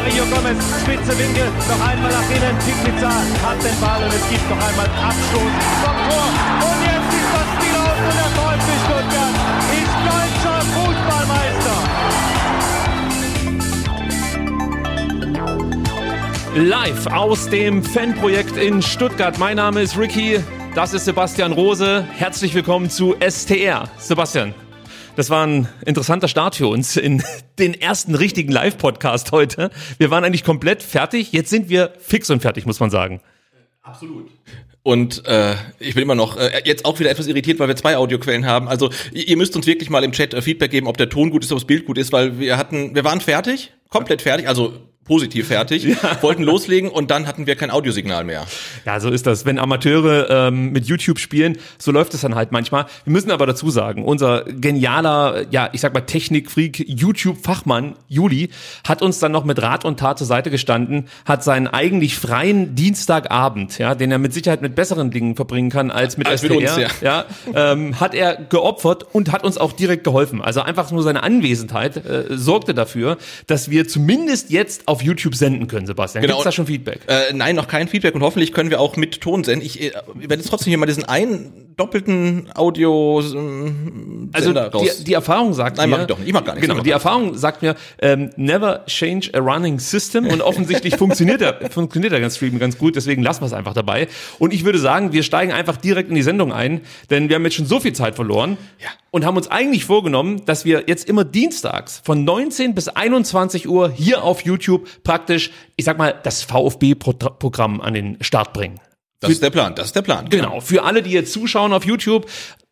Mario Gomez, spitze Winkel, noch einmal nach innen. Pizza hat den Ball und es gibt noch einmal Abstoß vom Tor. Und jetzt ist das Spiel aus und der VfB Stuttgart ist deutscher Fußballmeister. Live aus dem Fanprojekt in Stuttgart. Mein Name ist Ricky, das ist Sebastian Rose. Herzlich willkommen zu STR. Sebastian, das war ein interessanter Start für uns in den ersten richtigen Live-Podcast heute. Wir waren eigentlich komplett fertig. Jetzt sind wir fix und fertig, muss man sagen. Absolut. Und äh, ich bin immer noch äh, jetzt auch wieder etwas irritiert, weil wir zwei Audioquellen haben. Also ihr müsst uns wirklich mal im Chat äh, Feedback geben, ob der Ton gut ist, ob das Bild gut ist, weil wir hatten, wir waren fertig, komplett fertig. Also positiv fertig, ja. wollten loslegen und dann hatten wir kein Audiosignal mehr. Ja, so ist das. Wenn Amateure ähm, mit YouTube spielen, so läuft es dann halt manchmal. Wir müssen aber dazu sagen, unser genialer, ja, ich sag mal Technikfreak, YouTube-Fachmann Juli hat uns dann noch mit Rat und Tat zur Seite gestanden, hat seinen eigentlich freien Dienstagabend, ja, den er mit Sicherheit mit besseren Dingen verbringen kann als mit als SDR, mit uns, ja, ja ähm, hat er geopfert und hat uns auch direkt geholfen. Also einfach nur seine Anwesenheit äh, sorgte dafür, dass wir zumindest jetzt auf YouTube senden können, Sebastian. Genau. Gibt's da schon Feedback? Äh, nein, noch kein Feedback und hoffentlich können wir auch mit Ton senden. Ich äh, werde jetzt trotzdem hier mal diesen einen doppelten Audio ähm, Also die, die, Erfahrung sagt nein, mir, mach ich doch nicht. Ich mach gar nichts. Genau, die Erfahrung sagt mir, ähm, never change a running system und offensichtlich funktioniert der funktioniert der Stream ganz gut, deswegen lassen wir es einfach dabei. Und ich würde sagen, wir steigen einfach direkt in die Sendung ein, denn wir haben jetzt schon so viel Zeit verloren ja. und haben uns eigentlich vorgenommen, dass wir jetzt immer dienstags von 19 bis 21 Uhr hier auf YouTube praktisch, ich sag mal, das VfB-Programm an den Start bringen. Das ist der Plan, das ist der Plan. Genau. genau. Für alle, die jetzt zuschauen auf YouTube,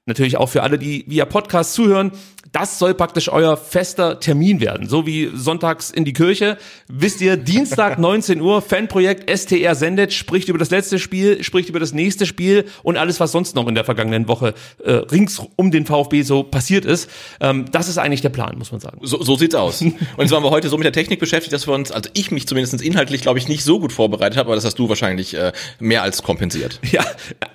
natürlich auch für alle, die via Podcast zuhören, das soll praktisch euer fester Termin werden. So wie sonntags in die Kirche. Wisst ihr, Dienstag 19 Uhr, Fanprojekt STR sendet, spricht über das letzte Spiel, spricht über das nächste Spiel und alles, was sonst noch in der vergangenen Woche äh, rings um den VfB so passiert ist. Ähm, das ist eigentlich der Plan, muss man sagen. So, so sieht's aus. und jetzt waren wir heute so mit der Technik beschäftigt, dass wir uns, also ich mich zumindest inhaltlich, glaube ich, nicht so gut vorbereitet habe, aber das hast du wahrscheinlich äh, mehr als kompensiert. Ja,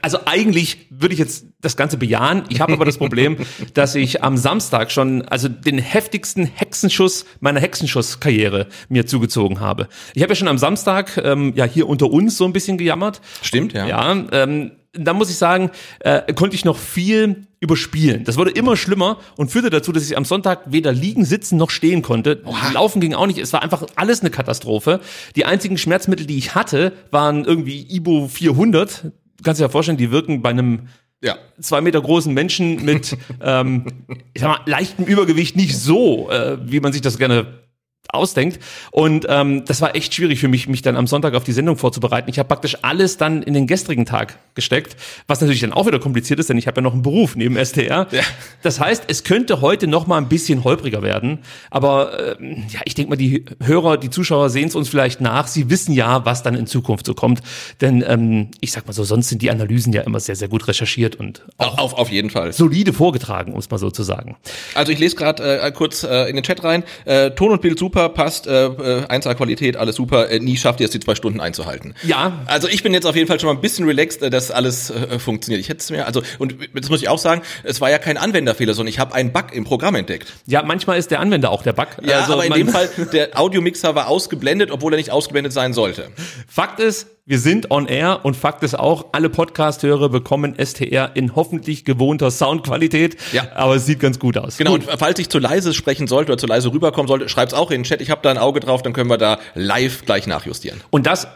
also eigentlich würde ich jetzt das Ganze bejahen. Ich habe aber das Problem, dass ich am Samstag Samstag schon, also den heftigsten Hexenschuss meiner Hexenschusskarriere mir zugezogen habe. Ich habe ja schon am Samstag ähm, ja hier unter uns so ein bisschen gejammert. Stimmt, ja. Ja, ähm, da muss ich sagen, äh, konnte ich noch viel überspielen. Das wurde immer schlimmer und führte dazu, dass ich am Sonntag weder liegen, sitzen noch stehen konnte. Oha. Laufen ging auch nicht. Es war einfach alles eine Katastrophe. Die einzigen Schmerzmittel, die ich hatte, waren irgendwie Ibo 400. Du kannst dir ja vorstellen, die wirken bei einem ja. zwei Meter großen Menschen mit, ähm, ich sag mal, leichtem Übergewicht nicht so, äh, wie man sich das gerne ausdenkt. Und ähm, das war echt schwierig für mich, mich dann am Sonntag auf die Sendung vorzubereiten. Ich habe praktisch alles dann in den gestrigen Tag gesteckt, was natürlich dann auch wieder kompliziert ist, denn ich habe ja noch einen Beruf neben STR. Ja. Das heißt, es könnte heute noch mal ein bisschen holpriger werden. Aber äh, ja, ich denke mal, die Hörer, die Zuschauer sehen es uns vielleicht nach. Sie wissen ja, was dann in Zukunft so kommt. Denn ähm, ich sag mal so, sonst sind die Analysen ja immer sehr, sehr gut recherchiert und auch auf, auf jeden Fall solide vorgetragen, um es mal so zu sagen. Also ich lese gerade äh, kurz äh, in den Chat rein. Äh, Ton und Bild super super, passt, äh, 1A äh, Qualität, alles super, äh, nie schafft ihr es, die zwei Stunden einzuhalten. Ja. Also ich bin jetzt auf jeden Fall schon mal ein bisschen relaxed, äh, dass alles äh, funktioniert. Ich hätte es mir, also, und das muss ich auch sagen, es war ja kein Anwenderfehler, sondern ich habe einen Bug im Programm entdeckt. Ja, manchmal ist der Anwender auch der Bug. Ja, also aber in dem Fall, der Audiomixer war ausgeblendet, obwohl er nicht ausgeblendet sein sollte. Fakt ist, wir sind on air und Fakt ist auch, alle Podcast-Hörer bekommen STR in hoffentlich gewohnter Soundqualität. Ja. Aber es sieht ganz gut aus. Genau, gut. und falls ich zu leise sprechen sollte oder zu leise rüberkommen sollte, schreib's auch in den Chat. Ich habe da ein Auge drauf, dann können wir da live gleich nachjustieren. Und das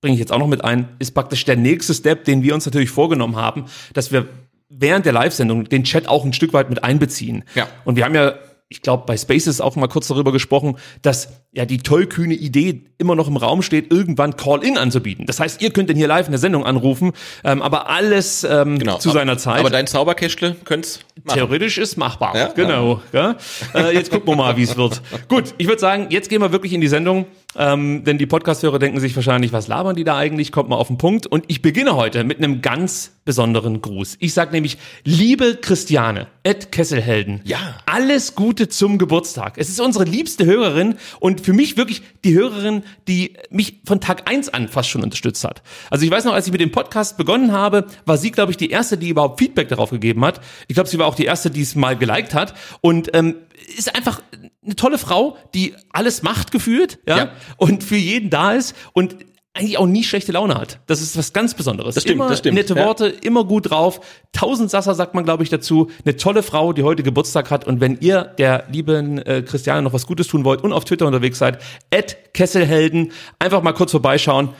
bringe ich jetzt auch noch mit ein, ist praktisch der nächste Step, den wir uns natürlich vorgenommen haben, dass wir während der Live-Sendung den Chat auch ein Stück weit mit einbeziehen. Ja. Und wir haben ja ich glaube, bei Spaces auch mal kurz darüber gesprochen, dass ja die tollkühne Idee immer noch im Raum steht, irgendwann Call-In anzubieten. Das heißt, ihr könnt den hier live in der Sendung anrufen, ähm, aber alles ähm, Genau. zu seiner Zeit. Aber dein Zauberkästle könnt's machen. Theoretisch ist machbar. Ja? Genau. Ja. Äh, jetzt gucken wir mal, wie es wird. Gut, ich würde sagen, jetzt gehen wir wirklich in die Sendung, ähm, denn die Podcast-Hörer denken sich wahrscheinlich, was labern die da eigentlich? Kommt mal auf den Punkt. Und ich beginne heute mit einem ganz besonderen Gruß. Ich sage nämlich, liebe Christiane, Ed Kesselhelden, Ja. alles Gute zum Geburtstag. Es ist unsere liebste Hörerin und für mich wirklich die Hörerin, die mich von Tag eins an fast schon unterstützt hat. Also ich weiß noch, als ich mit dem Podcast begonnen habe, war sie, glaube ich, die erste, die überhaupt Feedback darauf gegeben hat. Ich glaube, sie war auch die erste, die es mal geliked hat und ähm, ist einfach eine tolle Frau, die alles macht gefühlt, ja, Ja. und für jeden da ist und eigentlich auch nie schlechte Laune hat. Das ist was ganz Besonderes. Das stimmt, immer das stimmt, nette ja. Worte, immer gut drauf. Tausend Sasser sagt man, glaube ich, dazu. Eine tolle Frau, die heute Geburtstag hat. Und wenn ihr der lieben äh, Christiane noch was Gutes tun wollt und auf Twitter unterwegs seid, at Kesselhelden, einfach mal kurz vorbeischauen.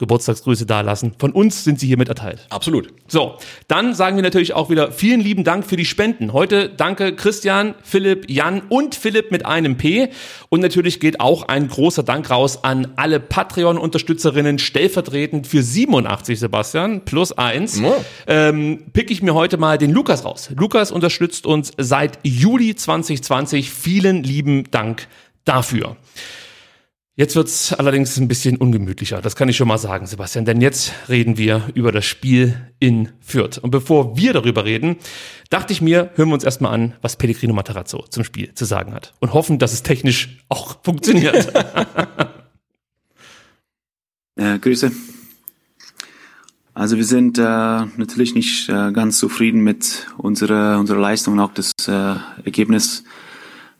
Geburtstagsgrüße dalassen. Von uns sind sie hiermit erteilt. Absolut. So, dann sagen wir natürlich auch wieder vielen lieben Dank für die Spenden. Heute danke Christian, Philipp, Jan und Philipp mit einem P. Und natürlich geht auch ein großer Dank raus an alle Patreon-Unterstützerinnen, stellvertretend für 87, Sebastian, plus eins. Ja. Ähm, pick ich mir heute mal den Lukas raus. Lukas unterstützt uns seit Juli 2020. Vielen lieben Dank dafür. Jetzt wird's allerdings ein bisschen ungemütlicher, das kann ich schon mal sagen, Sebastian, denn jetzt reden wir über das Spiel in Fürth. Und bevor wir darüber reden, dachte ich mir, hören wir uns erstmal an, was Pellegrino Matarazzo zum Spiel zu sagen hat und hoffen, dass es technisch auch funktioniert. Äh, Grüße. Also wir sind äh, natürlich nicht äh, ganz zufrieden mit unserer, unserer Leistung und auch das äh, Ergebnis.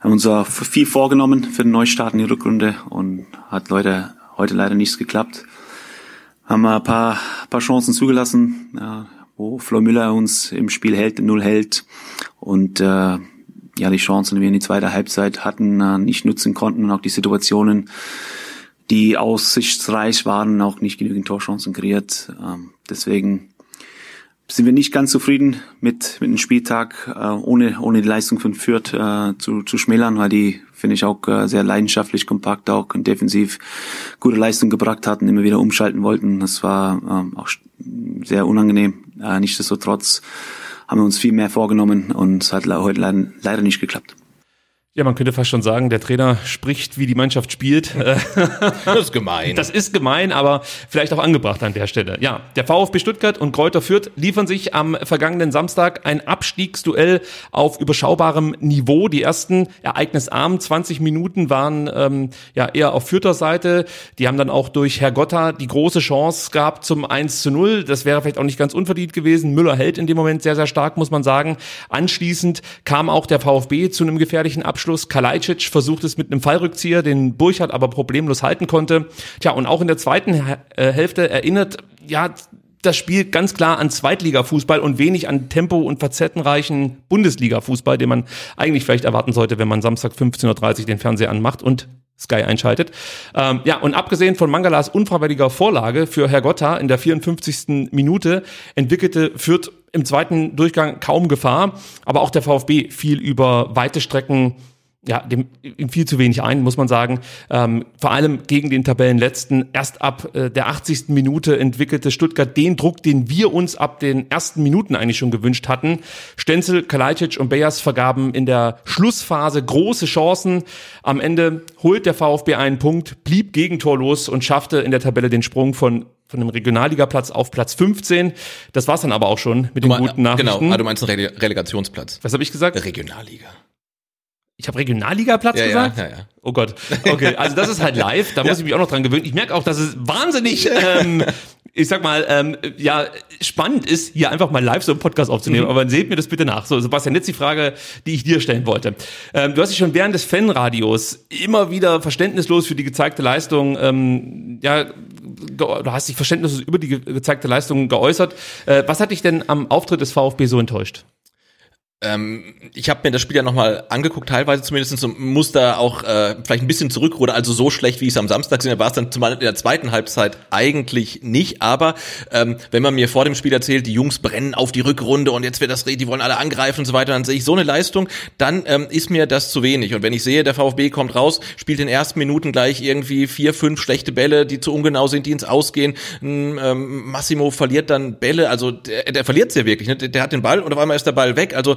Haben uns viel vorgenommen für den Neustart in die Rückrunde und hat Leute heute leider nichts geklappt. Haben wir ein paar, paar Chancen zugelassen, äh, wo Flo Müller uns im Spiel hält, null hält und äh, ja die Chancen, die wir in die zweite Halbzeit hatten, äh, nicht nutzen konnten und auch die Situationen, die aussichtsreich waren, auch nicht genügend Torchancen kreiert. Ähm, deswegen sind wir nicht ganz zufrieden mit, mit dem Spieltag, äh, ohne, ohne die Leistung von Fürth äh, zu, zu schmälern, weil die, finde ich, auch äh, sehr leidenschaftlich, kompakt auch und defensiv gute Leistung gebracht hatten, immer wieder umschalten wollten. Das war ähm, auch sehr unangenehm. Äh, nichtsdestotrotz haben wir uns viel mehr vorgenommen und es hat heute leider nicht geklappt. Ja, man könnte fast schon sagen, der Trainer spricht, wie die Mannschaft spielt. Äh, Das ist gemein. Das ist gemein, aber vielleicht auch angebracht an der Stelle. Ja, der VfB Stuttgart und Kräuter Fürth liefern sich am vergangenen Samstag ein Abstiegsduell auf überschaubarem Niveau. Die ersten ereignisarmen 20 Minuten waren ähm, ja eher auf Fürther Seite. Die haben dann auch durch Herr Gotta die große Chance gehabt zum 1 zu 0. Das wäre vielleicht auch nicht ganz unverdient gewesen. Müller hält in dem Moment sehr, sehr stark, muss man sagen. Anschließend kam auch der VfB zu einem gefährlichen Abschluss. Kalajdzic versucht es mit einem Fallrückzieher, den Burchardt aber problemlos halten konnte. Tja, und auch in der zweiten äh, Hälfte erinnert, ja, das Spiel ganz klar an Zweitliga-Fußball und wenig an Tempo und facettenreichen Bundesliga-Fußball, den man eigentlich vielleicht erwarten sollte, wenn man Samstag 15.30 Uhr den Fernseher anmacht und Sky einschaltet. Ähm, ja, und abgesehen von Mangalas unfreiwilliger Vorlage für Herr Gotta in der 54. Minute entwickelte Fürth im zweiten Durchgang kaum Gefahr, aber auch der VfB fiel über weite Strecken ja, dem ihm viel zu wenig ein, muss man sagen. Ähm, vor allem gegen den Tabellenletzten. Erst ab äh, der 80. Minute entwickelte Stuttgart den Druck, den wir uns ab den ersten Minuten eigentlich schon gewünscht hatten. Stenzel, Kalajdzic und Beyers vergaben in der Schlussphase große Chancen. Am Ende holt der VfB einen Punkt, blieb gegentorlos und schaffte in der Tabelle den Sprung von von einem Regionalligaplatz auf Platz 15. Das war's dann aber auch schon mit den Du mein- guten Nachrichten. Genau, ah, du meinst einen Rele Relegationsplatz. Was habe ich gesagt? Regionalliga. Ich habe Regionalligaplatz Ja, gesagt? ja, ja, ja. Oh Gott. Okay, also das ist halt live, da muss ich mich auch noch dran gewöhnen. Ich merke auch, dass es wahnsinnig, ähm, ich sag mal, ähm, ja, spannend ist, hier einfach mal live so einen Podcast aufzunehmen. Mhm. Aber seht mir das bitte nach. So, Sebastian, jetzt die Frage, die ich dir stellen wollte. Ähm, du hast dich schon während des Fanradios immer wieder verständnislos für die gezeigte Leistung, ähm, ja, du hast dich verständnislos über die ge gezeigte Leistung geäußert. Äh, was hat dich denn am Auftritt des VfB so enttäuscht? Ähm, ich habe mir das Spiel ja nochmal angeguckt, teilweise zumindest, und muss da auch äh, vielleicht ein bisschen zurückrudern. Also so schlecht, wie es am Samstag gesehen war es dann zumal in der zweiten Halbzeit eigentlich nicht. Aber ähm, wenn man mir vor dem Spiel erzählt, die Jungs brennen auf die Rückrunde und jetzt wird das, die wollen alle angreifen und so weiter, dann sehe ich so eine Leistung, dann ähm, ist mir das zu wenig. Und wenn ich sehe, der VfB kommt raus, spielt in den ersten Minuten gleich irgendwie vier, fünf schlechte Bälle, die zu ungenau sind, die ins Ausgehen. Ähm, Massimo verliert dann Bälle, also der, der verliert ja wirklich. Ne? Der, der hat den Ball und auf einmal ist der Ball weg. Also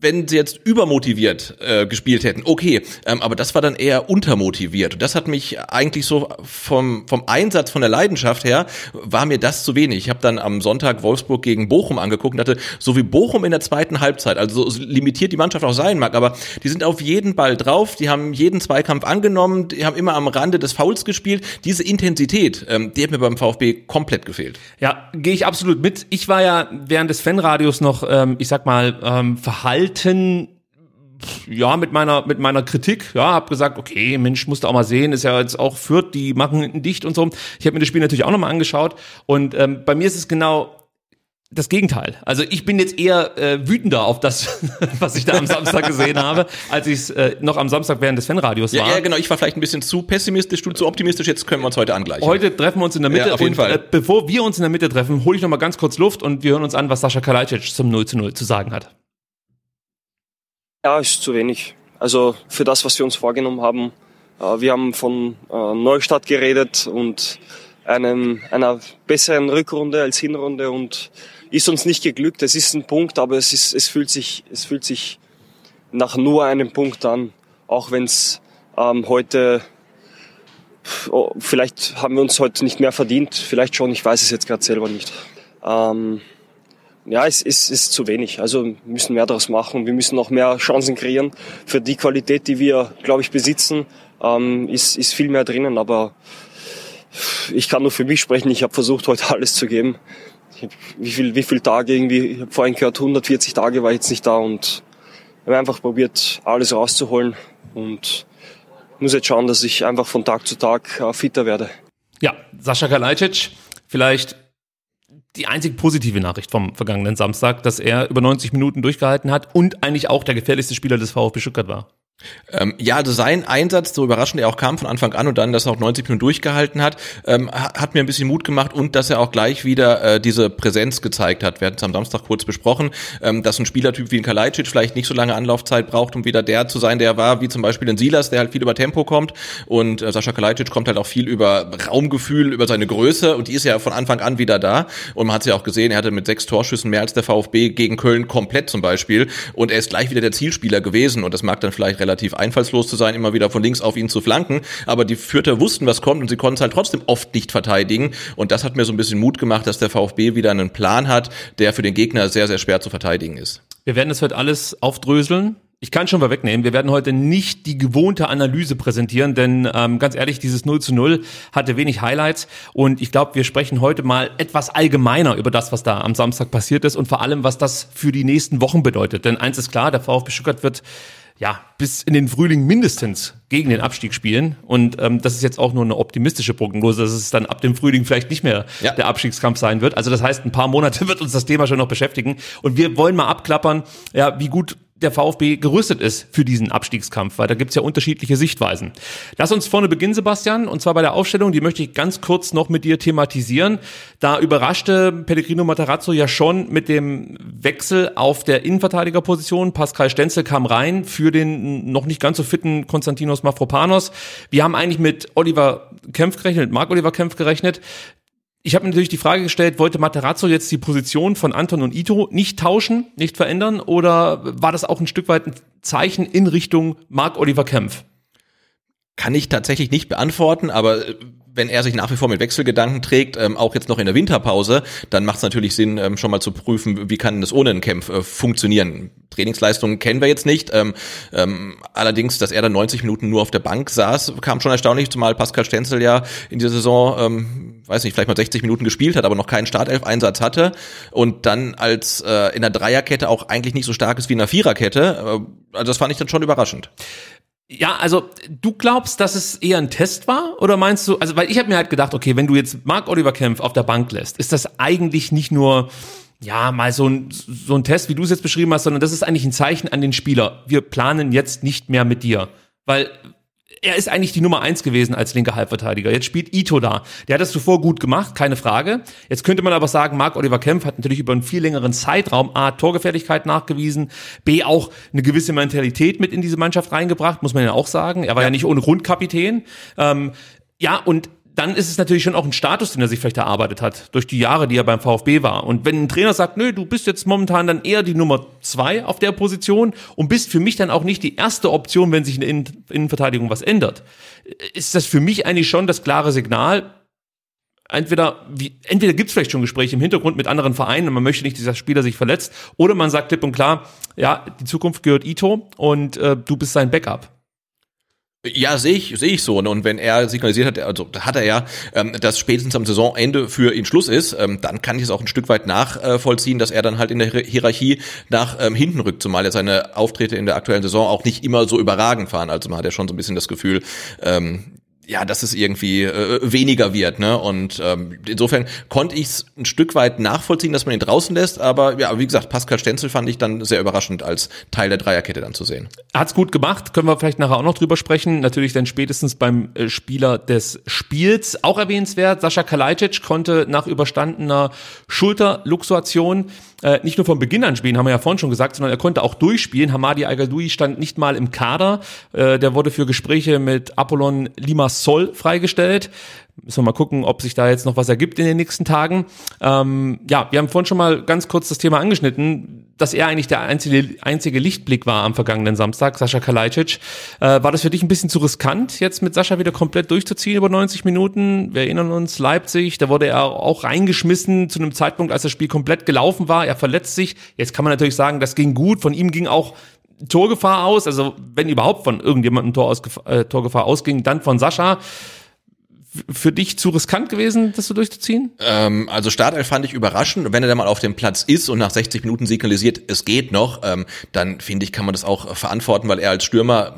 wenn sie jetzt übermotiviert äh, gespielt hätten, okay, ähm, aber das war dann eher untermotiviert. Und das hat mich eigentlich so vom, vom Einsatz, von der Leidenschaft her, war mir das zu wenig. Ich habe dann am Sonntag Wolfsburg gegen Bochum angeguckt und dachte, so wie Bochum in der zweiten Halbzeit, also so limitiert die Mannschaft auch sein mag, aber die sind auf jeden Ball drauf, die haben jeden Zweikampf angenommen, die haben immer am Rande des Fouls gespielt. Diese Intensität, ähm, die hat mir beim VfB komplett gefehlt. Ja, gehe ich absolut mit. Ich war ja während des Fanradios noch, ähm, ich sag mal, ähm, ja, mit meiner, mit meiner Kritik, ja, hab gesagt, okay, Mensch, musst du auch mal sehen, ist ja jetzt auch Fürth, die machen hinten dicht und so. Ich habe mir das Spiel natürlich auch nochmal angeschaut und ähm, bei mir ist es genau das Gegenteil. Also ich bin jetzt eher äh, wütender auf das, was ich da am Samstag gesehen habe, als ich es äh, noch am Samstag während des Fanradios war. Ja, ja, genau. Ich war vielleicht ein bisschen zu pessimistisch, du zu optimistisch. Jetzt können wir uns heute angleichen. Heute treffen wir uns in der Mitte. Ja, auf jeden und, Fall. Äh, bevor wir uns in der Mitte treffen, hole ich noch mal ganz kurz Luft und wir hören uns an, was Sascha Kalajdzic zum 0 zu 0 zu sagen hat. Ja, ist zu wenig. Also für das, was wir uns vorgenommen haben. Äh, wir haben von äh, Neustart geredet und einem, einer besseren Rückrunde als Hinrunde und ist uns nicht geglückt. Es ist ein Punkt, aber es, ist, es, fühlt, sich, es fühlt sich nach nur einem Punkt an, auch wenn es ähm, heute, oh, vielleicht haben wir uns heute nicht mehr verdient, vielleicht schon, ich weiß es jetzt gerade selber nicht. Ähm, ja, es ist, ist zu wenig. Also wir müssen mehr daraus machen. Wir müssen noch mehr Chancen kreieren. Für die Qualität, die wir, glaube ich, besitzen, ähm, ist, ist viel mehr drinnen. Aber ich kann nur für mich sprechen. Ich habe versucht, heute alles zu geben. Hab, wie viel, wie viel Tage irgendwie? Ich habe vorhin gehört, 140 Tage war ich jetzt nicht da und habe einfach probiert, alles rauszuholen und muss jetzt schauen, dass ich einfach von Tag zu Tag äh, fitter werde. Ja, Sascha Kalajdzic, vielleicht die einzig positive Nachricht vom vergangenen Samstag, dass er über 90 Minuten durchgehalten hat und eigentlich auch der gefährlichste Spieler des VfB Stuttgart war. Ähm, ja, also sein Einsatz, so überraschend er auch kam von Anfang an und dann, dass er auch 90 Minuten durchgehalten hat, ähm, hat mir ein bisschen Mut gemacht und dass er auch gleich wieder äh, diese Präsenz gezeigt hat. Wir hatten es am Samstag kurz besprochen, ähm, dass ein Spielertyp wie ein Kalajdzic vielleicht nicht so lange Anlaufzeit braucht, um wieder der zu sein, der er war, wie zum Beispiel ein Silas, der halt viel über Tempo kommt. Und äh, Sascha Kalajdzic kommt halt auch viel über Raumgefühl, über seine Größe und die ist ja von Anfang an wieder da. Und man hat es ja auch gesehen, er hatte mit sechs Torschüssen mehr als der VfB gegen Köln komplett zum Beispiel. Und er ist gleich wieder der Zielspieler gewesen und das mag dann vielleicht relativ einfallslos zu sein, immer wieder von links auf ihn zu flanken. Aber die Fürther wussten, was kommt und sie konnten es halt trotzdem oft nicht verteidigen. Und das hat mir so ein bisschen Mut gemacht, dass der VfB wieder einen Plan hat, der für den Gegner sehr, sehr schwer zu verteidigen ist. Wir werden das heute alles aufdröseln. Ich kann schon mal wegnehmen. Wir werden heute nicht die gewohnte Analyse präsentieren, denn ähm, ganz ehrlich, dieses 0 zu 0 hatte wenig Highlights und ich glaube, wir sprechen heute mal etwas allgemeiner über das, was da am Samstag passiert ist und vor allem, was das für die nächsten Wochen bedeutet. Denn eins ist klar, der VfB Stuttgart wird ja, bis in den Frühling mindestens gegen den Abstieg spielen. Und ähm, das ist jetzt auch nur eine optimistische Prognose, dass es dann ab dem Frühling vielleicht nicht mehr ja. der Abstiegskampf sein wird. Also das heißt, ein paar Monate wird uns das Thema schon noch beschäftigen. Und wir wollen mal abklappern, ja, wie gut der VfB gerüstet ist für diesen Abstiegskampf, weil da gibt's ja unterschiedliche Sichtweisen. Lass uns vorne beginnen, Sebastian, und zwar bei der Aufstellung, die möchte ich ganz kurz noch mit dir thematisieren. Da überraschte Pellegrino Matarazzo ja schon mit dem Wechsel auf der Innenverteidigerposition. Pascal Stenzel kam rein für den noch nicht ganz so fitten Konstantinos Mafropanos. Wir haben eigentlich mit Oliver Kempf gerechnet, mit Marc Oliver Kempf gerechnet. Ich habe mir natürlich die Frage gestellt, wollte Materazzo jetzt die Position von Anton und Ito nicht tauschen, nicht verändern oder war das auch ein Stück weit ein Zeichen in Richtung Marc Oliver Kempf? Kann ich tatsächlich nicht beantworten, aber äh, wenn er sich nach wie vor mit Wechselgedanken trägt, ähm, auch jetzt noch in der Winterpause, dann macht es natürlich Sinn, ähm, schon mal zu prüfen, wie kann das ohne einen Kämpf äh, funktionieren. Trainingsleistungen kennen wir jetzt nicht. Ähm, ähm, allerdings, dass er dann 90 Minuten nur auf der Bank saß, kam schon erstaunlich, zumal Pascal Stenzel ja in dieser Saison, ähm, weiß nicht, vielleicht mal 60 Minuten gespielt hat, aber noch keinen Startelf-Einsatz hatte und dann als äh, in der Dreierkette auch eigentlich nicht so stark ist wie in der Viererkette. Äh, also das fand ich dann schon überraschend. Ja, also du glaubst, dass es eher ein Test war oder meinst du, also weil ich habe mir halt gedacht, okay, wenn du jetzt Marc Oliver Kempf auf der Bank lässt, ist das eigentlich nicht nur ja, mal so ein, so ein Test, wie du es jetzt beschrieben hast, sondern das ist eigentlich ein Zeichen an den Spieler. Wir planen jetzt nicht mehr mit dir. Weil er ist eigentlich die Nummer eins gewesen als linker Halbverteidiger. Jetzt spielt Ito da. Der hat das zuvor gut gemacht, keine Frage. Jetzt könnte man aber sagen, Marc Oliver Kempf hat natürlich über einen viel längeren Zeitraum A, Torgefährlichkeit nachgewiesen, B, auch eine gewisse Mentalität mit in diese Mannschaft reingebracht, muss man ja auch sagen. Er war ja, ja nicht ohne Grundkapitän. Ähm, ja, und dann ist es natürlich schon auch ein Status, den er sich vielleicht erarbeitet hat, durch die Jahre, die er beim VfB war. Und wenn ein Trainer sagt, nö, du bist jetzt momentan dann eher die Nummer zwei auf der Position und bist für mich dann auch nicht die erste Option, wenn sich in der Innenverteidigung was ändert, ist das für mich eigentlich schon das klare Signal, entweder, wie, entweder gibt es vielleicht schon Gespräche im Hintergrund mit anderen Vereinen und man möchte nicht, dass dieser Spieler sich verletzt, oder man sagt klipp und klar, ja, die Zukunft gehört Ito und äh, du bist sein Backup. Ja, sehe ich, sehe ich so. Und wenn er signalisiert hat, also hat er ja, ähm, dass spätestens am Saisonende für ihn Schluss ist, ähm, dann kann ich es auch ein Stück weit nachvollziehen, dass er dann halt in der Hierarchie nach ähm, hinten rückt, zumal er seine Auftritte in der aktuellen Saison auch nicht immer so überragend fahren. Also man hat ja schon so ein bisschen das Gefühl, ja, dass es irgendwie äh, weniger wird, ne? Und ähm, insofern konnte ich es ein Stück weit nachvollziehen, dass man ihn draußen lässt, aber ja, wie gesagt, Pascal Stenzel fand ich dann sehr überraschend als Teil der Dreierkette dann zu sehen. Hat's gut gemacht, können wir vielleicht nachher auch noch drüber sprechen. Natürlich dann spätestens beim äh, Spieler des Spiels. Auch erwähnenswert, Sascha Kalajdzic konnte nach überstandener Schulterluxation äh, nicht nur vom Beginn an spielen, haben wir ja vorhin schon gesagt, sondern er konnte auch durchspielen. Hamadi al stand nicht mal im Kader. Äh, der wurde für Gespräche mit Apollon Limassol freigestellt. Müssen wir mal gucken, ob sich da jetzt noch was ergibt in den nächsten Tagen. Ähm, ja, wir haben vorhin schon mal ganz kurz das Thema angeschnitten dass er eigentlich der einzige, einzige Lichtblick war am vergangenen Samstag, Sascha Kalajdzic. Äh, war das für dich ein bisschen zu riskant, jetzt mit Sascha wieder komplett durchzuziehen über 90 Minuten? Wir erinnern uns, Leipzig, da wurde er auch reingeschmissen zu einem Zeitpunkt, als das Spiel komplett gelaufen war. Er verletzt sich. Jetzt kann man natürlich sagen, das ging gut. Von ihm ging auch Torgefahr aus. Also wenn überhaupt von irgendjemandem Tor äh, Torgefahr ausging, dann von Sascha für dich zu riskant gewesen, das so durchzuziehen? Ähm, also Startelf fand ich überraschend. Wenn er dann mal auf dem Platz ist und nach 60 Minuten signalisiert, es geht noch, ähm, dann finde ich, kann man das auch verantworten, weil er als Stürmer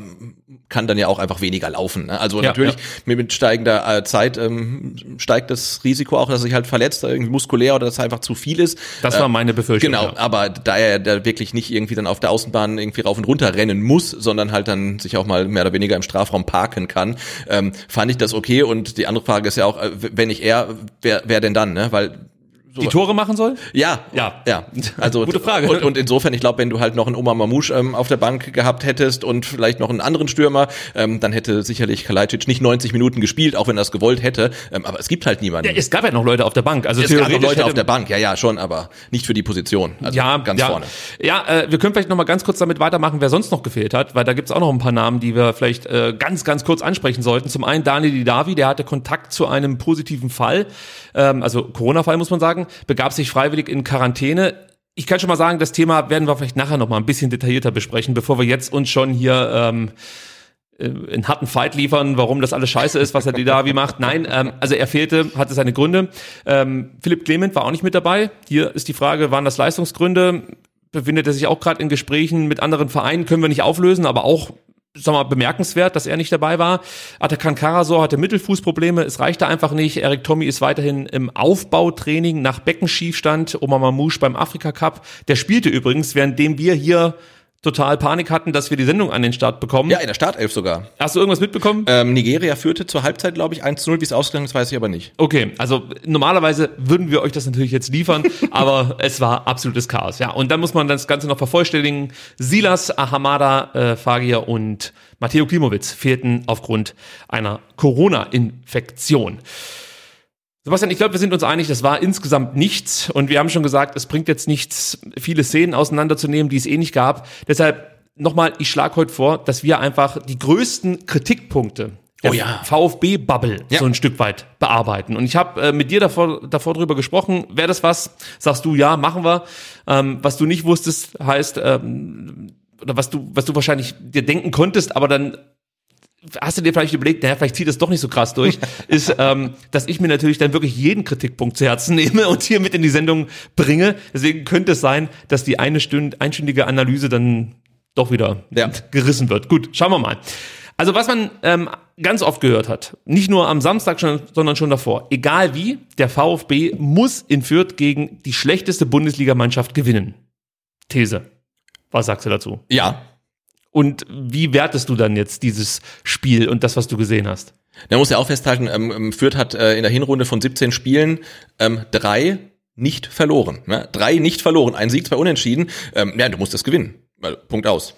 kann dann ja auch einfach weniger laufen. Ne? Also ja, natürlich ja. mit steigender äh, Zeit ähm, steigt das Risiko auch, dass sich halt verletzt, irgendwie muskulär oder dass er einfach zu viel ist. Das war meine Befürchtung. Genau, ja. aber da er da wirklich nicht irgendwie dann auf der Außenbahn irgendwie rauf und runter rennen muss, sondern halt dann sich auch mal mehr oder weniger im Strafraum parken kann, ähm, fand ich das okay. Und die andere Frage ist ja auch, äh, wenn nicht er, wer, wer denn dann? Ne? Weil so die Tore machen soll? Ja, ja, ja. Also gute Frage. Und, und insofern, ich glaube, wenn du halt noch einen Oma Mamouche ähm, auf der Bank gehabt hättest und vielleicht noch einen anderen Stürmer, ähm, dann hätte sicherlich Kalajdzic nicht 90 Minuten gespielt, auch wenn er es gewollt hätte. Ähm, aber es gibt halt niemanden. Ja, es gab ja noch Leute auf der Bank. Also es gab noch Leute auf der Bank, ja, ja, schon, aber nicht für die Position. Also ja, ganz ja. vorne. Ja, äh, wir können vielleicht noch mal ganz kurz damit weitermachen, wer sonst noch gefehlt hat, weil da gibt's auch noch ein paar Namen, die wir vielleicht äh, ganz, ganz kurz ansprechen sollten. Zum einen Daniel Didavi, der hatte Kontakt zu einem positiven Fall, ähm, also Corona-Fall muss man sagen, begab sich frei freiwillig in Quarantäne. Ich kann schon mal sagen, das Thema werden wir vielleicht nachher noch mal ein bisschen detaillierter besprechen, bevor wir jetzt uns schon hier ähm, äh, einen harten Fight liefern, warum das alles scheiße ist, was er da wie macht. Nein, ähm, also er fehlte, hatte seine Gründe. Ähm, Philipp Clement war auch nicht mit dabei. Hier ist die Frage, waren das Leistungsgründe? Befindet er sich auch gerade in Gesprächen mit anderen Vereinen, können wir nicht auflösen, aber auch sag mal, bemerkenswert, dass er nicht dabei war. Atakan Karasor hatte Mittelfußprobleme, es reichte einfach nicht. Erik Tommy ist weiterhin im Aufbautraining nach Beckenschiefstand. Oma Mamouche beim Afrika Cup. Der spielte übrigens, währenddem wir hier total Panik hatten, dass wir die Sendung an den Start bekommen. Ja, in der Startelf sogar. Hast du irgendwas mitbekommen? Ähm, Nigeria führte zur Halbzeit, glaube ich, 1 zu 0. Wie es ausgegangen ist, weiß ich aber nicht. Okay, also normalerweise würden wir euch das natürlich jetzt liefern, aber es war absolutes Chaos. Ja, und dann muss man das Ganze noch vervollständigen. Silas, Ahamada, äh, Fagir und Matteo Klimowitz fehlten aufgrund einer Corona-Infektion. Sebastian, ich glaube, wir sind uns einig, das war insgesamt nichts. Und wir haben schon gesagt, es bringt jetzt nichts, viele Szenen auseinanderzunehmen, die es eh nicht gab. Deshalb nochmal, ich schlage heute vor, dass wir einfach die größten Kritikpunkte der oh ja. VfB-Bubble ja. so ein Stück weit bearbeiten. Und ich habe äh, mit dir davor, davor drüber gesprochen, wäre das was? Sagst du, ja, machen wir. Ähm, was du nicht wusstest, heißt, ähm, oder was du, was du wahrscheinlich dir denken konntest, aber dann hast du dir vielleicht überlegt, naja, vielleicht zieht es doch nicht so krass durch, ist, ähm, dass ich mir natürlich dann wirklich jeden Kritikpunkt zu Herzen nehme und hier mit in die Sendung bringe. Deswegen könnte es sein, dass die eine Stünd, einstündige Analyse dann doch wieder ja. gerissen wird. Gut, schauen wir mal. Also was man ähm, ganz oft gehört hat, nicht nur am Samstag, schon, sondern schon davor, egal wie, der VfB muss in Fürth gegen die schlechteste Bundesligamannschaft gewinnen. These. Was sagst du dazu? Ja. Und wie wertest du dann jetzt dieses Spiel und das, was du gesehen hast? Man muss ja auch festhalten, ähm, Fürth hat äh, in der Hinrunde von 17 Spielen ähm, drei nicht verloren. Ne? Drei nicht verloren. Ein Sieg, zwei Unentschieden. Ähm, ja, du musst das gewinnen. Punkt aus.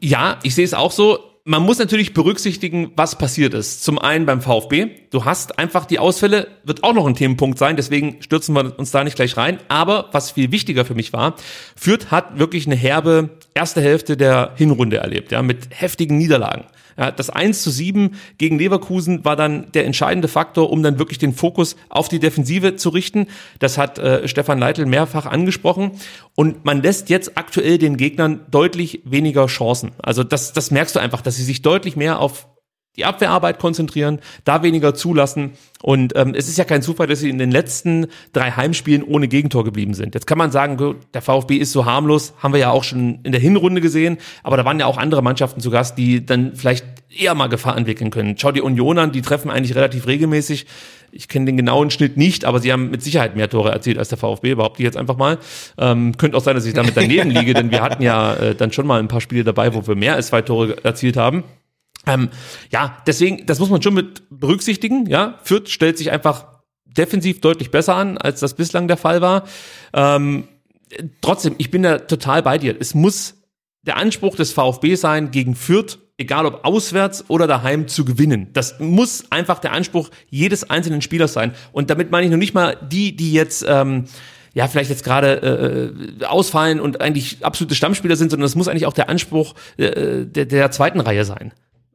Ja, ich sehe es auch so. Man muss natürlich berücksichtigen, was passiert ist. Zum einen beim VfB. Du hast einfach die Ausfälle, wird auch noch ein Themenpunkt sein, deswegen stürzen wir uns da nicht gleich rein. Aber was viel wichtiger für mich war, Fürth hat wirklich eine herbe erste Hälfte der Hinrunde erlebt, ja, mit heftigen Niederlagen. Ja, das 1 zu 7 gegen Leverkusen war dann der entscheidende Faktor, um dann wirklich den Fokus auf die Defensive zu richten. Das hat äh, Stefan Leitl mehrfach angesprochen. Und man lässt jetzt aktuell den Gegnern deutlich weniger Chancen. Also das, das merkst du einfach, dass sie sich deutlich mehr auf die Abwehrarbeit konzentrieren, da weniger zulassen. Und ähm, es ist ja kein Zufall, dass sie in den letzten drei Heimspielen ohne Gegentor geblieben sind. Jetzt kann man sagen, der VfB ist so harmlos, haben wir ja auch schon in der Hinrunde gesehen, aber da waren ja auch andere Mannschaften zu Gast, die dann vielleicht eher mal Gefahr entwickeln können. Schau die Union an, die treffen eigentlich relativ regelmäßig. Ich kenne den genauen Schnitt nicht, aber sie haben mit Sicherheit mehr Tore erzielt als der VfB, behaupte ich jetzt einfach mal. Ähm, könnte auch sein, dass ich damit daneben liege, denn wir hatten ja äh, dann schon mal ein paar Spiele dabei, wo wir mehr als zwei Tore erzielt haben. Ähm, ja, deswegen, das muss man schon mit berücksichtigen. Ja, Fürth stellt sich einfach defensiv deutlich besser an, als das bislang der Fall war. Ähm, trotzdem, ich bin da total bei dir. Es muss der Anspruch des VfB sein, gegen Fürth, egal ob auswärts oder daheim, zu gewinnen. Das muss einfach der Anspruch jedes einzelnen Spielers sein. Und damit meine ich noch nicht mal die, die jetzt ähm, ja vielleicht jetzt gerade äh, ausfallen und eigentlich absolute Stammspieler sind, sondern das muss eigentlich auch der Anspruch äh, der, der zweiten Reihe sein.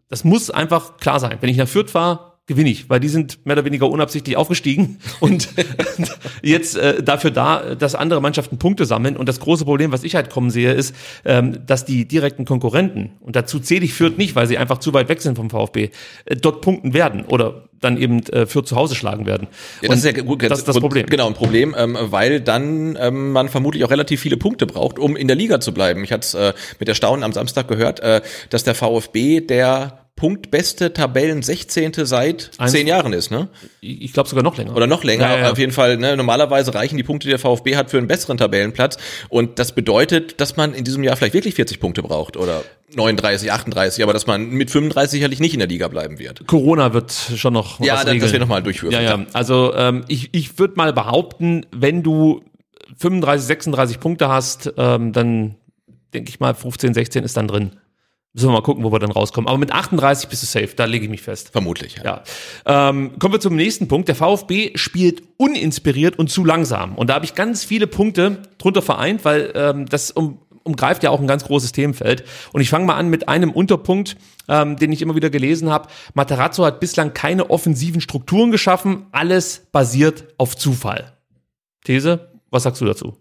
Das muss einfach klar sein. Wenn ich nach Fürth fahre, gewinne ich, weil die sind mehr oder weniger unabsichtlich aufgestiegen und jetzt äh, dafür da, dass andere Mannschaften Punkte sammeln. Und das große Problem, was ich halt kommen sehe, ist, ähm, dass die direkten Konkurrenten, und dazu zähle ich Fürth nicht, weil sie einfach zu weit weg sind vom VfB, äh, dort punkten werden oder dann eben äh, Fürth zu Hause schlagen werden. Ja, das und ist ja gut, das ist das Problem. Genau, ein Problem, ähm, weil dann ähm, man vermutlich auch relativ viele Punkte braucht, um in der Liga zu bleiben. Ich hatte es äh, mit Erstaunen am Samstag gehört, äh, dass der VfB der punktbeste Tabellen 16. seit Eins, zehn Jahren ist, ne? Ich glaube sogar noch länger. Oder noch länger. Ja, ja. Auf jeden Fall, ne, normalerweise reichen die Punkte, die der VfB hat, für einen besseren Tabellenplatz. Und das bedeutet, dass man in diesem Jahr vielleicht wirklich 40 Punkte braucht oder 39, 38, aber dass man mit 35 sicherlich nicht in der Liga bleiben wird. Corona wird schon noch Ja, was das, das wir nochmal durchführen. Ja, ja. Also ähm, ich, ich würde mal behaupten, wenn du 35, 36 Punkte hast, ähm, dann denke ich mal 15, 16 ist dann drin. Müssen wir mal gucken, wo wir dann rauskommen. Aber mit 38 bist du safe, da lege ich mich fest. Vermutlich, ja. ja. Ähm, kommen wir zum nächsten Punkt. Der VfB spielt uninspiriert und zu langsam. Und da habe ich ganz viele Punkte drunter vereint, weil ähm, das um, umgreift ja auch ein ganz großes Themenfeld. Und ich fange mal an mit einem Unterpunkt, ähm, den ich immer wieder gelesen habe. Materazzo hat bislang keine offensiven Strukturen geschaffen. Alles basiert auf Zufall. These, was sagst du dazu?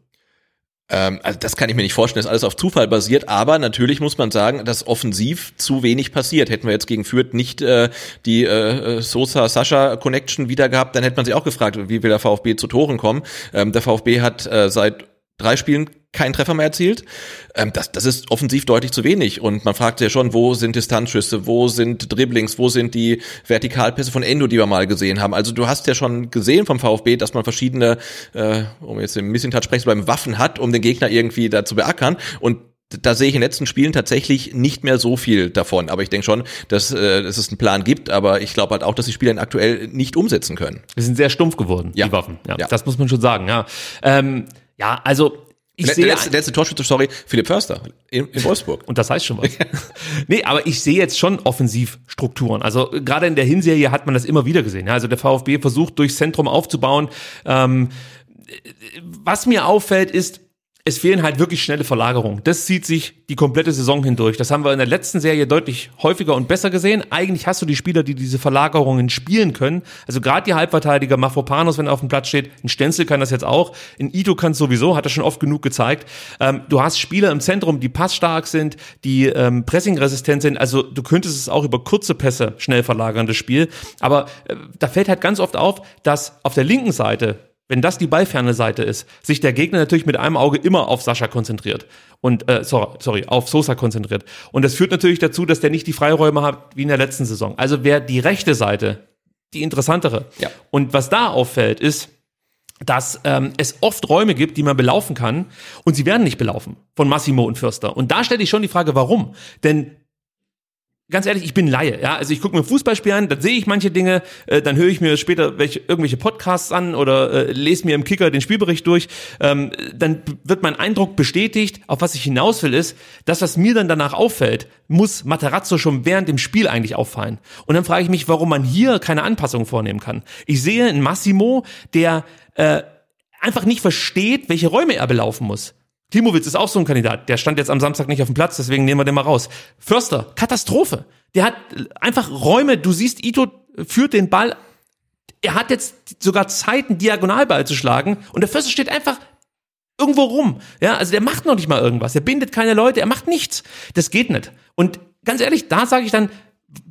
Ähm, also das kann ich mir nicht vorstellen, dass alles auf Zufall basiert, aber natürlich muss man sagen, dass offensiv zu wenig passiert. Hätten wir jetzt gegen Fürth nicht äh, die äh, Sosa-Sascha-Connection wieder gehabt, dann hätte man sich auch gefragt, wie will der VfB zu Toren kommen. Ähm, der VfB hat äh, seit drei Spielen keinen Treffer mehr erzielt. Ähm, das, das ist offensiv deutlich zu wenig. Und man fragt ja schon, wo sind Distanzschüsse, wo sind Dribblings, wo sind die Vertikalpässe von Endo, die wir mal gesehen haben. Also du hast ja schon gesehen vom VfB, dass man verschiedene, äh, um jetzt im Missing Touch sprechen zu bleiben, Waffen hat, um den Gegner irgendwie da zu beackern. Und da sehe ich in den letzten Spielen tatsächlich nicht mehr so viel davon. Aber ich denke schon, dass, äh, dass es einen Plan gibt. Aber ich glaube halt auch, dass die Spieler ihn aktuell nicht umsetzen können. Wir sind sehr stumpf geworden, ja. die Waffen. Ja, ja, Das muss man schon sagen. Ja, ähm, ja also ich sehe, der letzte, letzte Torschütze, sorry, Philipp Förster in, in Wolfsburg. Und das heißt schon was. nee, aber ich sehe jetzt schon Offensivstrukturen. Also gerade in der Hinserie hat man das immer wieder gesehen. Also der VfB versucht durchs Zentrum aufzubauen. Ähm, was mir auffällt, ist, es fehlen halt wirklich schnelle Verlagerungen. Das zieht sich die komplette Saison hindurch. Das haben wir in der letzten Serie deutlich häufiger und besser gesehen. Eigentlich hast du die Spieler, die diese Verlagerungen spielen können. Also gerade die Halbverteidiger, Mafropanos, wenn er auf dem Platz steht, ein Stenzel kann das jetzt auch, ein Ito kann es sowieso, hat er schon oft genug gezeigt. Ähm, du hast Spieler im Zentrum, die passstark sind, die ähm, pressingresistent sind. Also du könntest es auch über kurze Pässe schnell verlagern, das Spiel. Aber äh, da fällt halt ganz oft auf, dass auf der linken Seite wenn das die ballferne Seite ist, sich der Gegner natürlich mit einem Auge immer auf Sascha konzentriert und äh, sorry, sorry, auf Sosa konzentriert. Und das führt natürlich dazu, dass der nicht die Freiräume hat wie in der letzten Saison. Also wäre die rechte Seite die interessantere. Ja. Und was da auffällt, ist, dass ähm, es oft Räume gibt, die man belaufen kann und sie werden nicht belaufen von Massimo und Fürster. Und da stelle ich schon die Frage, warum? Denn ganz ehrlich, ich bin Laie, ja. Also ich gucke mir Fußballspiel an, dann sehe ich manche Dinge, äh, dann höre ich mir später welche, irgendwelche Podcasts an oder äh, lese mir im Kicker den Spielbericht durch. Ähm, dann wird mein Eindruck bestätigt. Auf was ich hinaus will, ist, das, was mir dann danach auffällt, muss Materazzo schon während dem Spiel eigentlich auffallen. Und dann frage ich mich, warum man hier keine Anpassungen vornehmen kann. Ich sehe einen Massimo, der äh, einfach nicht versteht, welche Räume er belaufen muss. Klimowitz ist auch so ein Kandidat. Der stand jetzt am Samstag nicht auf dem Platz, deswegen nehmen wir den mal raus. Förster, Katastrophe. Der hat einfach Räume, du siehst, Ito führt den Ball. Er hat jetzt sogar Zeit, einen Diagonalball zu schlagen und der Förster steht einfach irgendwo rum. Ja, also der macht noch nicht mal irgendwas. Er bindet keine Leute, er macht nichts. Das geht nicht. Und ganz ehrlich, da sage ich dann,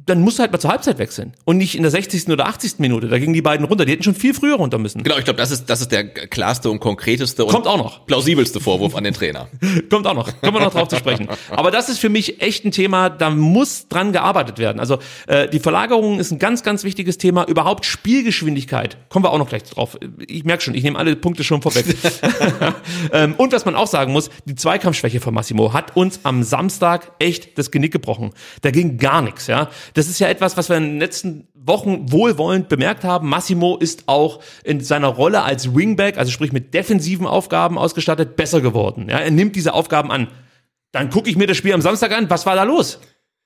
dann musst du halt mal zur Halbzeit wechseln und nicht in der 60. oder 80. Minute. Da gingen die beiden runter. Die hätten schon viel früher runter müssen. Genau, ich glaube, das ist, das ist der klarste und konkreteste und Kommt auch noch. plausibelste Vorwurf an den Trainer. Kommt auch noch. Kommen wir noch drauf zu sprechen. Aber das ist für mich echt ein Thema, da muss dran gearbeitet werden. Also äh, die Verlagerung ist ein ganz, ganz wichtiges Thema. Überhaupt Spielgeschwindigkeit. Kommen wir auch noch gleich drauf. Ich merke schon, ich nehme alle Punkte schon vorweg. ähm, und was man auch sagen muss, die Zweikampfschwäche von Massimo hat uns am Samstag echt das Genick gebrochen. Da ging gar nichts, ja. Das ist ja etwas, was wir in den letzten Wochen wohlwollend bemerkt haben. Massimo ist auch in seiner Rolle als Wingback, also sprich mit defensiven Aufgaben ausgestattet, besser geworden. Ja, er nimmt diese Aufgaben an. Dann gucke ich mir das Spiel am Samstag an. Was war da los?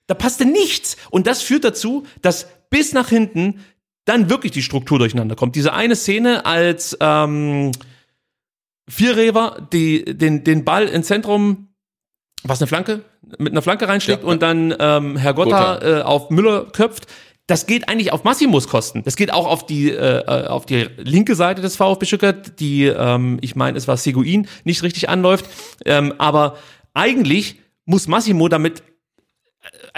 Da passte nichts. Und das führt dazu, dass bis nach hinten dann wirklich die Struktur durcheinander kommt. Diese eine Szene, als ähm, Vierrever die, den, den Ball ins Zentrum, was eine Flanke, mit einer Flanke reinschlägt Ja. und dann ähm, Herr Gotta äh, auf Müller köpft. Das geht eigentlich auf Massimos Kosten. Das geht auch auf die äh, äh, auf die linke Seite des VfB Stuttgart, die ähm, ich meine, es war Seguin, nicht richtig anläuft. Ähm, aber eigentlich muss Massimo damit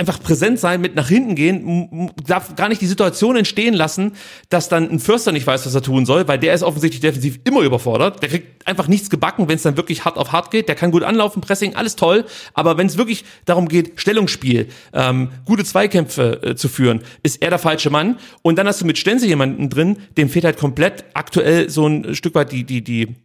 einfach präsent sein, mit nach hinten gehen, darf gar nicht die Situation entstehen lassen, dass dann ein Förster nicht weiß, was er tun soll, weil der ist offensichtlich defensiv immer überfordert. Der kriegt einfach nichts gebacken, wenn es dann wirklich hart auf hart geht. Der kann gut anlaufen, Pressing, alles toll. Aber wenn es wirklich darum geht, Stellungsspiel, ähm, gute Zweikämpfe äh, zu führen, ist er der falsche Mann. Und dann hast du mit Stenze jemanden drin, dem fehlt halt komplett aktuell so ein Stück weit die, die, die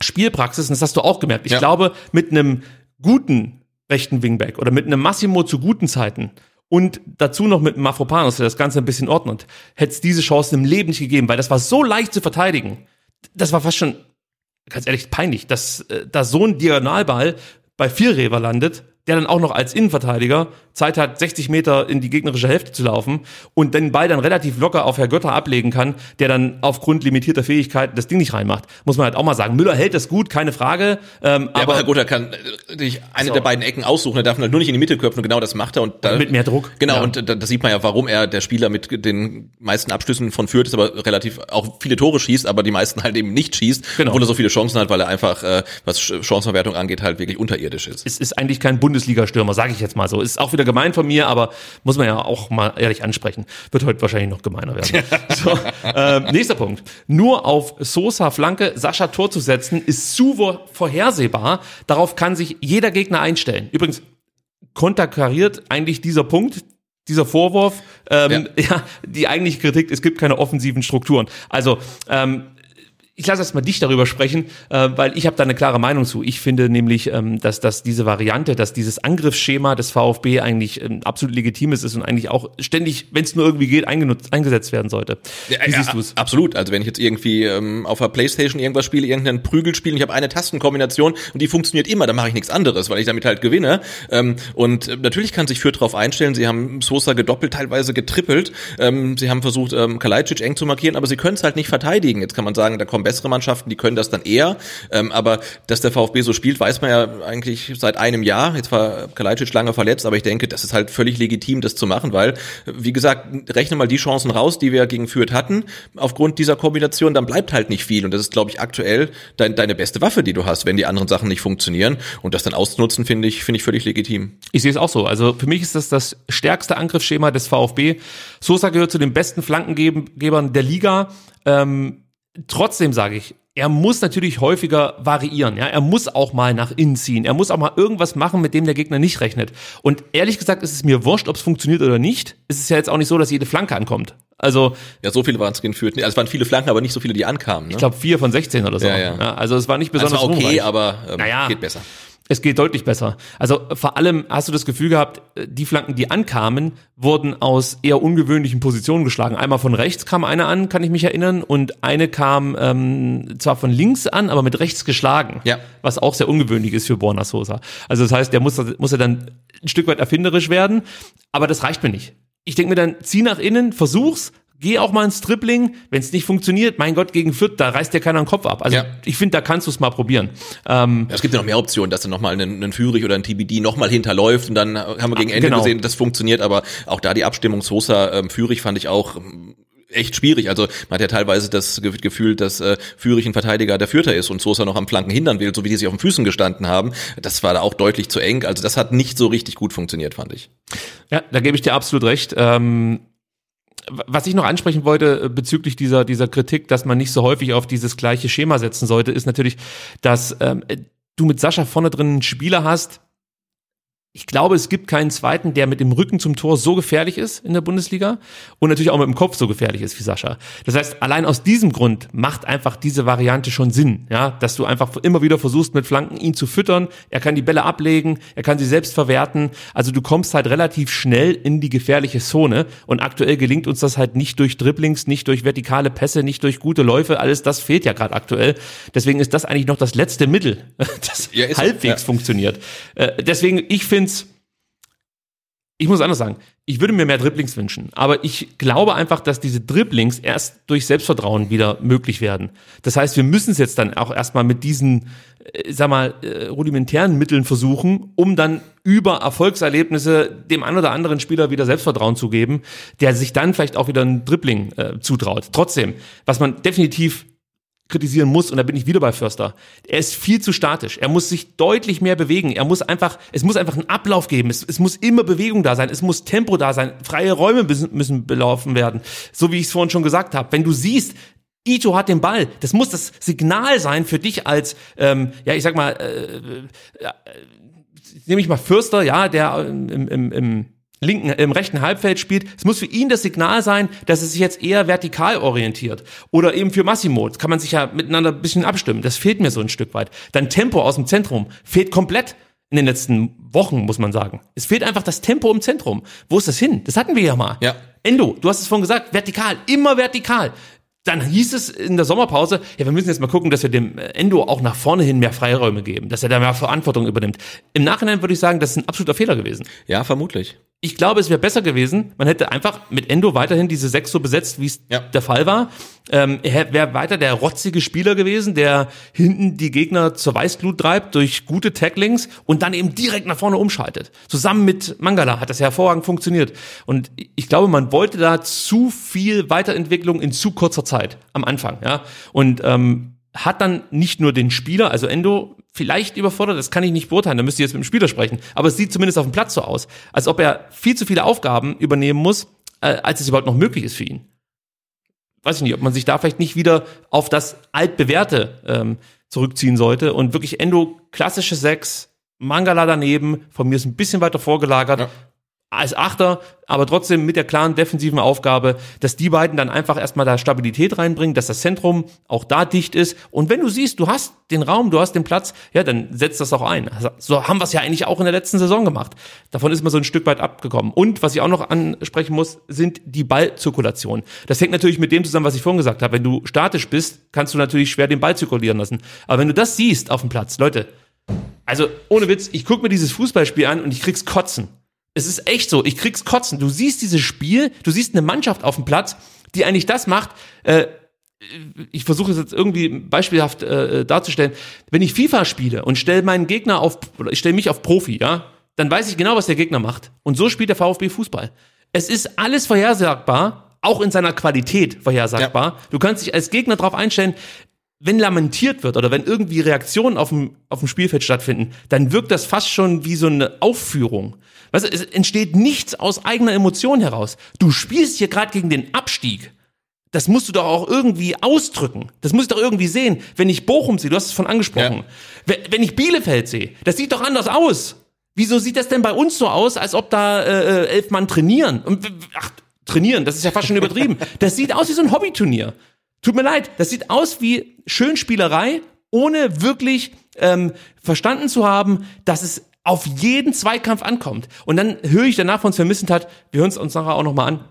Spielpraxis. Und das hast du auch gemerkt. Ich Ja. glaube, mit einem guten rechten Wingback oder mit einem Massimo zu guten Zeiten und dazu noch mit einem Mafropanos, der das Ganze ein bisschen ordnet, hätte es diese Chance im Leben nicht gegeben, weil das war so leicht zu verteidigen. Das war fast schon, ganz ehrlich, peinlich, dass äh, da so ein Diagonalball bei Vierrever landet, der dann auch noch als Innenverteidiger Zeit hat, 60 Meter in die gegnerische Hälfte zu laufen und den Ball dann relativ locker auf Herr Götter ablegen kann, der dann aufgrund limitierter Fähigkeiten das Ding nicht reinmacht. Muss man halt auch mal sagen. Müller hält das gut, keine Frage. Ähm, Ja, aber aber Herr Gotha kann äh, sich eine So. der beiden Ecken aussuchen, er darf halt nur nicht in die Mitte köpfen und genau das macht er. Und da, mit mehr Druck. Genau, Ja. und da, da sieht man ja, warum er der Spieler mit den meisten Abschlüssen von Fürth ist, aber relativ auch viele Tore schießt, aber die meisten halt eben nicht schießt, Genau. obwohl er so viele Chancen hat, weil er einfach, äh, was Ch- Chancenverwertung angeht, halt wirklich unterirdisch ist. es ist eigentlich kein Bundesliga-Stürmer, sage ich jetzt mal so. Ist auch wieder gemein von mir, aber muss man ja auch mal ehrlich ansprechen. Wird heute wahrscheinlich noch gemeiner werden. so, ähm, nächster Punkt. Nur auf Sosa Flanke Sascha Tor zu setzen, ist vor- vorhersehbar. Darauf kann sich jeder Gegner einstellen. Übrigens, konterkariert eigentlich dieser Punkt, dieser Vorwurf, ähm, ja. die eigentliche Kritik, es gibt keine offensiven Strukturen. Also, ähm, ich lasse erst mal dich darüber sprechen, äh, weil ich habe da eine klare Meinung zu. Ich finde nämlich, ähm, dass, dass diese Variante, dass dieses Angriffsschema des VfB eigentlich ähm, absolut legitimes ist und eigentlich auch ständig, wenn es nur irgendwie geht, eingenutzt, eingesetzt werden sollte. Wie siehst du es? Absolut. Also wenn ich jetzt irgendwie ähm, auf der Playstation irgendwas spiele, irgendein Prügelspiel, und ich habe eine Tastenkombination und die funktioniert immer, dann mache ich nichts anderes, weil ich damit halt gewinne. Ähm, und äh, natürlich kann sich Fürth drauf einstellen. Sie haben Sosa gedoppelt, teilweise getrippelt. Ähm, sie haben versucht, ähm, Kalajdzic eng zu markieren, aber sie können es halt nicht verteidigen. Jetzt kann man sagen, da kommen bessere Mannschaften, die können das dann eher. Ähm, aber dass der VfB so spielt, weiß man ja eigentlich seit einem Jahr. Jetzt war Kalajdzic lange verletzt, aber ich denke, das ist halt völlig legitim, das zu machen, weil, wie gesagt, rechne mal die Chancen raus, die wir gegen Fürth hatten. Aufgrund dieser Kombination, dann bleibt halt nicht viel. Und das ist, glaube ich, aktuell dein, deine beste Waffe, die du hast, wenn die anderen Sachen nicht funktionieren. Und das dann auszunutzen, finde ich, finde ich völlig legitim. Ich sehe es auch so. Also für mich ist das das stärkste Angriffsschema des VfB. Sosa gehört zu den besten Flankengebern der Liga. Ähm, trotzdem sage ich, er muss natürlich häufiger variieren. Ja, er muss auch mal nach innen ziehen. Er muss auch mal irgendwas machen, mit dem der Gegner nicht rechnet. Und ehrlich gesagt ist es mir wurscht, ob es funktioniert oder nicht. Es ist ja jetzt auch nicht so, dass jede Flanke ankommt. Also Ja, so viele waren es geführt. Also es waren viele Flanken, aber nicht so viele, die ankamen. Ne? ich glaube vier von 16 oder so. Ja, ja. also es war nicht das besonders war okay, aber ähm, Naja. geht besser. Es geht deutlich besser. Also vor allem hast du das Gefühl gehabt, äh, die Flanken, die ankamen, wurden aus eher ungewöhnlichen Positionen geschlagen. Einmal von rechts kam eine an, kann ich mich erinnern, und eine kam ähm, zwar von links an, aber mit rechts geschlagen. Ja. Was auch sehr ungewöhnlich ist für Borna Sosa. Also das heißt, der muss, muss er dann ein Stück weit erfinderisch werden, aber das reicht mir nicht. Ich denke mir dann, zieh nach innen, versuch's, geh auch mal ins Dribbling. Wenn es nicht funktioniert, mein Gott, gegen Fürth, da reißt dir keiner den Kopf ab. Also Ja. ich finde, da kannst du es mal probieren. Ähm, Ja, es gibt ja noch mehr Optionen, dass dann nochmal ein, ein Führig oder ein TBD nochmal hinterläuft und dann haben wir gegen Ende genau. gesehen, das funktioniert, aber auch da die Abstimmung Sosa, ähm, Führig fand ich auch ähm, echt schwierig. Also man hat ja teilweise das Ge- Gefühl, dass äh, Führig ein Verteidiger der Vierter ist und Sosa noch am Flanken hindern will, so wie die sich auf den Füßen gestanden haben. Das war da auch deutlich zu eng. Also das hat nicht so richtig gut funktioniert, fand ich. Ja, da gebe ich dir absolut recht. Ähm, was ich noch ansprechen wollte äh, bezüglich dieser, dieser Kritik, dass man nicht so häufig auf dieses gleiche Schema setzen sollte, ist natürlich, dass ähm, du mit Sascha vorne drin einen Spieler hast. Ich glaube, es gibt keinen zweiten, der mit dem Rücken zum Tor so gefährlich ist in der Bundesliga und natürlich auch mit dem Kopf so gefährlich ist wie Sascha. Das heißt, allein aus diesem Grund macht einfach diese Variante schon Sinn, ja, dass du einfach immer wieder versuchst mit Flanken ihn zu füttern. Er kann die Bälle ablegen, er kann sie selbst verwerten. Also du kommst halt relativ schnell in die gefährliche Zone und aktuell gelingt uns das halt nicht durch Dribblings, nicht durch vertikale Pässe, nicht durch gute Läufe. Alles das fehlt ja gerade aktuell. Deswegen ist das eigentlich noch das letzte Mittel, das Ja, halbwegs ja. funktioniert. Äh, deswegen, ich find's ich muss anders sagen, ich würde mir mehr Dribblings wünschen, aber ich glaube einfach, dass diese Dribblings erst durch Selbstvertrauen wieder möglich werden. Das heißt, wir müssen es jetzt dann auch erstmal mit diesen, äh, sag mal, äh, rudimentären Mitteln versuchen, um dann über Erfolgserlebnisse dem einen oder anderen Spieler wieder Selbstvertrauen zu geben, der sich dann vielleicht auch wieder ein Dribbling äh, zutraut. Trotzdem, was man definitiv kritisieren muss, und da bin ich wieder bei Förster. Er ist viel zu statisch. Er muss sich deutlich mehr bewegen. Er muss einfach, es muss einfach einen Ablauf geben. Es, es muss immer Bewegung da sein. Es muss Tempo da sein. Freie Räume müssen, müssen belaufen werden. So wie ich es vorhin schon gesagt habe. Wenn du siehst, Ito hat den Ball. Das muss das Signal sein für dich als, ähm, ja, ich sag mal, äh, ja, äh, nehme ich mal Fürster, ja, der im, im, im linken, im rechten Halbfeld spielt. Es muss für ihn das Signal sein, dass es sich jetzt eher vertikal orientiert. Oder eben für Massimo. Das kann man sich ja miteinander ein bisschen abstimmen. Das fehlt mir so ein Stück weit. Dann Tempo aus dem Zentrum fehlt komplett in den letzten Wochen, muss man sagen. Es fehlt einfach das Tempo im Zentrum. Wo ist das hin? Das hatten wir ja mal. Ja. Endo, du hast es vorhin gesagt, vertikal, immer vertikal. Dann hieß es in der Sommerpause, ja, wir müssen jetzt mal gucken, dass wir dem Endo auch nach vorne hin mehr Freiräume geben, dass er da mehr Verantwortung übernimmt. Im Nachhinein würde ich sagen, das ist ein absoluter Fehler gewesen. Ja, vermutlich. Ich glaube, es wäre besser gewesen, man hätte einfach mit Endo weiterhin diese Sechs so besetzt, wie es Ja. der Fall war. Ähm, er wäre weiter der rotzige Spieler gewesen, der hinten die Gegner zur Weißglut treibt durch gute Tacklings und dann eben direkt nach vorne umschaltet. Zusammen mit Mangala hat das hervorragend funktioniert. Und ich glaube, man wollte da zu viel Weiterentwicklung in zu kurzer Zeit am Anfang. Ja? Und ähm, hat dann nicht nur den Spieler, also Endo, vielleicht überfordert, das kann ich nicht beurteilen, da müsst ihr jetzt mit dem Spieler sprechen, aber es sieht zumindest auf dem Platz so aus, als ob er viel zu viele Aufgaben übernehmen muss, äh, als es überhaupt noch möglich ist für ihn. Weiß ich nicht, ob man sich da vielleicht nicht wieder auf das altbewährte ähm, zurückziehen sollte und wirklich Endo klassische Sechs, Mangala daneben, von mir ist ein bisschen weiter vorgelagert, Ja. Als Achter, aber trotzdem mit der klaren defensiven Aufgabe, dass die beiden dann einfach erstmal da Stabilität reinbringen, dass das Zentrum auch da dicht ist. Und wenn du siehst, du hast den Raum, du hast den Platz, ja, dann setzt das auch ein. So haben wir es ja eigentlich auch in der letzten Saison gemacht. Davon ist man so ein Stück weit abgekommen. Und was ich auch noch ansprechen muss, sind die Ballzirkulation. Das hängt natürlich mit dem zusammen, was ich vorhin gesagt habe. Wenn du statisch bist, kannst du natürlich schwer den Ball zirkulieren lassen. Aber wenn du das siehst auf dem Platz, Leute, also ohne Witz, ich gucke mir dieses Fußballspiel an und ich krieg's kotzen. Es ist echt so, ich krieg's kotzen. Du siehst dieses Spiel, du siehst eine Mannschaft auf dem Platz, die eigentlich das macht, äh, ich versuche es jetzt irgendwie beispielhaft äh, darzustellen, wenn ich FIFA spiele und stelle meinen Gegner auf, oder ich stelle mich auf Profi, ja, dann weiß ich genau, was der Gegner macht. Und so spielt der VfB Fußball. Es ist alles vorhersagbar, auch in seiner Qualität vorhersagbar. Du kannst dich als Gegner darauf einstellen, wenn lamentiert wird oder wenn irgendwie Reaktionen auf dem, auf dem Spielfeld stattfinden, dann wirkt das fast schon wie so eine Aufführung. Weißt du, es entsteht nichts aus eigener Emotion heraus. Du spielst hier gerade gegen den Abstieg. Das musst du doch auch irgendwie ausdrücken. Das muss ich doch irgendwie sehen. Wenn ich Bochum sehe, du hast es von angesprochen. Wenn, wenn ich Bielefeld sehe, das sieht doch anders aus. Wieso sieht das denn bei uns so aus, als ob da äh, äh, elf Mann trainieren? Und, ach, trainieren, das ist ja fast schon übertrieben. Das sieht aus wie so ein Hobbyturnier. Tut mir leid, das sieht aus wie Schönspielerei, ohne wirklich ähm, verstanden zu haben, dass es auf jeden Zweikampf ankommt. Und dann höre ich danach von Sven Missentat, wir hören es uns nachher auch nochmal an,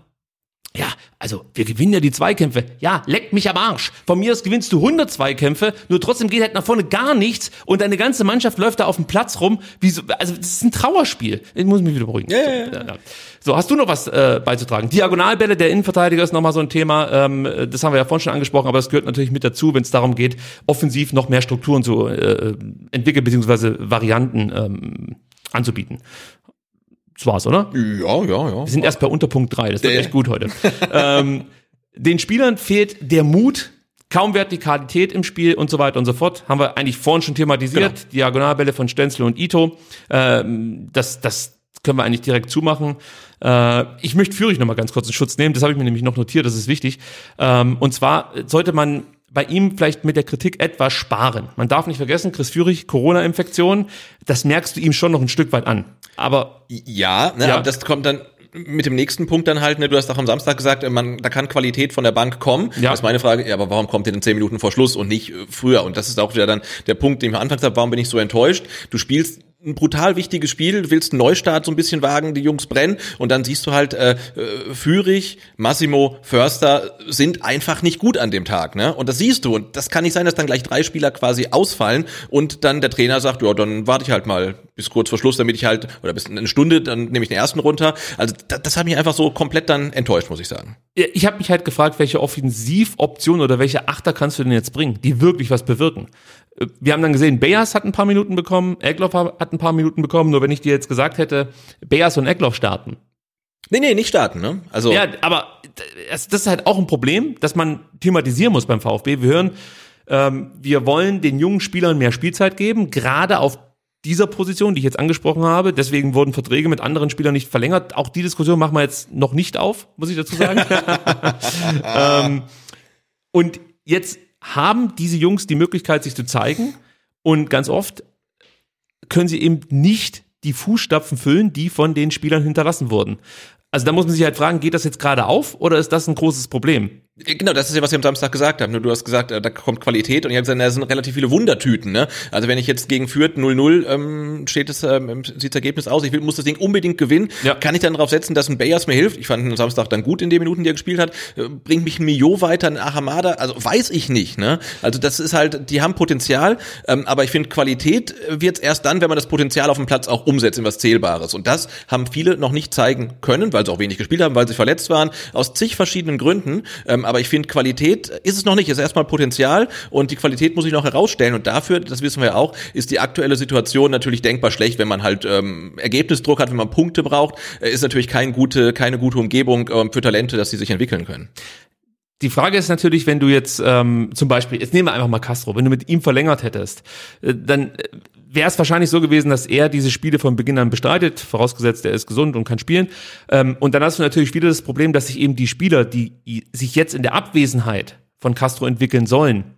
ja, also wir gewinnen ja die Zweikämpfe. Ja, leck mich am Arsch. Von mir aus gewinnst du 100 Zweikämpfe, nur trotzdem geht halt nach vorne gar nichts und deine ganze Mannschaft läuft da auf dem Platz rum. Wie so, also das ist ein Trauerspiel. Ich muss mich wieder beruhigen. so, ja. so, hast du noch was äh, beizutragen? Diagonalbälle, der Innenverteidiger ist nochmal so ein Thema. Ähm, das haben wir ja vorhin schon angesprochen, aber es gehört natürlich mit dazu, wenn es darum geht, offensiv noch mehr Strukturen zu äh, entwickeln beziehungsweise Varianten ähm, anzubieten. Das war's, oder? Ja, ja, ja. Wir sind erst bei Unterpunkt 3, das wird Der- echt gut heute. ähm, den Spielern fehlt der Mut, kaum Vertikalität im Spiel und so weiter und so fort. Haben wir eigentlich vorhin schon thematisiert. Genau. Diagonalbälle von Stenzel und Ito. Ähm, das, das können wir eigentlich direkt zumachen. Äh, ich möchte Führig noch mal ganz kurz in Schutz nehmen. Das habe ich mir nämlich noch notiert, das ist wichtig. Ähm, und zwar sollte man bei ihm vielleicht mit der Kritik etwas sparen. Man darf nicht vergessen, Chris Führig, Corona-Infektion, das merkst du ihm schon noch ein Stück weit an. Aber Ja, ne, Ja. aber das kommt dann mit dem nächsten Punkt dann halt, ne, du hast auch am Samstag gesagt, äh, man, da kann Qualität von der Bank kommen. Ja. Das ist meine Frage, ja, aber warum kommt ihr denn zehn Minuten vor Schluss und nicht äh, früher? Und das ist auch wieder dann der Punkt, den ich am Anfang habe, warum bin ich so enttäuscht? Du spielst ein brutal wichtiges Spiel, du willst einen Neustart so ein bisschen wagen, die Jungs brennen und dann siehst du halt, äh, äh, Führig, Massimo, Förster sind einfach nicht gut an dem Tag, ne? Und das siehst du und das kann nicht sein, dass dann gleich drei Spieler quasi ausfallen und dann der Trainer sagt, ja, dann warte ich halt mal bis kurz vor Schluss, damit ich halt, oder bis eine Stunde, dann nehme ich den ersten runter. Also das, das hat mich einfach so komplett dann enttäuscht, muss ich sagen. ich habe mich halt gefragt, welche Offensivoption oder welche Achter kannst du denn jetzt bringen, die wirklich was bewirken. Wir haben dann gesehen, Beas hat ein paar Minuten bekommen, Egloff hat ein paar Minuten bekommen, nur wenn ich dir jetzt gesagt hätte, Beas und Egloff starten. Nee, nee, nicht starten, ne? Also Ja, aber das, ist halt auch ein Problem, das man thematisieren muss beim VfB. Wir hören, ähm, wir wollen den jungen Spielern mehr Spielzeit geben, gerade auf dieser Position, die ich jetzt angesprochen habe. Deswegen wurden Verträge mit anderen Spielern nicht verlängert. Auch die Diskussion machen wir jetzt noch nicht auf, muss ich dazu sagen. ähm, und jetzt haben diese Jungs die Möglichkeit, sich zu zeigen. Und ganz oft können sie eben nicht die Fußstapfen füllen, die von den Spielern hinterlassen wurden. Also da muss man sich halt fragen, geht das jetzt gerade auf oder ist das ein großes Problem? Genau, das ist ja, was wir am Samstag gesagt haben. Nur du hast gesagt, äh, da kommt Qualität und ich habe gesagt, da sind relativ viele Wundertüten. Ne? Also wenn ich jetzt gegen Fürth 0-0 ähm, steht es, ähm, sieht das Ergebnis aus, ich will, muss das Ding unbedingt gewinnen, Ja. kann ich dann darauf setzen, dass ein Bayers mir hilft? Ich fand ihn am Samstag dann gut in den Minuten, die er gespielt hat. Äh, Bringt mich ein Mio weiter, ein Ahamada? Also weiß ich nicht. Ne? Also das ist halt, die haben Potenzial, ähm, aber ich finde, Qualität wird erst dann, wenn man das Potenzial auf dem Platz auch umsetzt in was Zählbares. Und das haben viele noch nicht zeigen können, weil sie auch wenig gespielt haben, weil sie verletzt waren, aus zig verschiedenen Gründen. Ähm, aber ich finde, Qualität ist es noch nicht. Es ist erstmal Potenzial und die Qualität muss ich noch herausstellen. Und dafür, das wissen wir auch, ist die aktuelle Situation natürlich denkbar schlecht, wenn man halt ähm, Ergebnisdruck hat, wenn man Punkte braucht, äh, ist natürlich kein gute, keine gute Umgebung ähm, für Talente, dass sie sich entwickeln können. Die Frage ist natürlich, wenn du jetzt ähm, zum Beispiel, jetzt nehmen wir einfach mal Castro, wenn du mit ihm verlängert hättest, äh, dann äh, wäre es wahrscheinlich so gewesen, dass er diese Spiele von Beginn an bestreitet, vorausgesetzt er ist gesund und kann spielen. Ähm, und dann hast du natürlich wieder das Problem, dass sich eben die Spieler, die sich jetzt in der Abwesenheit von Castro entwickeln sollen,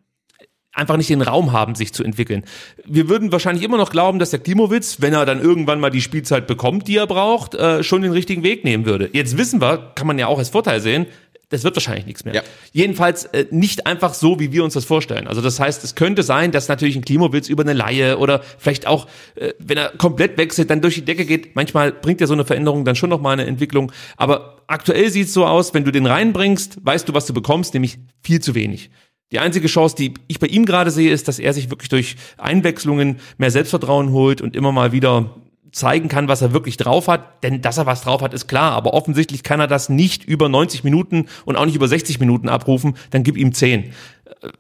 einfach nicht den Raum haben, sich zu entwickeln. Wir würden wahrscheinlich immer noch glauben, dass der Klimowitz, wenn er dann irgendwann mal die Spielzeit bekommt, die er braucht, äh, schon den richtigen Weg nehmen würde. Jetzt wissen wir, kann man ja auch als Vorteil sehen, das wird wahrscheinlich nichts mehr. Ja. Jedenfalls äh, nicht einfach so, wie wir uns das vorstellen. Also das heißt, es könnte sein, dass natürlich ein Klimowitz über eine Laie oder vielleicht auch, äh, wenn er komplett wechselt, dann durch die Decke geht. Manchmal bringt ja so eine Veränderung dann schon noch mal eine Entwicklung. Aber aktuell sieht es so aus, wenn du den reinbringst, weißt du, was du bekommst, nämlich viel zu wenig. Die einzige Chance, die ich bei ihm gerade sehe, ist, dass er sich wirklich durch Einwechslungen mehr Selbstvertrauen holt und immer mal wieder zeigen kann, was er wirklich drauf hat. Denn dass er was drauf hat, ist klar. Aber offensichtlich kann er das nicht über 90 Minuten und auch nicht über 60 Minuten abrufen. Dann gib ihm 10, äh,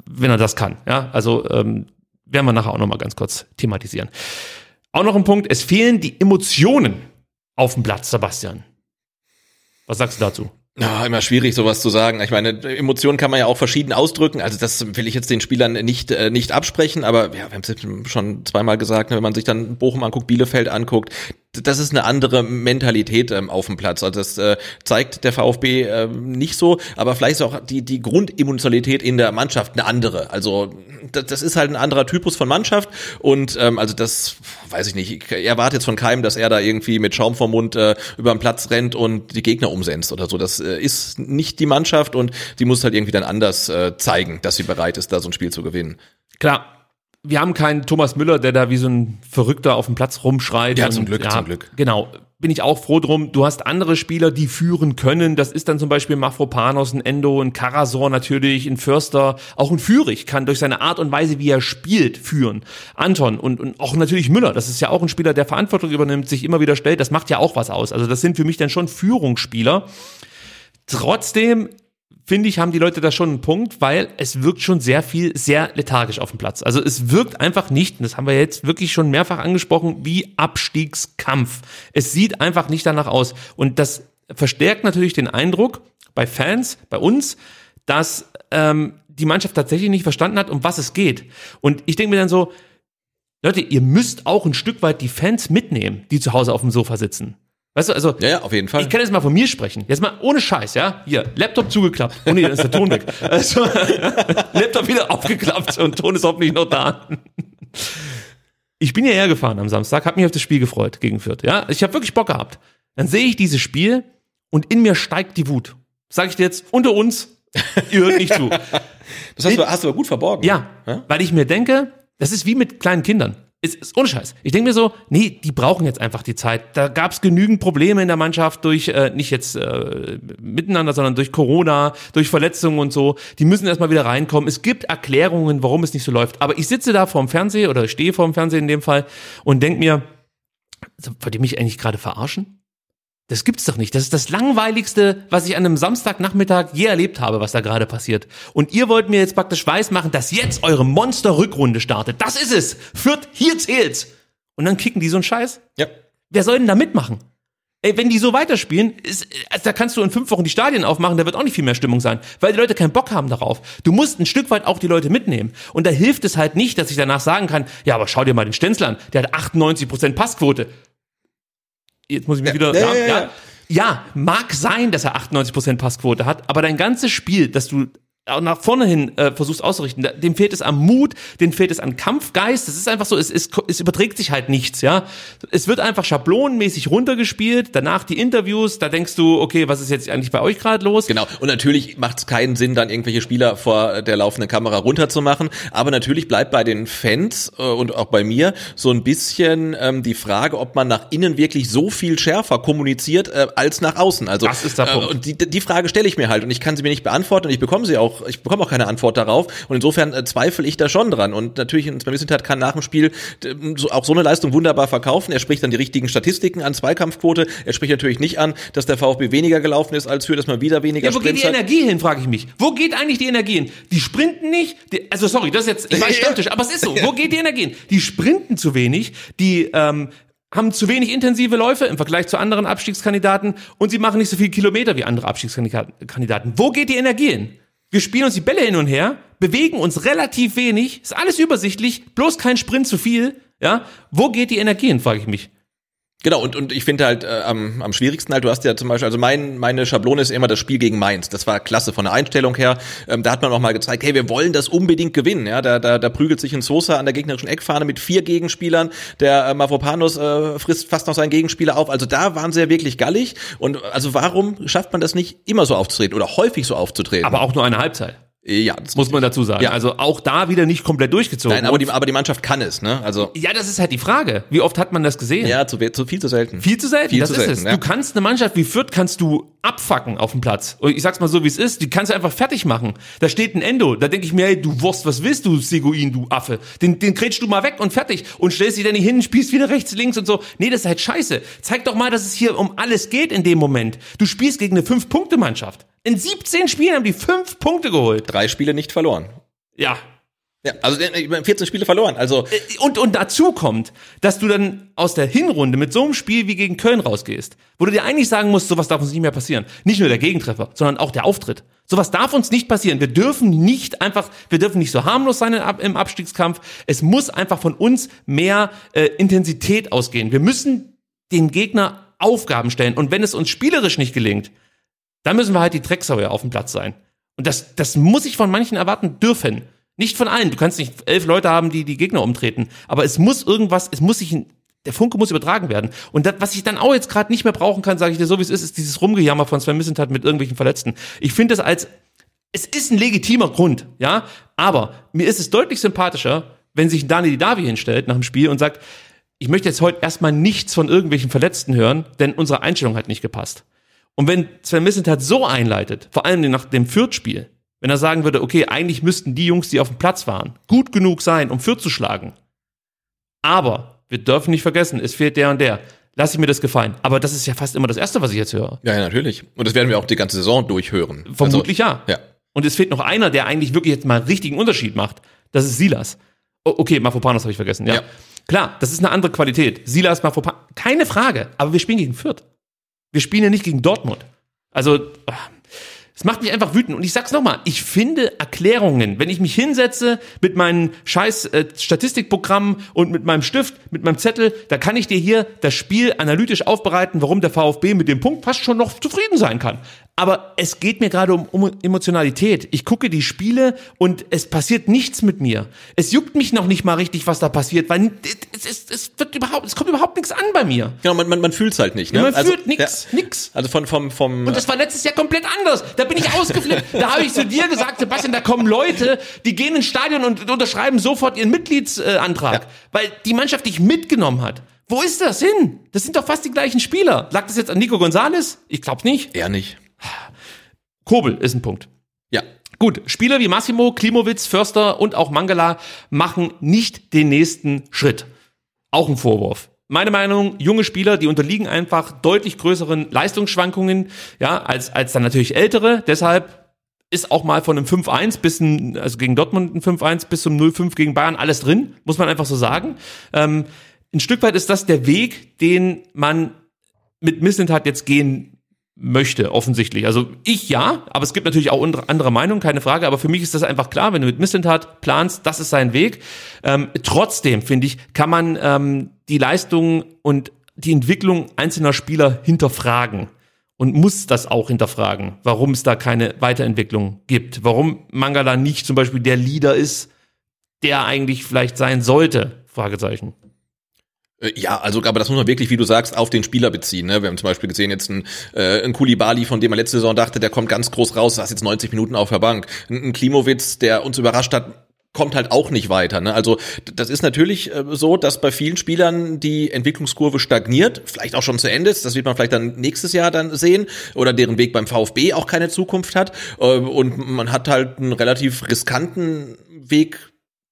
wenn er das kann. Ja, also ähm, werden wir nachher auch noch mal ganz kurz thematisieren. Auch noch ein Punkt, es fehlen die Emotionen auf dem Platz, Sebastian. Was sagst du dazu? Ja, immer schwierig, sowas zu sagen. Ich meine, Emotionen kann man ja auch verschieden ausdrücken. Also das will ich jetzt den Spielern nicht, äh, nicht absprechen, aber ja, wir haben es schon zweimal gesagt, ne, wenn man sich dann Bochum anguckt, Bielefeld anguckt, das ist eine andere Mentalität ähm, auf dem Platz. Also das äh, zeigt der VfB äh, nicht so, aber vielleicht ist auch die, die Grundemotionalität in der Mannschaft eine andere. Also das, das ist halt ein anderer Typus von Mannschaft und ähm, also das weiß ich nicht. Ich erwarte jetzt von keinem, dass er da irgendwie mit Schaum vom Mund äh, über den Platz rennt und die Gegner umsetzt oder so. Das äh, ist nicht die Mannschaft und die muss halt irgendwie dann anders äh, zeigen, dass sie bereit ist, da so ein Spiel zu gewinnen. Klar, wir haben keinen Thomas Müller, der da wie so ein Verrückter auf dem Platz rumschreit. Ja, zum Glück, zum Glück. Genau. Bin ich auch froh drum. Du hast andere Spieler, die führen können. Das ist dann zum Beispiel Mafropanos, ein Endo, ein Karasor natürlich, ein Förster. Auch ein Führig kann durch seine Art und Weise, wie er spielt, führen. Anton und, und auch natürlich Müller. Das ist ja auch ein Spieler, der Verantwortung übernimmt, sich immer wieder stellt. Das macht ja auch was aus. Also das sind für mich dann schon Führungsspieler. Trotzdem finde ich, haben die Leute da schon einen Punkt, weil es wirkt schon sehr viel, sehr lethargisch auf dem Platz. Also es wirkt einfach nicht, und das haben wir jetzt wirklich schon mehrfach angesprochen, wie Abstiegskampf. Es sieht einfach nicht danach aus. Und das verstärkt natürlich den Eindruck bei Fans, bei uns, dass ähm, die Mannschaft tatsächlich nicht verstanden hat, um was es geht. Und ich denke mir dann so, Leute, ihr müsst auch ein Stück weit die Fans mitnehmen, die zu Hause auf dem Sofa sitzen. Weißt du, also. Ja, ja, auf jeden Fall. Ich kann jetzt mal von mir sprechen. Jetzt mal ohne Scheiß, ja? Hier, Laptop zugeklappt. Oh nee, dann ist der Ton weg. Also, Laptop wieder aufgeklappt und Ton ist hoffentlich noch da. Ich bin hierher gefahren am Samstag, habe mich auf das Spiel gefreut gegen Fürth, ja? Ich habe wirklich Bock gehabt. Dann sehe ich dieses Spiel und in mir steigt die Wut. Sag ich dir jetzt unter uns, ihr hört nicht zu. Das hast du, hast du aber gut verborgen. Ja, Ja? weil ich mir denke, das ist wie mit kleinen Kindern. Ist, ist ohne Scheiß. Ich denke mir so, nee, die brauchen jetzt einfach die Zeit. Da gab es genügend Probleme in der Mannschaft durch, äh, nicht jetzt äh, miteinander, sondern durch Corona, durch Verletzungen und so. Die müssen erstmal wieder reinkommen. Es gibt Erklärungen, warum es nicht so läuft. Aber ich sitze da vorm Fernseher oder stehe vorm Fernseher in dem Fall und denke mir, also, wollt ihr mich eigentlich gerade verarschen? Das gibt's doch nicht. Das ist das langweiligste, was ich an einem Samstagnachmittag je erlebt habe, was da gerade passiert. Und ihr wollt mir jetzt praktisch weismachen, dass jetzt eure Monster-Rückrunde startet. Das ist es. Fürth, hier zählt's. Und dann kicken die so einen Scheiß. Ja. Wer soll denn da mitmachen? Ey, wenn die so weiterspielen, ist, also da kannst du in fünf Wochen die Stadien aufmachen, da wird auch nicht viel mehr Stimmung sein, weil die Leute keinen Bock haben darauf. Du musst ein Stück weit auch die Leute mitnehmen. Und da hilft es halt nicht, dass ich danach sagen kann, ja, aber schau dir mal den Stenzel an, der hat 98% Passquote. Jetzt muss ich mich wieder, ja, ja, ja, ja, mag sein, dass er 98% Passquote hat, aber dein ganzes Spiel, dass du nach vorne hin äh, versuchst auszurichten, dem fehlt es am Mut, dem fehlt es an Kampfgeist, das ist einfach so, es, es, es überträgt sich halt nichts, ja. Es wird einfach schablonenmäßig runtergespielt, danach die Interviews, da denkst du, okay, was ist jetzt eigentlich bei euch gerade los? Genau. Und natürlich macht es keinen Sinn, dann irgendwelche Spieler vor der laufenden Kamera runterzumachen. Aber natürlich bleibt bei den Fans äh, und auch bei mir so ein bisschen ähm, die Frage, ob man nach innen wirklich so viel schärfer kommuniziert äh, als nach außen. Also Das ist der äh, Punkt. Und die, die Frage stelle ich mir halt und ich kann sie mir nicht beantworten und ich bekomme sie auch, ich bekomme auch keine Antwort darauf. Und insofern äh, zweifle ich da schon dran. Und natürlich, Sven Mislintat kann nach dem Spiel äh, so, auch so eine Leistung wunderbar verkaufen. Er spricht dann die richtigen Statistiken an Zweikampfquote. Er spricht natürlich nicht an, dass der VfB weniger gelaufen ist als für, dass man wieder weniger Ja, wo geht die Sprints hat. Energie hin, frage ich mich. Wo geht eigentlich die Energie hin? Die sprinten nicht, die, also sorry, das ist jetzt, ich weiß Stammtisch, aber es ist so. Wo geht die Energie hin? Die sprinten zu wenig, die ähm, haben zu wenig intensive Läufe im Vergleich zu anderen Abstiegskandidaten und sie machen nicht so viele Kilometer wie andere Abstiegskandidaten. Wo geht die Energie hin? Wir spielen uns die Bälle hin und her, bewegen uns relativ wenig, ist alles übersichtlich, bloß kein Sprint zu viel. Ja, wo geht die Energie hin, frage ich mich. Genau, und, und ich finde halt äh, am, am schwierigsten halt, du hast ja zum Beispiel, also mein, meine Schablone ist immer das Spiel gegen Mainz. Das war klasse von der Einstellung her. Ähm, da hat man auch mal gezeigt, hey, wir wollen das unbedingt gewinnen. Ja, da, da, da prügelt sich ein Sosa an der gegnerischen Eckfahne mit vier Gegenspielern. Der äh, Mavropanos äh, frisst fast noch seinen Gegenspieler auf. Also da waren sie ja wirklich gallig. Und also warum schafft man das nicht immer so aufzutreten oder häufig so aufzutreten? Aber auch nur eine Halbzeit, ja, das muss man dazu sagen. Ja. Also auch da wieder nicht komplett durchgezogen. Nein, aber die, aber die Mannschaft kann es, ne? Also Ja, das ist halt die Frage. Wie oft hat man das gesehen? ja, zu, zu viel zu selten. Viel zu selten, Viel das zu ist selten, es. ja. Du kannst eine Mannschaft wie Fürth kannst du abfacken auf dem Platz. Und ich sag's mal so, wie es ist. Die kannst du einfach fertig machen. Da steht ein Endo. Da denke ich mir, hey, du Wurst, was willst du, Seguin, du Affe? Den, den kretschst du mal weg und fertig. Und stellst dich dann nicht hin, spielst wieder rechts, links und so. Nee, das ist halt scheiße. Zeig doch mal, dass es hier um alles geht in dem Moment. Du spielst gegen eine Fünf-Punkte-Mannschaft. In 17 Spielen haben die fünf Punkte geholt. Drei Spiele nicht verloren. Ja, Ja, also äh, 14 Spiele verloren. Also Und, und dazu kommt, dass du dann aus der Hinrunde mit so einem Spiel wie gegen Köln rausgehst, wo du dir eigentlich sagen musst, sowas darf uns nicht mehr passieren. Nicht nur der Gegentreffer, sondern auch der Auftritt. Sowas darf uns nicht passieren. Wir dürfen nicht einfach, wir dürfen nicht so harmlos sein im Abstiegskampf. Es muss einfach von uns mehr äh, Intensität ausgehen. Wir müssen den Gegner Aufgaben stellen. Und wenn es uns spielerisch nicht gelingt, dann müssen wir halt die Drecksauer auf dem Platz sein. Und das, das muss ich von manchen erwarten dürfen. Nicht von allen. Du kannst nicht elf Leute haben, die die Gegner umtreten. Aber es muss irgendwas, es muss sich, der Funke muss übertragen werden. Und das, was ich dann auch jetzt gerade nicht mehr brauchen kann, sage ich dir so, wie es ist, ist dieses Rumgejammer von Sven Missentat mit irgendwelchen Verletzten. Ich finde das als, es ist ein legitimer Grund, ja. Aber mir ist es deutlich sympathischer, wenn sich Dani Davi hinstellt nach dem Spiel und sagt, ich möchte jetzt heute erstmal nichts von irgendwelchen Verletzten hören, denn unsere Einstellung hat nicht gepasst. Und wenn Sven Missentat so einleitet, vor allem nach dem Fürth-Spiel, wenn er sagen würde, okay, eigentlich müssten die Jungs, die auf dem Platz waren, gut genug sein, um Fürth zu schlagen. Aber wir dürfen nicht vergessen, es fehlt der und der. Lass ich mir das gefallen. Aber das ist ja fast immer das Erste, was ich jetzt höre. Ja, ja, natürlich. Und das werden wir auch die ganze Saison durchhören. Vermutlich also, ja. Ja. Und es fehlt noch einer, der eigentlich wirklich jetzt mal einen richtigen Unterschied macht. Das ist Silas. O okay, Mafopanos habe ich vergessen, ja. Ja. Klar, das ist eine andere Qualität. Silas, Mafopanos, keine Frage. Aber wir spielen gegen Fürth. Wir spielen ja nicht gegen Dortmund. Also, ah, es macht mich einfach wütend. Und ich sag's nochmal, ich finde Erklärungen, wenn ich mich hinsetze mit meinen scheiß äh, Statistikprogrammen und mit meinem Stift, mit meinem Zettel, da kann ich dir hier das Spiel analytisch aufbereiten, warum der VfB mit dem Punkt fast schon noch zufrieden sein kann. Aber es geht mir gerade um, um Emotionalität. Ich gucke die Spiele und es passiert nichts mit mir. Es juckt mich noch nicht mal richtig, was da passiert, weil es, es, es wird überhaupt, es kommt überhaupt nichts an bei mir. Genau, man, man, man fühlt's halt nicht. Ne? Man also, fühlt nix, ja. Also von vom vom Und das war letztes Jahr komplett anders. Da bin ich ausgeflippt. da habe ich zu dir gesagt, Sebastian, da kommen Leute, die gehen ins Stadion und unterschreiben sofort ihren Mitgliedsantrag, Ja. weil die Mannschaft dich mitgenommen hat. Wo ist das hin? Das sind doch fast die gleichen Spieler. Lag das jetzt an Nico Gonzalez? Ich glaube nicht. eher nicht. Kobel ist ein Punkt. Ja. Gut, Spieler wie Massimo, Klimowitz, Förster und auch Mangala machen nicht den nächsten Schritt. Auch ein Vorwurf. Meine Meinung, junge Spieler, die unterliegen einfach deutlich größeren Leistungsschwankungen, ja, als, als dann natürlich ältere. Deshalb ist auch mal von einem 5-1 bis ein, also gegen Dortmund ein 5-1 bis zum 0-5 gegen Bayern alles drin, muss man einfach so sagen. Ähm, ein Stück weit ist das der Weg, den man mit Missentat jetzt gehen möchte, offensichtlich. Also ich ja, aber es gibt natürlich auch andere Meinungen, keine Frage. Aber für mich ist das einfach klar, wenn du mit Missentat planst, das ist sein Weg. Ähm, trotzdem, finde ich, kann man ähm, die Leistung und die Entwicklung einzelner Spieler hinterfragen und muss das auch hinterfragen, warum es da keine Weiterentwicklung gibt, warum Mangala nicht zum Beispiel der Leader ist, der eigentlich vielleicht sein sollte. Fragezeichen. Äh, Ja, also aber das muss man wirklich, wie du sagst, auf den Spieler beziehen. Ne? Wir haben zum Beispiel gesehen jetzt einen, äh, Kulibali, von dem man letzte Saison dachte, der kommt ganz groß raus, saß jetzt 90 Minuten auf der Bank. Ein, ein Klimowitz, der uns überrascht hat, kommt halt auch nicht weiter. Ne? Also das ist natürlich äh, so, dass bei vielen Spielern die Entwicklungskurve stagniert, vielleicht auch schon zu Ende ist. Das wird man vielleicht dann nächstes Jahr dann sehen oder deren Weg beim VfB auch keine Zukunft hat. Äh, und man hat halt einen relativ riskanten Weg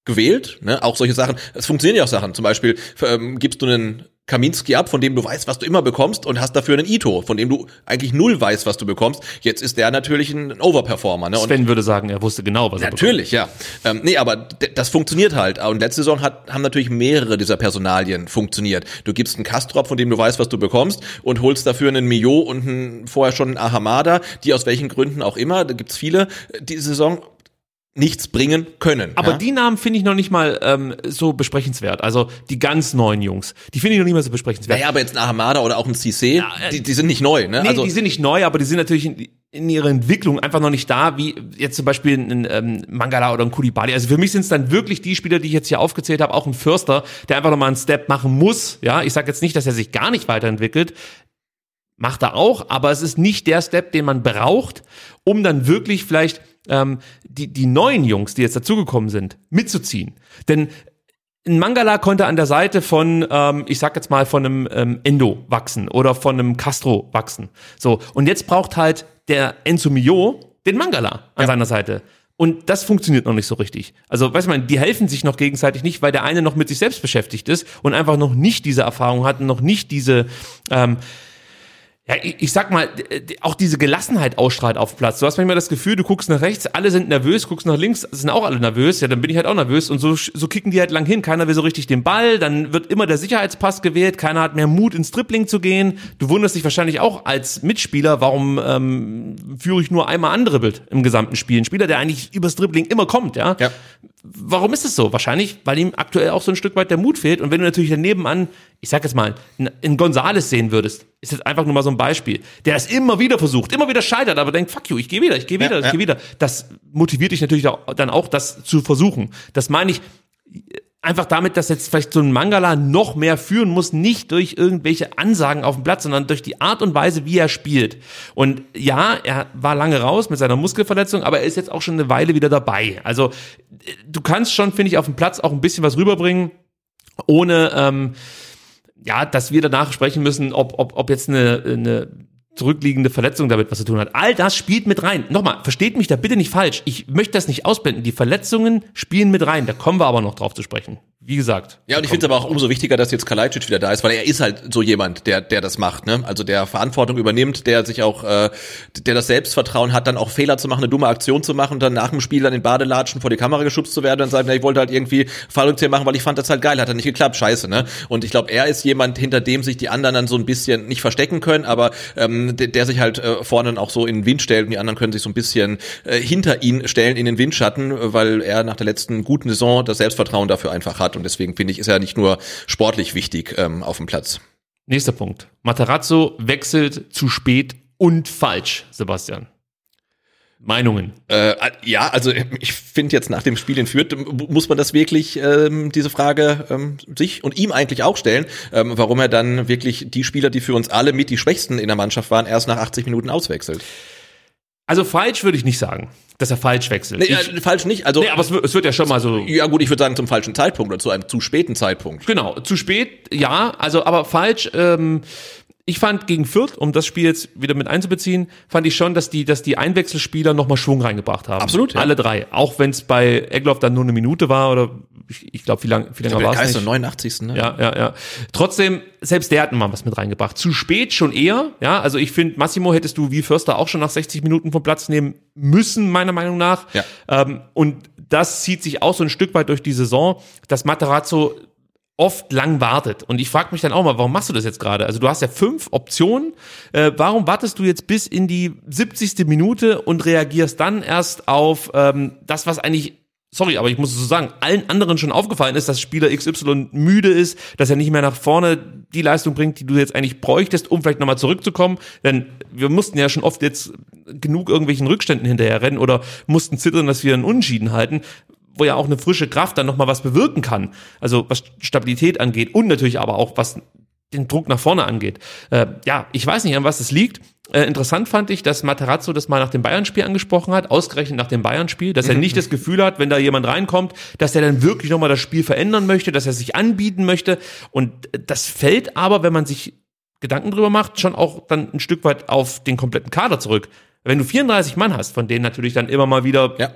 gewählt, ne? Auch solche Sachen. Es funktionieren ja auch Sachen. Zum Beispiel ähm, gibst du einen Kaminski ab, von dem du weißt, was du immer bekommst, und hast dafür einen Ito, von dem du eigentlich null weißt, was du bekommst. Jetzt ist der natürlich ein Overperformer, ne? Und Sven würde sagen, er wusste genau, was er bekommt. Natürlich, ja. Ähm, nee, aber das funktioniert halt. Und letzte Saison hat, haben natürlich mehrere dieser Personalien funktioniert. Du gibst einen Kastrop, von dem du weißt, was du bekommst, und holst dafür einen Mio und einen, vorher schon einen Ahamada, die aus welchen Gründen auch immer, da gibt's viele, äh, die Saison nichts bringen können. Aber ja? die Namen finde ich noch nicht mal ähm, so besprechenswert. Also die ganz neuen Jungs, die finde ich noch nicht mal so besprechenswert. Naja, aber jetzt ein Ahamada oder auch ein Cissé, äh, die, die sind nicht neu, ne? nee, also, die sind nicht neu, aber die sind natürlich in, in ihrer Entwicklung einfach noch nicht da, wie jetzt zum Beispiel ein ähm, Mangala oder ein Kulibali. Also für mich sind es dann wirklich die Spieler, die ich jetzt hier aufgezählt habe, auch ein Förster, der einfach nochmal einen Step machen muss. Ja, ich sage jetzt nicht, dass er sich gar nicht weiterentwickelt. Macht er auch, aber es ist nicht der Step, den man braucht, um dann wirklich vielleicht ähm, die, die neuen Jungs, die jetzt dazugekommen sind, mitzuziehen. Denn ein Mangala konnte an der Seite von, ähm, ich sag jetzt mal, von einem ähm, Endo wachsen oder von einem Castro wachsen. So, und jetzt braucht halt der Enzo Mio den Mangala an seiner Seite. Und das funktioniert noch nicht so richtig. Also, weißt du, man, die helfen sich noch gegenseitig nicht, weil der eine noch mit sich selbst beschäftigt ist und einfach noch nicht diese Erfahrung hat und noch nicht diese, ähm, Ja, ich, ich sag mal, auch diese Gelassenheit ausstrahlt auf Platz. Du hast manchmal das Gefühl, du guckst nach rechts, alle sind nervös, guckst nach links, sind auch alle nervös, ja, dann bin ich halt auch nervös und so, so kicken die halt lang hin. Keiner will so richtig den Ball, dann wird immer der Sicherheitspass gewählt, keiner hat mehr Mut ins Dribbling zu gehen. Du wunderst dich wahrscheinlich auch als Mitspieler, warum ähm, führe ich nur einmal andribbelt im gesamten Spiel. Ein Spieler, der eigentlich übers Dribbling immer kommt, ja. Ja. Warum ist es so? Wahrscheinlich, weil ihm aktuell auch so ein Stück weit der Mut fehlt. Und wenn du natürlich daneben an, ich sag jetzt mal, in Gonzales sehen würdest, ist jetzt einfach nur mal so ein Beispiel, der das immer wieder versucht, immer wieder scheitert, aber denkt, fuck you, ich gehe wieder, ich gehe wieder, Ja, ich ja. gehe wieder. Das motiviert dich natürlich auch- dann auch, das zu versuchen. Das meine ich einfach damit, dass jetzt vielleicht so ein Mangala noch mehr führen muss, nicht durch irgendwelche Ansagen auf dem Platz, sondern durch die Art und Weise, wie er spielt. Und ja, er war lange raus mit seiner Muskelverletzung, aber er ist jetzt auch schon eine Weile wieder dabei. Also du kannst schon, finde ich, auf dem Platz auch ein bisschen was rüberbringen, ohne ähm, ja, dass wir danach sprechen müssen, ob, ob, ob jetzt eine, eine zurückliegende Verletzung damit was zu tun hat. All das spielt mit rein. Nochmal, versteht mich da bitte nicht falsch. Ich möchte das nicht ausblenden. Die Verletzungen spielen mit rein. Da kommen wir aber noch drauf zu sprechen. Wie gesagt. Ja, und ich finde es aber auch umso wichtiger, dass jetzt Kalajdzic wieder da ist, weil er ist halt so jemand, der der das macht, ne? Also der Verantwortung übernimmt, der sich auch, äh, der das Selbstvertrauen hat, dann auch Fehler zu machen, eine dumme Aktion zu machen, dann nach dem Spiel dann in Badelatschen vor die Kamera geschubst zu werden und sagen, na, ich wollte halt irgendwie Fallrückzieher machen, weil ich fand das halt geil, hat dann nicht geklappt, scheiße, ne? Und ich glaube, er ist jemand, hinter dem sich die anderen dann so ein bisschen nicht verstecken können, aber ähm, der, der sich halt äh, vorne dann auch so in den Wind stellt und die anderen können sich so ein bisschen äh, hinter ihn stellen in den Windschatten, weil er nach der letzten guten Saison das Selbstvertrauen dafür einfach hat und deswegen finde ich, ist er nicht nur sportlich wichtig ähm, auf dem Platz. Nächster Punkt. Materazzo wechselt zu spät und falsch, Sebastian. Meinungen. Äh, ja, also ich finde jetzt nach dem Spiel in Fürth m- muss man das wirklich ähm, diese Frage ähm, sich und ihm eigentlich auch stellen, ähm, warum er dann wirklich die Spieler, die für uns alle mit die schwächsten in der Mannschaft waren, erst nach 80 Minuten auswechselt. Also falsch würde ich nicht sagen, dass er falsch wechselt. Nee, ich, falsch nicht. Also nee aber es wird, es wird ja schon mal so ja gut, ich würde sagen zum falschen Zeitpunkt oder zu einem zu späten Zeitpunkt. Genau, zu spät, ja, also aber falsch. Ähm, ich fand gegen Fürth, um das Spiel jetzt wieder mit einzubeziehen, fand ich schon, dass die, dass die Einwechselspieler nochmal Schwung reingebracht haben. Absolut, ja. Alle drei. Auch wenn es bei Egloff dann nur eine Minute war oder ich, ich glaube, wie lange wie lange war es nicht? 89. Ne? Ja, ja, ja. Trotzdem, selbst der hat mal was mit reingebracht. Zu spät schon eher, ja. Also ich finde, Massimo hättest du wie Förster auch schon nach 60 Minuten vom Platz nehmen müssen, meiner Meinung nach. Ja. Ähm, und das zieht sich auch so ein Stück weit durch die Saison, dass Materazzo oft lang wartet. Und ich frage mich dann auch mal, warum machst du das jetzt gerade? Also du hast ja fünf Optionen. Äh, warum wartest du jetzt bis in die 70. Minute und reagierst dann erst auf ähm, das, was eigentlich sorry, aber ich muss es so sagen, allen anderen schon aufgefallen ist, dass Spieler XY müde ist, dass er nicht mehr nach vorne die Leistung bringt, die du jetzt eigentlich bräuchtest, um vielleicht nochmal zurückzukommen. Denn wir mussten ja schon oft jetzt genug irgendwelchen Rückständen hinterher rennen oder mussten zittern, dass wir einen Unschieden halten wo ja auch eine frische Kraft dann nochmal was bewirken kann. Also was Stabilität angeht und natürlich aber auch was den Druck nach vorne angeht. Äh, ja, ich weiß nicht, an was es liegt. Äh, interessant fand ich, dass Materazzo das mal nach dem Bayern-Spiel angesprochen hat, ausgerechnet nach dem Bayern-Spiel, dass er nicht das Gefühl hat, wenn da jemand reinkommt, dass er dann wirklich nochmal das Spiel verändern möchte, dass er sich anbieten möchte. Und das fällt aber, wenn man sich Gedanken drüber macht, schon auch dann ein Stück weit auf den kompletten Kader zurück. Wenn du 34 Mann hast, von denen natürlich dann immer mal wieder Ja.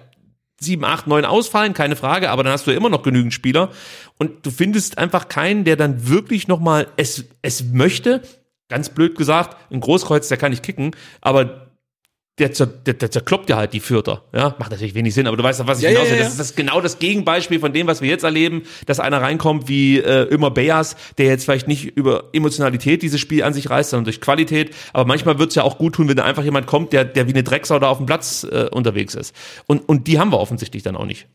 Sieben, acht, neun ausfallen, keine Frage, aber dann hast du ja immer noch genügend Spieler und du findest einfach keinen, der dann wirklich nochmal es, es möchte. Ganz blöd gesagt, ein Großkreuz, der kann nicht kicken, aber der, zer, der, der zerkloppt ja halt die Vierter. Ja, macht natürlich wenig Sinn, aber du weißt, auf was ich Ja, hinaus ja, will. ja, Das ist das genau das Gegenbeispiel von dem, was wir jetzt erleben, dass einer reinkommt wie äh, immer Beas, der jetzt vielleicht nicht über Emotionalität dieses Spiel an sich reißt, sondern durch Qualität. Aber manchmal wird's ja auch gut tun, wenn da einfach jemand kommt, der, der wie eine Drecksau da auf dem Platz äh, unterwegs ist. Und, und die haben wir offensichtlich dann auch nicht.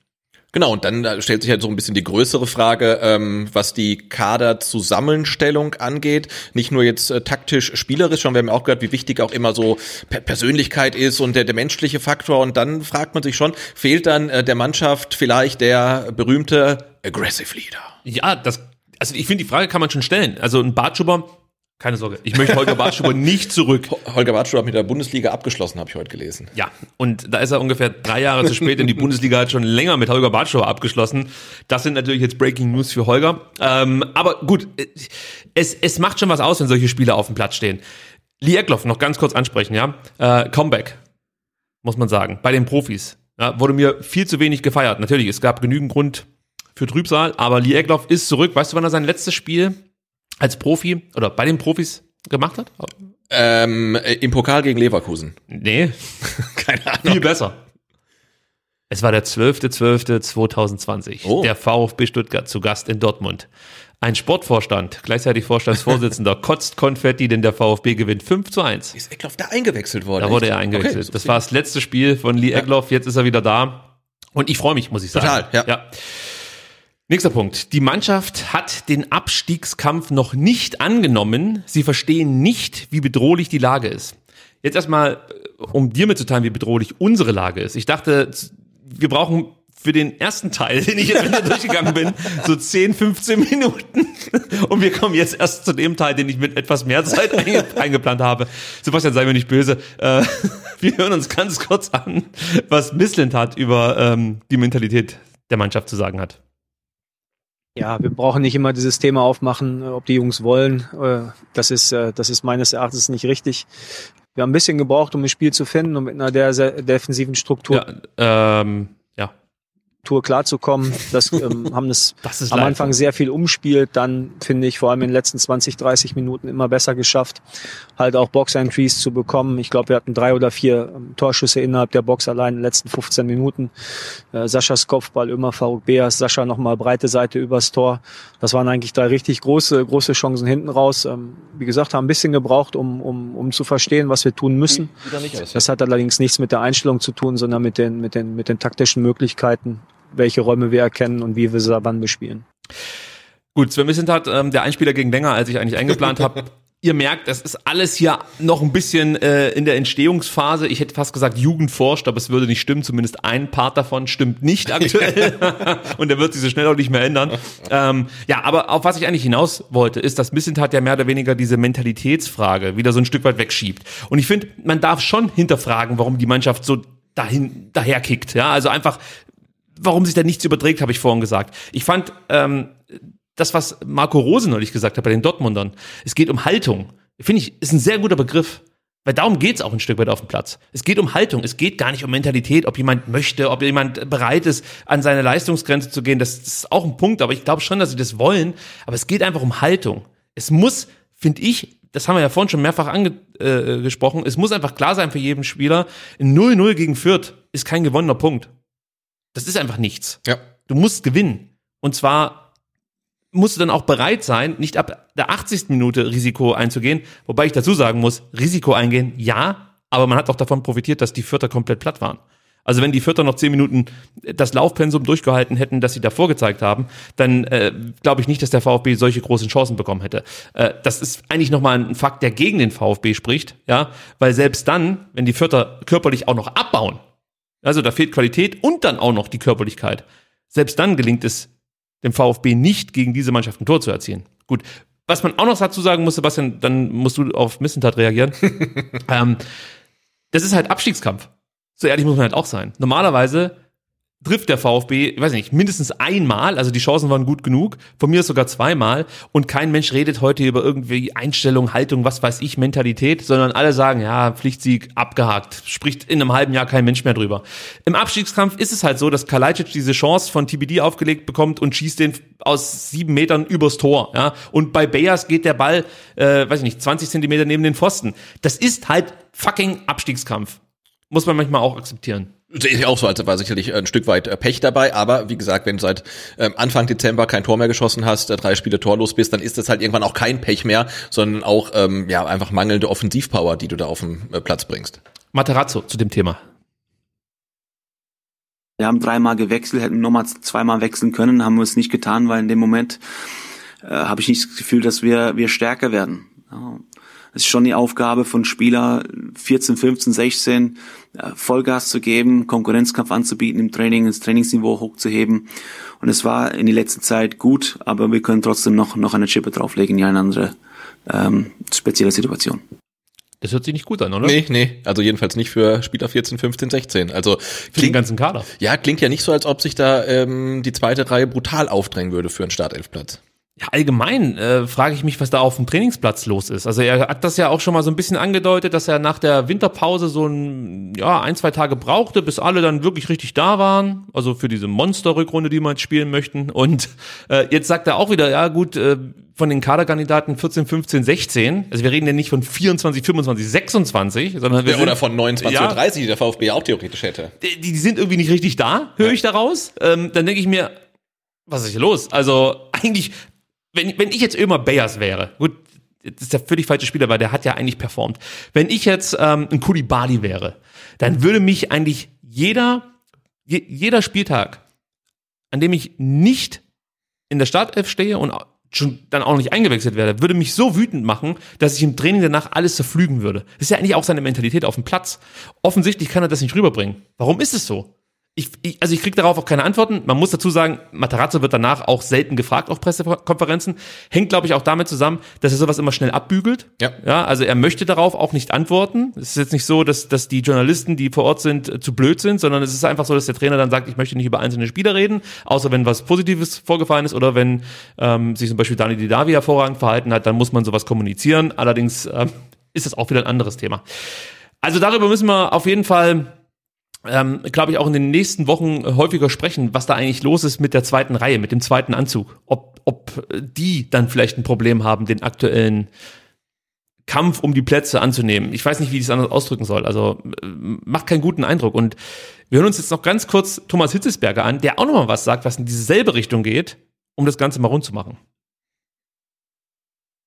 Genau, und dann stellt sich halt so ein bisschen die größere Frage, ähm, was die Kaderzusammenstellung angeht. Nicht nur jetzt äh, taktisch, spielerisch, schon wir haben auch gehört, wie wichtig auch immer so per Persönlichkeit ist und der, der menschliche Faktor. Und dann fragt man sich schon, fehlt dann äh, der Mannschaft vielleicht der berühmte Aggressive Leader? Ja, das, also ich finde, die Frage kann man schon stellen. Also ein Bartschuber, keine Sorge, ich möchte Holger Bartschuber nicht zurück. Holger Bartschuh hat mit der Bundesliga abgeschlossen, habe ich heute gelesen. Ja, und da ist er ungefähr drei Jahre zu spät, denn die Bundesliga hat schon länger mit Holger Bartschuber abgeschlossen. Das sind natürlich jetzt Breaking News für Holger. Ähm, aber gut, es, es macht schon was aus, wenn solche Spieler auf dem Platz stehen. Lee Eckloff noch ganz kurz ansprechen, ja. Äh, Comeback, muss man sagen, bei den Profis. Ja, wurde mir viel zu wenig gefeiert. Natürlich, es gab genügend Grund für Trübsal, aber Lee Eckloff ist zurück. Weißt du, wann er sein letztes Spiel als Profi oder bei den Profis gemacht hat? Ähm, äh, Im Pokal gegen Leverkusen. Nee, Keine Ahnung. viel besser. Es war der 12.12.2020. Oh. Der VfB Stuttgart zu Gast in Dortmund. Ein Sportvorstand, gleichzeitig Vorstandsvorsitzender, kotzt Konfetti, denn der VfB gewinnt 5 zu 1. Ist Eckloff da eingewechselt worden? Da wurde er eingewechselt. Okay, das war das letzte Spiel von Lee Egloff, jetzt ist er wieder da. Und ich freue mich, muss ich sagen. Total, ja. Nächster Punkt. Die Mannschaft hat den Abstiegskampf noch nicht angenommen. Sie verstehen nicht, wie bedrohlich die Lage ist. Jetzt erstmal, äh, um dir mitzuteilen, wie bedrohlich unsere Lage ist. Ich dachte, wir brauchen für den ersten Teil, den ich jetzt wieder durchgegangen bin, so 10, 15 Minuten. Und wir kommen jetzt erst zu dem Teil, den ich mit etwas mehr Zeit einge eingeplant habe. Sebastian, sei mir nicht böse. Äh, wir hören uns ganz kurz an, was Missland hat über ähm, die Mentalität der Mannschaft zu sagen hat. Ja, wir brauchen nicht immer dieses Thema aufmachen, äh, ob die Jungs wollen. Äh, Das ist, äh, das ist meines Erachtens nicht richtig. Wir haben ein bisschen gebraucht, um ein Spiel zu finden, um mit einer der sehr defensiven Struktur Ja, ähm. Tour klarzukommen. Das ähm, haben das, Das ist am. Anfang sehr viel umspielt, dann finde ich vor allem in den letzten 20, 30 Minuten immer besser geschafft, halt auch Box-Entries zu bekommen. Ich glaube, wir hatten drei oder vier ähm, Torschüsse innerhalb der Box allein in den letzten 15 Minuten. Äh, Saschas Kopfball, immer Faruk Beas, Sascha nochmal breite Seite übers Tor. Das waren eigentlich drei richtig große, große Chancen hinten raus. Ähm, wie gesagt, haben ein bisschen gebraucht, um, um, um zu verstehen, was wir tun müssen. Das hat allerdings nichts mit der Einstellung zu tun, sondern mit den, mit den, mit den taktischen Möglichkeiten, welche Räume wir erkennen und wie wir sie wann bespielen. Gut, Sven Missentat, ähm, der Einspieler ging länger, als ich eigentlich eingeplant habe. Ihr merkt, das ist alles hier noch ein bisschen äh, in der Entstehungsphase. Ich hätte fast gesagt Jugend forscht, aber es würde nicht stimmen. Zumindest ein Part davon stimmt nicht aktuell. Und der wird sich so schnell auch nicht mehr ändern. Ähm, ja, aber auf was ich eigentlich hinaus wollte, ist, dass Missentat ja mehr oder weniger diese Mentalitätsfrage wieder so ein Stück weit wegschiebt. Und ich finde, man darf schon hinterfragen, warum die Mannschaft so dahin daherkickt. Ja, also einfach, warum sich da nichts überträgt, habe ich vorhin gesagt. Ich fand ähm, das, was Marco Rose neulich gesagt hat bei den Dortmundern, es geht um Haltung. Finde ich, ist ein sehr guter Begriff. Weil darum geht's auch ein Stück weit auf dem Platz. Es geht um Haltung, es geht gar nicht um Mentalität, ob jemand möchte, ob jemand bereit ist, an seine Leistungsgrenze zu gehen. Das ist auch ein Punkt, aber ich glaube schon, dass sie das wollen. Aber es geht einfach um Haltung. Es muss, finde ich, das haben wir ja vorhin schon mehrfach angesprochen, äh, gesprochen, es muss einfach klar sein für jeden Spieler, 0-0 gegen Fürth ist kein gewonnener Punkt. Das ist einfach nichts. Ja. Du musst gewinnen. Und zwar musst du dann auch bereit sein, nicht ab der 80. Minute Risiko einzugehen. Wobei ich dazu sagen muss, Risiko eingehen, ja, aber man hat auch davon profitiert, dass die Vierter komplett platt waren. Also wenn die Vierter noch zehn Minuten das Laufpensum durchgehalten hätten, das sie davor gezeigt haben, dann äh, glaube ich nicht, dass der VfB solche großen Chancen bekommen hätte. Äh, das ist eigentlich nochmal ein Fakt, der gegen den VfB spricht, ja, weil selbst dann, wenn die Vierter körperlich auch noch abbauen, also da fehlt Qualität und dann auch noch die Körperlichkeit, selbst dann gelingt es dem VfB nicht, gegen diese Mannschaft ein Tor zu erzielen. Gut, was man auch noch dazu sagen muss, Sebastian, dann musst du auf Missentat reagieren. ähm, das ist halt Abstiegskampf. So ehrlich muss man halt auch sein. Normalerweise trifft der VfB, ich weiß nicht, mindestens einmal, also die Chancen waren gut genug, von mir sogar zweimal und kein Mensch redet heute über irgendwie Einstellung, Haltung, was weiß ich, Mentalität, sondern alle sagen, ja, Pflichtsieg abgehakt, spricht in einem halben Jahr kein Mensch mehr drüber. Im Abstiegskampf ist es halt so, dass Kalajdzic diese Chance von TBD aufgelegt bekommt und schießt den aus sieben Metern übers Tor, ja, und bei Bayers geht der Ball, äh, weiß ich nicht, 20 Zentimeter neben den Pfosten. Das ist halt fucking Abstiegskampf. Muss man manchmal auch akzeptieren. Sehe ich auch so, also war sicherlich ein Stück weit äh, Pech dabei, aber wie gesagt, wenn du seit ähm, Anfang Dezember kein Tor mehr geschossen hast, äh, drei Spiele torlos bist, dann ist das halt irgendwann auch kein Pech mehr, sondern auch ähm, ja einfach mangelnde Offensivpower, die du da auf den äh, Platz bringst. Materazzo zu dem Thema. Wir haben dreimal gewechselt, hätten nochmal zweimal wechseln können, haben wir es nicht getan, weil in dem Moment äh, habe ich nicht das Gefühl, dass wir, wir stärker werden. Ja. Es ist schon die Aufgabe von Spieler 14, 15, 16 äh, Vollgas zu geben, Konkurrenzkampf anzubieten im Training, das Trainingsniveau hochzuheben. Und es war in der letzten Zeit gut, aber wir können trotzdem noch, noch eine Chippe drauflegen, ja, eine andere ähm, spezielle Situation. Das hört sich nicht gut an, oder? Nee, nee, also jedenfalls nicht für Spieler 14, 15, 16. Also Für den klingt, ganzen Kader. ja, klingt ja nicht so, als ob sich da ähm, die zweite Reihe brutal aufdrängen würde für einen Startelfplatz. Ja, allgemein äh, frage ich mich, was da auf dem Trainingsplatz los ist. Also er hat das ja auch schon mal so ein bisschen angedeutet, dass er nach der Winterpause so ein, ja, ein, zwei Tage brauchte, bis alle dann wirklich richtig da waren. Also für diese Monster-Rückrunde, die wir jetzt spielen möchten. Und äh, jetzt sagt er auch wieder, ja gut, äh, von den Kaderkandidaten 14, 15, 16, also wir reden ja nicht von 24, 25, 26, sondern wir Ja, sind, oder von 29 Ja. oder 30, die der VfB auch theoretisch hätte. die, die sind irgendwie nicht richtig da, höre ich daraus. Ähm, dann denke ich mir, was ist hier los? Also eigentlich, wenn, wenn ich jetzt Ömer Bayers wäre, gut, das ist der völlig falsche Spieler, weil der hat ja eigentlich performt. Wenn ich jetzt ähm, ein Kulibali wäre, dann würde mich eigentlich jeder, je, jeder Spieltag, an dem ich nicht in der Startelf stehe und schon dann auch nicht eingewechselt werde, würde mich so wütend machen, dass ich im Training danach alles zerflügen würde. Das ist ja eigentlich auch seine Mentalität auf dem Platz. Offensichtlich kann er das nicht rüberbringen. Warum ist es so? Ich, ich, also ich kriege darauf auch keine Antworten. Man muss dazu sagen, Matarazzo wird danach auch selten gefragt auf Pressekonferenzen. Hängt, glaube ich, auch damit zusammen, dass er sowas immer schnell abbügelt. Ja. ja. Also er möchte darauf auch nicht antworten. Es ist jetzt nicht so, dass, dass die Journalisten, die vor Ort sind, äh, zu blöd sind, sondern es ist einfach so, dass der Trainer dann sagt, ich möchte nicht über einzelne Spieler reden, außer wenn was Positives vorgefallen ist oder wenn ähm, sich zum Beispiel Dani Didavi hervorragend verhalten hat, dann muss man sowas kommunizieren. Allerdings ähm, ist das auch wieder ein anderes Thema. Also darüber müssen wir auf jeden Fall ähm, glaube ich, auch in den nächsten Wochen äh, häufiger sprechen, was da eigentlich los ist mit der zweiten Reihe, mit dem zweiten Anzug. Ob, ob äh, die dann vielleicht ein Problem haben, den aktuellen Kampf um die Plätze anzunehmen. Ich weiß nicht, wie ich es anders ausdrücken soll. Also äh, macht keinen guten Eindruck. Und wir hören uns jetzt noch ganz kurz Thomas Hitzesberger an, der auch nochmal was sagt, was in dieselbe Richtung geht, um das Ganze mal rund zu machen.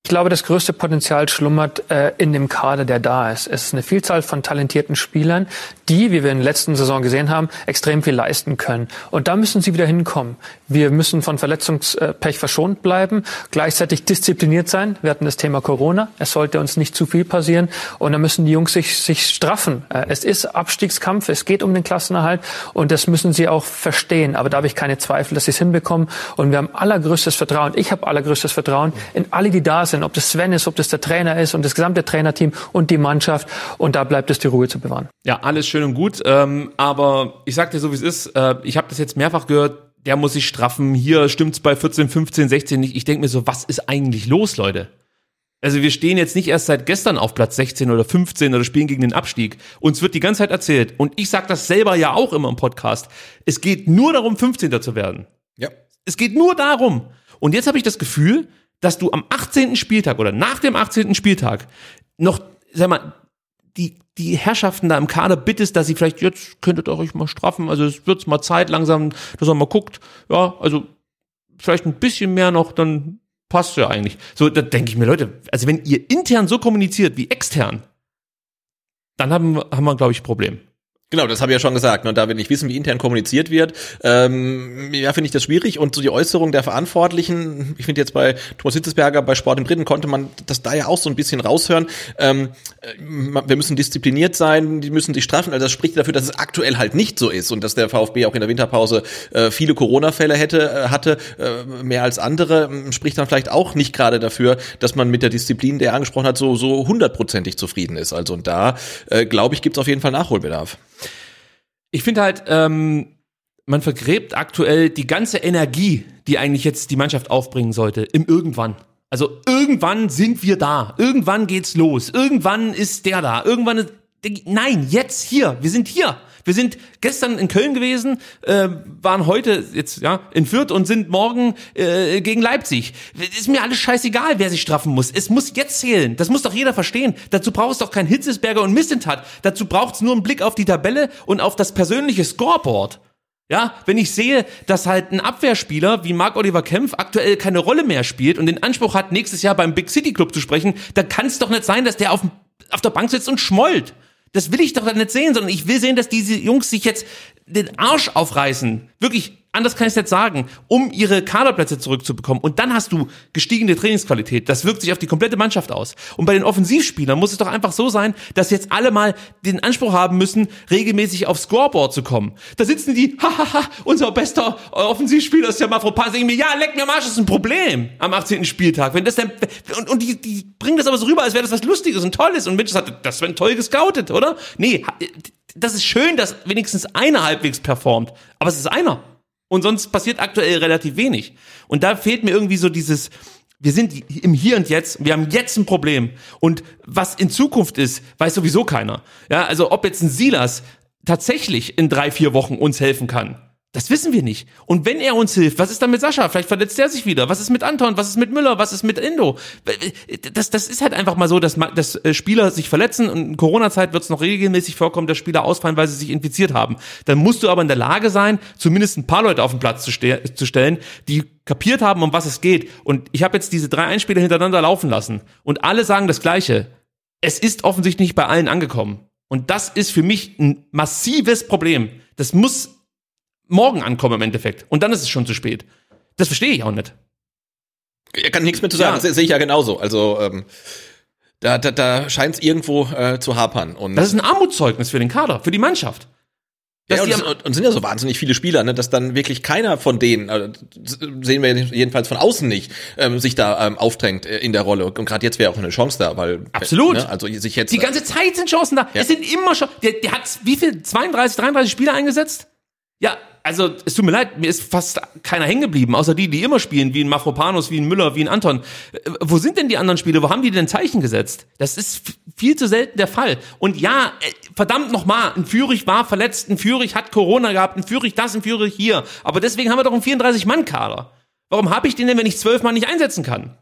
Ich glaube, das größte Potenzial schlummert äh, in dem Kader, der da ist. Es ist eine Vielzahl von talentierten Spielern, die, wie wir in der letzten Saison gesehen haben, extrem viel leisten können. Und da müssen sie wieder hinkommen. Wir müssen von Verletzungspech verschont bleiben, gleichzeitig diszipliniert sein. Wir hatten das Thema Corona. Es sollte uns nicht zu viel passieren. Und da müssen die Jungs sich, sich straffen. Äh, es ist Abstiegskampf, es geht um den Klassenerhalt und das müssen sie auch verstehen. Aber da habe ich keine Zweifel, dass sie es hinbekommen. Und wir haben allergrößtes Vertrauen. Ich habe allergrößtes Vertrauen in alle, die da sind, ob das Sven ist, ob das der Trainer ist und das gesamte Trainerteam und die Mannschaft. Und da bleibt es die Ruhe zu bewahren. Ja, alles schön und gut. Ähm, aber ich sag dir so, wie es ist. Äh, ich habe das jetzt mehrfach gehört. Der muss sich straffen. Hier stimmt's bei 14, 15, 16 nicht. Ich denk mir so, was ist eigentlich los, Leute? Also wir stehen jetzt nicht erst seit gestern auf Platz 16 oder 15 oder spielen gegen den Abstieg. Uns wird die ganze Zeit erzählt. Und ich sag das selber ja auch immer im Podcast. Es geht nur darum, 15. zu werden. Ja. Es geht nur darum. Und jetzt habe ich das Gefühl, dass du am 18. Spieltag oder nach dem 18. Spieltag noch, sag mal, die, die Herrschaften da im Kader bittest, dass sie vielleicht jetzt könntet ihr euch mal straffen. Also es wird mal Zeit langsam, dass man mal guckt. Ja, also vielleicht ein bisschen mehr noch, dann passt ja eigentlich. So, da denke ich mir, Leute, also wenn ihr intern so kommuniziert wie extern, dann haben, haben wir, glaube ich, ein Problem. Genau, das habe ich ja schon gesagt. ne? Und da wir nicht wissen, wie intern kommuniziert wird, ähm, ja, finde ich das schwierig. Und so die Äußerung der Verantwortlichen, ich finde jetzt bei Thomas Hitzesberger, bei Sport im Dritten, konnte man das da ja auch so ein bisschen raushören. Ähm, äh, wir müssen diszipliniert sein, die müssen sich straffen. Also das spricht dafür, dass es aktuell halt nicht so ist und dass der VfB auch in der Winterpause äh, viele Corona-Fälle hätte, äh, hatte, äh, mehr als andere, ähm, spricht dann vielleicht auch nicht gerade dafür, dass man mit der Disziplin, der er angesprochen hat, so so hundertprozentig zufrieden ist. Also und da, äh, glaube ich, gibt es auf jeden Fall Nachholbedarf. Ich finde halt, ähm, man vergräbt aktuell die ganze Energie, die eigentlich jetzt die Mannschaft aufbringen sollte, im Irgendwann. Also irgendwann sind wir da. Irgendwann geht's los. Irgendwann ist der da. Irgendwann ist. Nein, jetzt hier. Wir sind hier. Wir sind gestern in Köln gewesen, äh, waren heute jetzt ja in Fürth und sind morgen äh, gegen Leipzig. Ist mir alles scheißegal, wer sich straffen muss. Es muss jetzt zählen. Das muss doch jeder verstehen. Dazu braucht es doch kein Hitzesberger und Missentat. Dazu braucht es nur einen Blick auf die Tabelle und auf das persönliche Scoreboard. Ja, wenn ich sehe, dass halt ein Abwehrspieler wie Marc-Oliver Kempf aktuell keine Rolle mehr spielt und den Anspruch hat, nächstes Jahr beim Big City Club zu sprechen, dann kann es doch nicht sein, dass der auf, auf der Bank sitzt und schmollt. Das will ich doch nicht sehen, sondern ich will sehen, dass diese Jungs sich jetzt den Arsch aufreißen. Wirklich, anders kann ich es nicht sagen, um ihre Kaderplätze zurückzubekommen. Und dann hast du gestiegene Trainingsqualität. Das wirkt sich auf die komplette Mannschaft aus. Und bei den Offensivspielern muss es doch einfach so sein, dass jetzt alle mal den Anspruch haben müssen, regelmäßig aufs Scoreboard zu kommen. Da sitzen die, hahaha, unser bester Offensivspieler ist ja Mafropass. Ich mir, ja, leck mir am Arsch, das ist ein Problem am 18. Spieltag. Wenn das dann, und, und die, die bringen das aber so rüber, als wäre das was Lustiges und Tolles. Und Mensch, das hat, das wird toll gescoutet, oder? Nee, das ist schön, dass wenigstens einer halbwegs performt. Aber es ist einer. Und sonst passiert aktuell relativ wenig. Und da fehlt mir irgendwie so dieses, wir sind im Hier und Jetzt, wir haben jetzt ein Problem. Und was in Zukunft ist, weiß sowieso keiner. Ja, also ob jetzt ein Silas tatsächlich in drei, vier Wochen uns helfen kann. Das wissen wir nicht. Und wenn er uns hilft, was ist dann mit Sascha? Vielleicht verletzt er sich wieder. Was ist mit Anton? Was ist mit Müller? Was ist mit Indo? Das, das ist halt einfach mal so, dass, dass äh, Spieler sich verletzen und in Corona-Zeit wird es noch regelmäßig vorkommen, dass Spieler ausfallen, weil sie sich infiziert haben. Dann musst du aber in der Lage sein, zumindest ein paar Leute auf den Platz zu, ste zu stellen, die kapiert haben, um was es geht. Und ich habe jetzt diese drei Einspieler hintereinander laufen lassen. Und alle sagen das Gleiche. Es ist offensichtlich nicht bei allen angekommen. Und das ist für mich ein massives Problem. Das muss morgen ankommen im Endeffekt. Und dann ist es schon zu spät. Das verstehe ich auch nicht. Er kann nichts mehr zu sagen, ja. das sehe ich ja genauso. Also ähm, da, da, da scheint es irgendwo äh, zu hapern. Und das ist ein Armutszeugnis für den Kader, für die Mannschaft. Ja, und, und, und sind ja so wahnsinnig viele Spieler, ne, dass dann wirklich keiner von denen, äh, sehen wir jedenfalls von außen nicht, ähm, sich da ähm, aufdrängt äh, in der Rolle. Und gerade jetzt wäre auch eine Chance da, weil absolut. Ne, also sich jetzt die ganze Zeit sind Chancen da. Ja. Es sind immer schon. Der, der hat wie viel? 32, 33 Spieler eingesetzt? Ja, also es tut mir leid, mir ist fast keiner hängen geblieben, außer die, die immer spielen, wie ein Mafropanos, wie ein Müller, wie ein Anton. Äh, wo sind denn die anderen Spieler? Wo haben die denn Zeichen gesetzt? Das ist viel zu selten der Fall. Und ja, äh, verdammt nochmal, ein Führig war verletzt, ein Führig hat Corona gehabt, ein Führig das, ein Führig hier. Aber deswegen haben wir doch einen 34-Mann-Kader. Warum habe ich den denn, wenn ich zwölf Mann nicht einsetzen kann?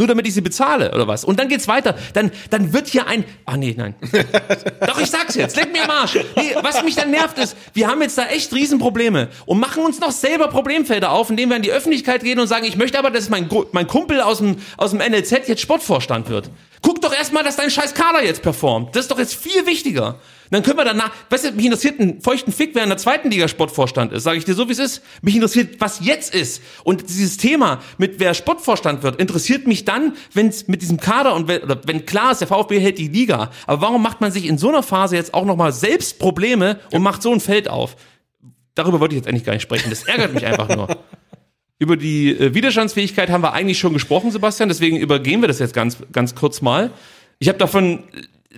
Nur damit ich sie bezahle oder was? Und dann geht's weiter. Dann, dann wird hier ein. Ah nee, nein. Doch, ich sag's jetzt. Leck mir am Arsch. Nee, was mich dann nervt ist, wir haben jetzt da echt Riesenprobleme und machen uns noch selber Problemfelder auf, indem wir in die Öffentlichkeit gehen und sagen, ich möchte aber, dass mein, mein Kumpel aus dem, aus dem NLZ jetzt Sportvorstand wird. Guck doch erstmal, dass dein scheiß Kader jetzt performt. Das ist doch jetzt viel wichtiger. Dann können wir danach, weißt du, mich interessiert ein feuchten Fick, wer in der zweiten Liga Sportvorstand ist, sage ich dir so, wie es ist. Mich interessiert, was jetzt ist. Und dieses Thema mit wer Sportvorstand wird, interessiert mich dann, wenn es mit diesem Kader und wenn, oder wenn klar ist, der VfB hält die Liga. Aber warum macht man sich in so einer Phase jetzt auch nochmal selbst Probleme und macht so ein Feld auf? Darüber wollte ich jetzt eigentlich gar nicht sprechen. Das ärgert mich einfach nur. Über die äh, Widerstandsfähigkeit haben wir eigentlich schon gesprochen, Sebastian. Deswegen übergehen wir das jetzt ganz, ganz kurz mal. Ich habe davon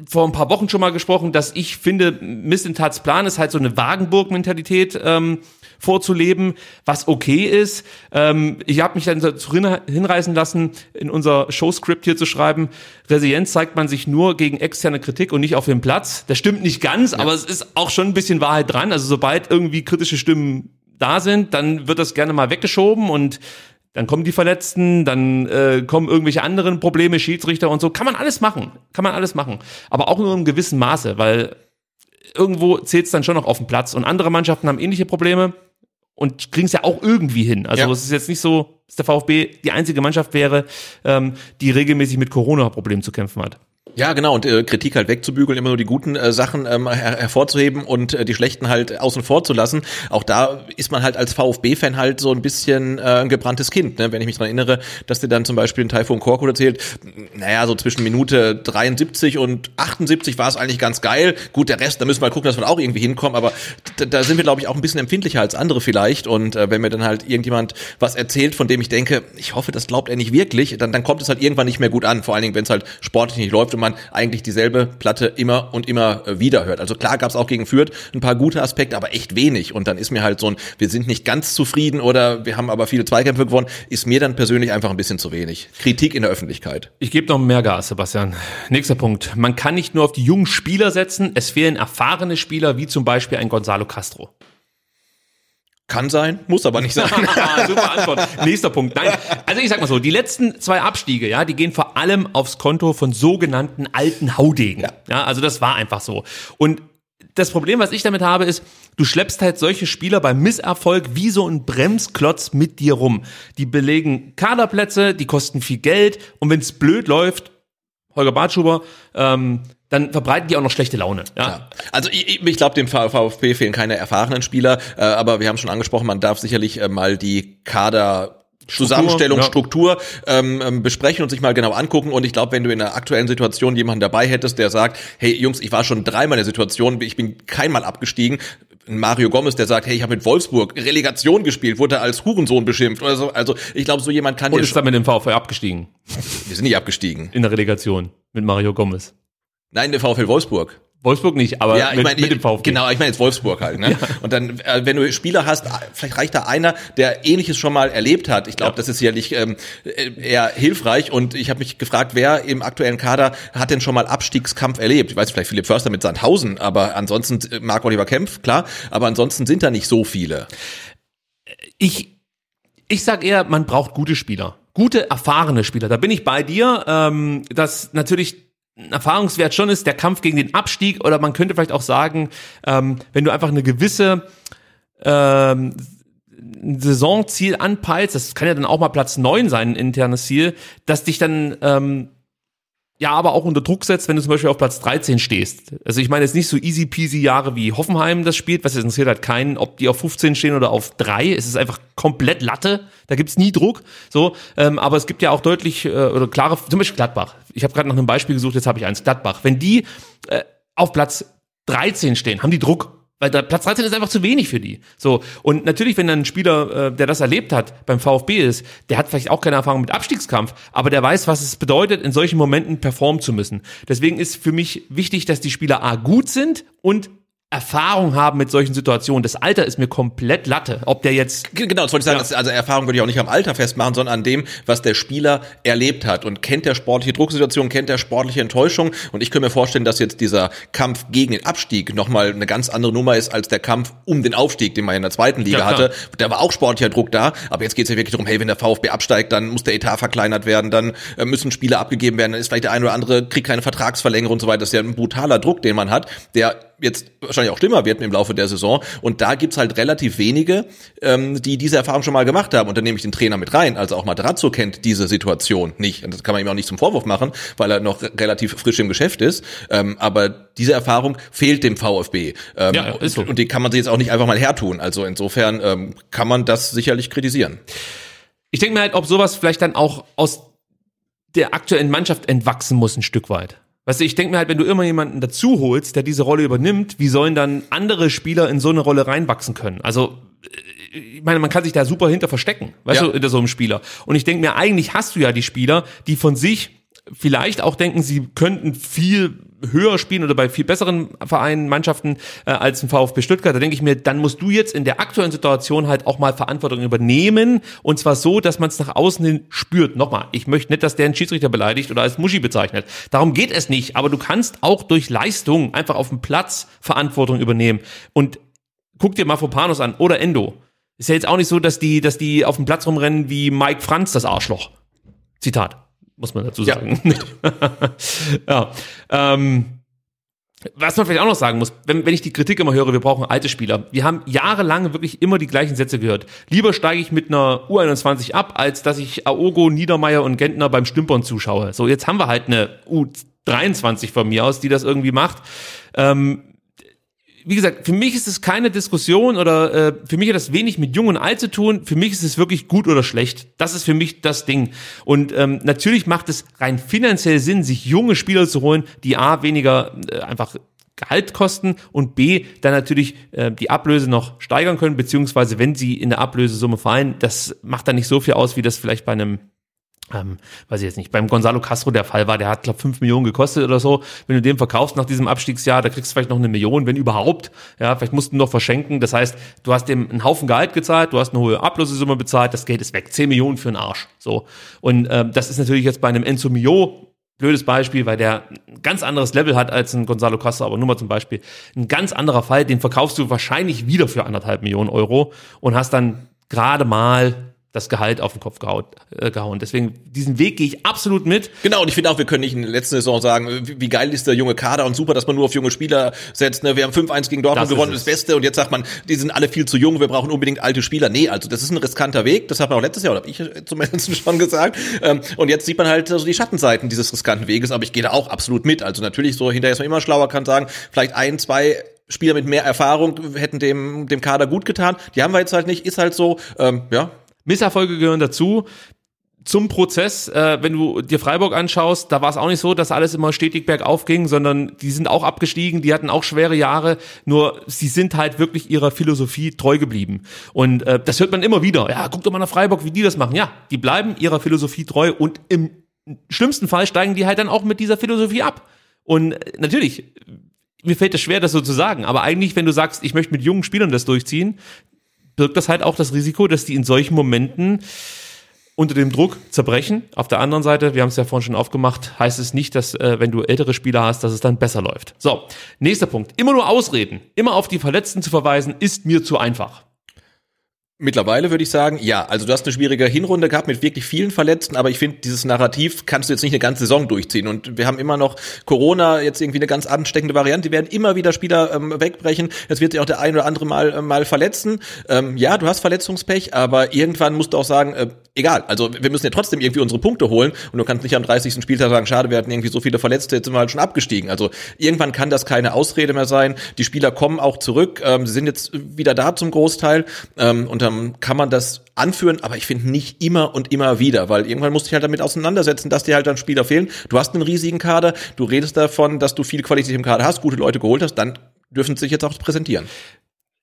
vor ein paar Wochen schon mal gesprochen, dass ich finde, Missentats Plan ist halt so eine Wagenburg-Mentalität ähm, vorzuleben, was okay ist. Ähm, ich habe mich dann dazu hinreißen lassen, in unser Showscript hier zu schreiben, Resilienz zeigt man sich nur gegen externe Kritik und nicht auf dem Platz. Das stimmt nicht ganz, ja. aber es ist auch schon ein bisschen Wahrheit dran. Also sobald irgendwie kritische Stimmen da sind, dann wird das gerne mal weggeschoben und dann kommen die Verletzten, dann äh, kommen irgendwelche anderen Probleme, Schiedsrichter und so. Kann man alles machen. Kann man alles machen. Aber auch nur im gewissen Maße, weil irgendwo zählt es dann schon noch auf den Platz. Und andere Mannschaften haben ähnliche Probleme und kriegen es ja auch irgendwie hin. Also ja. es ist jetzt nicht so, dass der VfB die einzige Mannschaft wäre, ähm, die regelmäßig mit Corona-Problemen zu kämpfen hat. Ja, genau, und äh, Kritik halt wegzubügeln, immer nur die guten äh, Sachen ähm, her hervorzuheben und äh, die schlechten halt außen vor zu lassen. Auch da ist man halt als VfB-Fan halt so ein bisschen äh, ein gebranntes Kind, ne? wenn ich mich dran erinnere, dass dir dann zum Beispiel ein Taifun Korkut erzählt, naja, so zwischen Minute 73 und 78 war es eigentlich ganz geil. Gut, der Rest, da müssen wir halt gucken, dass wir auch irgendwie hinkommen, aber da, da sind wir, glaube ich, auch ein bisschen empfindlicher als andere vielleicht. Und äh, wenn mir dann halt irgendjemand was erzählt, von dem ich denke, ich hoffe, das glaubt er nicht wirklich, dann, dann kommt es halt irgendwann nicht mehr gut an, vor allen Dingen, wenn es halt sportlich nicht läuft man eigentlich dieselbe Platte immer und immer äh, wieder hört. Also klar gab es auch gegen Fürth ein paar gute Aspekte, aber echt wenig. Und dann ist mir halt so ein, wir sind nicht ganz zufrieden oder wir haben aber viele Zweikämpfe gewonnen, ist mir dann persönlich einfach ein bisschen zu wenig. Kritik in der Öffentlichkeit. Ich gebe noch mehr Gas, Sebastian. Nächster Punkt. Man kann nicht nur auf die jungen Spieler setzen, es fehlen erfahrene Spieler, wie zum Beispiel ein Gonzalo Castro. Kann sein, muss aber nicht sein. Super Antwort. Nächster Punkt. Nein, also ich sag mal so, die letzten zwei Abstiege, ja, die gehen vor allem aufs Konto von sogenannten alten Haudegen. Ja, ja also das war einfach so. Und das Problem, was ich damit habe, ist, du schleppst halt solche Spieler beim Misserfolg wie so ein Bremsklotz mit dir rum. Die belegen Kaderplätze, die kosten viel Geld und wenn es blöd läuft, Holger Bartschuber, ähm, dann verbreiten die auch noch schlechte Laune. Ja. ja. Also ich, ich glaube, dem VfB fehlen keine erfahrenen Spieler, äh, aber wir haben schon angesprochen, man darf sicherlich äh, mal die Kader Zusammenstellung, ja. Struktur ähm, ähm, besprechen und sich mal genau angucken. Und ich glaube, wenn du in der aktuellen Situation jemanden dabei hättest, der sagt, hey Jungs, ich war schon dreimal in der Situation, ich bin keinmal abgestiegen. Mario Gomez, der sagt, hey, ich habe mit Wolfsburg Relegation gespielt, wurde als Hurensohn beschimpft oder so. Also ich glaube, so jemand kann. Und ist dann mit dem VfB abgestiegen? Wir sind nicht abgestiegen. In der Relegation mit Mario Gomez. Nein, der VfL Wolfsburg. Wolfsburg nicht, aber ja, ich mit, mein, mit dem VfB. Genau, ich meine jetzt Wolfsburg halt. Ne? Und dann, äh, wenn du Spieler hast, vielleicht reicht da einer, der Ähnliches schon mal erlebt hat. Ich glaube, Ja. das ist sicherlich ähm, eher hilfreich. Und ich habe mich gefragt, wer im aktuellen Kader hat denn schon mal Abstiegskampf erlebt? Ich weiß vielleicht Philipp Förster mit Sandhausen, aber ansonsten äh, Marc Oliver Kempf, klar. Aber ansonsten sind da nicht so viele. ich, ich sag eher, man braucht gute Spieler. Gute, erfahrene Spieler. Da bin ich bei dir, ähm, dass natürlich Erfahrungswert schon ist, der Kampf gegen den Abstieg, oder man könnte vielleicht auch sagen, ähm, wenn du einfach eine gewisse ähm, Saisonziel anpeilst, das kann ja dann auch mal Platz neun sein, ein internes Ziel, dass dich dann ähm, ja aber auch unter Druck setzt, wenn du zum Beispiel auf Platz 13 stehst. Also ich meine jetzt nicht so easy peasy Jahre wie Hoffenheim das spielt, was interessiert halt keinen, ob die auf 15 stehen oder auf 3. Es ist einfach komplett Latte, da gibt's nie Druck. So, ähm, aber es gibt ja auch deutlich äh, oder klare, zum Beispiel Gladbach. Ich habe gerade nach einem Beispiel gesucht, jetzt habe ich eins, Gladbach. Wenn die äh, auf Platz 13 stehen, haben die Druck. Weil der Platz 13 ist einfach zu wenig für die. So. Und natürlich, wenn dann ein Spieler, äh, der das erlebt hat, beim VfB ist, der hat vielleicht auch keine Erfahrung mit Abstiegskampf, aber der weiß, was es bedeutet, in solchen Momenten performen zu müssen. Deswegen ist für mich wichtig, dass die Spieler A gut sind und Erfahrung haben mit solchen Situationen. Das Alter ist mir komplett Latte. Ob der jetzt Genau, das wollte ich sagen, Ja. also Erfahrung würde ich auch nicht am Alter festmachen, sondern an dem, was der Spieler erlebt hat und kennt der sportliche Drucksituation, kennt der sportliche Enttäuschung und ich könnte mir vorstellen, dass jetzt dieser Kampf gegen den Abstieg nochmal eine ganz andere Nummer ist als der Kampf um den Aufstieg, den man in der zweiten Liga Ja, hatte. Da war auch sportlicher Druck da, aber jetzt geht es ja wirklich darum, hey, wenn der VfB absteigt, dann muss der Etat verkleinert werden, dann äh, müssen Spieler abgegeben werden, dann ist vielleicht der eine oder andere, kriegt keine Vertragsverlängerung und so weiter. Das ist ja ein brutaler Druck, den man hat, der jetzt wahrscheinlich auch schlimmer wird im Laufe der Saison. Und da gibt's halt relativ wenige, ähm, die diese Erfahrung schon mal gemacht haben. Und dann nehme ich den Trainer mit rein. Also auch Materazzo kennt diese Situation nicht. Und das kann man ihm auch nicht zum Vorwurf machen, weil er noch re- relativ frisch im Geschäft ist. Ähm, aber diese Erfahrung fehlt dem VfB. Ähm, Ja, ist so. und, und die kann man sich jetzt auch nicht einfach mal hertun. Also insofern ähm, kann man das sicherlich kritisieren. ich denke mir halt, ob sowas vielleicht dann auch aus der aktuellen Mannschaft entwachsen muss, ein Stück weit. Weißt du, ich denke mir halt, wenn du immer jemanden dazu holst, der diese Rolle übernimmt, wie sollen dann andere Spieler in so eine Rolle reinwachsen können? Also, äh, ich meine, man kann sich da super hinter verstecken, weißt Ja. du, hinter so einem Spieler. Und ich denke mir, eigentlich hast du ja die Spieler, die von sich vielleicht auch denken, sie könnten viel höher spielen oder bei viel besseren Vereinen, Mannschaften äh, als ein VfB Stuttgart, da denke ich mir, dann musst du jetzt in der aktuellen Situation halt auch mal Verantwortung übernehmen und zwar so, dass man es nach außen hin spürt. Nochmal, ich möchte nicht, dass der einen Schiedsrichter beleidigt oder als Muschi bezeichnet. Darum geht es nicht, aber du kannst auch durch Leistung einfach auf dem Platz Verantwortung übernehmen und guck dir Mafropanos an oder Endo. Ist ja jetzt auch nicht so, dass die, dass die auf dem Platz rumrennen wie Mike Franz, das Arschloch. Zitat, muss man dazu Ja. sagen. Ja. Ähm, was man vielleicht auch noch sagen muss, wenn, wenn ich die Kritik immer höre, wir brauchen alte Spieler. Wir haben jahrelang wirklich immer die gleichen Sätze gehört. Lieber steige ich mit einer U21 ab, als dass ich Aogo, Niedermeyer und Gentner beim Stümpern zuschaue. So, jetzt haben wir halt eine U23 von mir aus, die das irgendwie macht. Ähm, wie gesagt, für mich ist es keine Diskussion oder äh, für mich hat das wenig mit Jung und Alt zu tun. Für mich ist es wirklich gut oder schlecht. Das ist für mich das Ding. Und ähm, natürlich macht es rein finanziell Sinn, sich junge Spieler zu holen, die A, weniger äh, einfach Gehalt kosten und B, dann natürlich äh, die Ablöse noch steigern können, beziehungsweise wenn sie in der Ablösesumme fallen, das macht dann nicht so viel aus, wie das vielleicht bei einem ähm, weiß ich jetzt nicht, beim Gonzalo Castro der Fall war, der hat, glaube 5 Millionen gekostet oder so. Wenn du den verkaufst nach diesem Abstiegsjahr, da kriegst du vielleicht noch eine Million, wenn überhaupt. Ja, vielleicht musst du noch verschenken. Das heißt, du hast dem einen Haufen Gehalt gezahlt, du hast eine hohe Ablösesumme bezahlt, das Geld ist weg. 10 Millionen für einen Arsch. So. Und ähm, das ist natürlich jetzt bei einem Enzo Mio blödes Beispiel, weil der ein ganz anderes Level hat als ein Gonzalo Castro, aber nur mal zum Beispiel. Ein ganz anderer Fall, den verkaufst du wahrscheinlich wieder für anderthalb Millionen Euro und hast dann gerade mal das Gehalt auf den Kopf gehauen. Äh, gehauen. Deswegen, diesen Weg gehe ich absolut mit. Genau, und ich finde auch, wir können nicht in der letzten Saison sagen, wie, wie geil ist der junge Kader und super, dass man nur auf junge Spieler setzt. Ne? Wir haben 5-1 gegen Dortmund Das gewonnen, das Beste. Und jetzt sagt man, die sind alle viel zu jung, wir brauchen unbedingt alte Spieler. Nee, also das ist ein riskanter Weg. Das hat man auch letztes Jahr, oder hab ich zumindest schon gesagt. Ähm, Und jetzt sieht man halt so die Schattenseiten dieses riskanten Weges. Aber ich gehe da auch absolut mit. Also natürlich so, hinterher ist man immer schlauer, kann sagen, vielleicht ein, zwei Spieler mit mehr Erfahrung hätten dem, dem Kader gut getan. Die haben wir jetzt halt nicht, ist halt so. Ähm, ja, Misserfolge gehören dazu. Zum Prozess, äh, wenn du dir Freiburg anschaust, da war es auch nicht so, dass alles immer stetig bergauf ging, sondern die sind auch abgestiegen, die hatten auch schwere Jahre, nur sie sind halt wirklich ihrer Philosophie treu geblieben. Und äh, das hört man immer wieder. Ja, guck doch mal nach Freiburg, wie die das machen. Ja, die bleiben ihrer Philosophie treu und im schlimmsten Fall steigen die halt dann auch mit dieser Philosophie ab. Und äh, natürlich, mir fällt es schwer, das so zu sagen, aber eigentlich, wenn du sagst, ich möchte mit jungen Spielern das durchziehen, birgt das halt auch das Risiko, dass die in solchen Momenten unter dem Druck zerbrechen. Auf der anderen Seite, wir haben es ja vorhin schon aufgemacht, heißt es nicht, dass äh, wenn du ältere Spieler hast, dass es dann besser läuft. So, nächster Punkt. Immer nur ausreden, immer auf die Verletzten zu verweisen, ist mir zu einfach. Mittlerweile würde ich sagen, ja. Also du hast eine schwierige Hinrunde gehabt mit wirklich vielen Verletzten, aber ich finde, dieses Narrativ kannst du jetzt nicht eine ganze Saison durchziehen. Und wir haben immer noch Corona, jetzt irgendwie eine ganz ansteckende Variante. Die werden immer wieder Spieler ähm, wegbrechen. Jetzt wird sich auch der ein oder andere mal, äh, mal verletzen. Ähm, ja, du hast Verletzungspech, aber irgendwann musst du auch sagen, äh, egal. Also wir müssen ja trotzdem irgendwie unsere Punkte holen. Und du kannst nicht am 30. Spieltag sagen, schade, wir hatten irgendwie so viele Verletzte, jetzt sind wir halt schon abgestiegen. Also irgendwann kann das keine Ausrede mehr sein. Die Spieler kommen auch zurück. Ähm, sie sind jetzt wieder da zum Großteil. Ähm, und ähm, kann man das anführen, aber ich finde nicht immer und immer wieder, weil irgendwann musst du dich halt damit auseinandersetzen, dass dir halt dann Spieler fehlen. Du hast einen riesigen Kader, du redest davon, dass du viel Qualität im Kader hast, gute Leute geholt hast, dann dürfen sie sich jetzt auch präsentieren.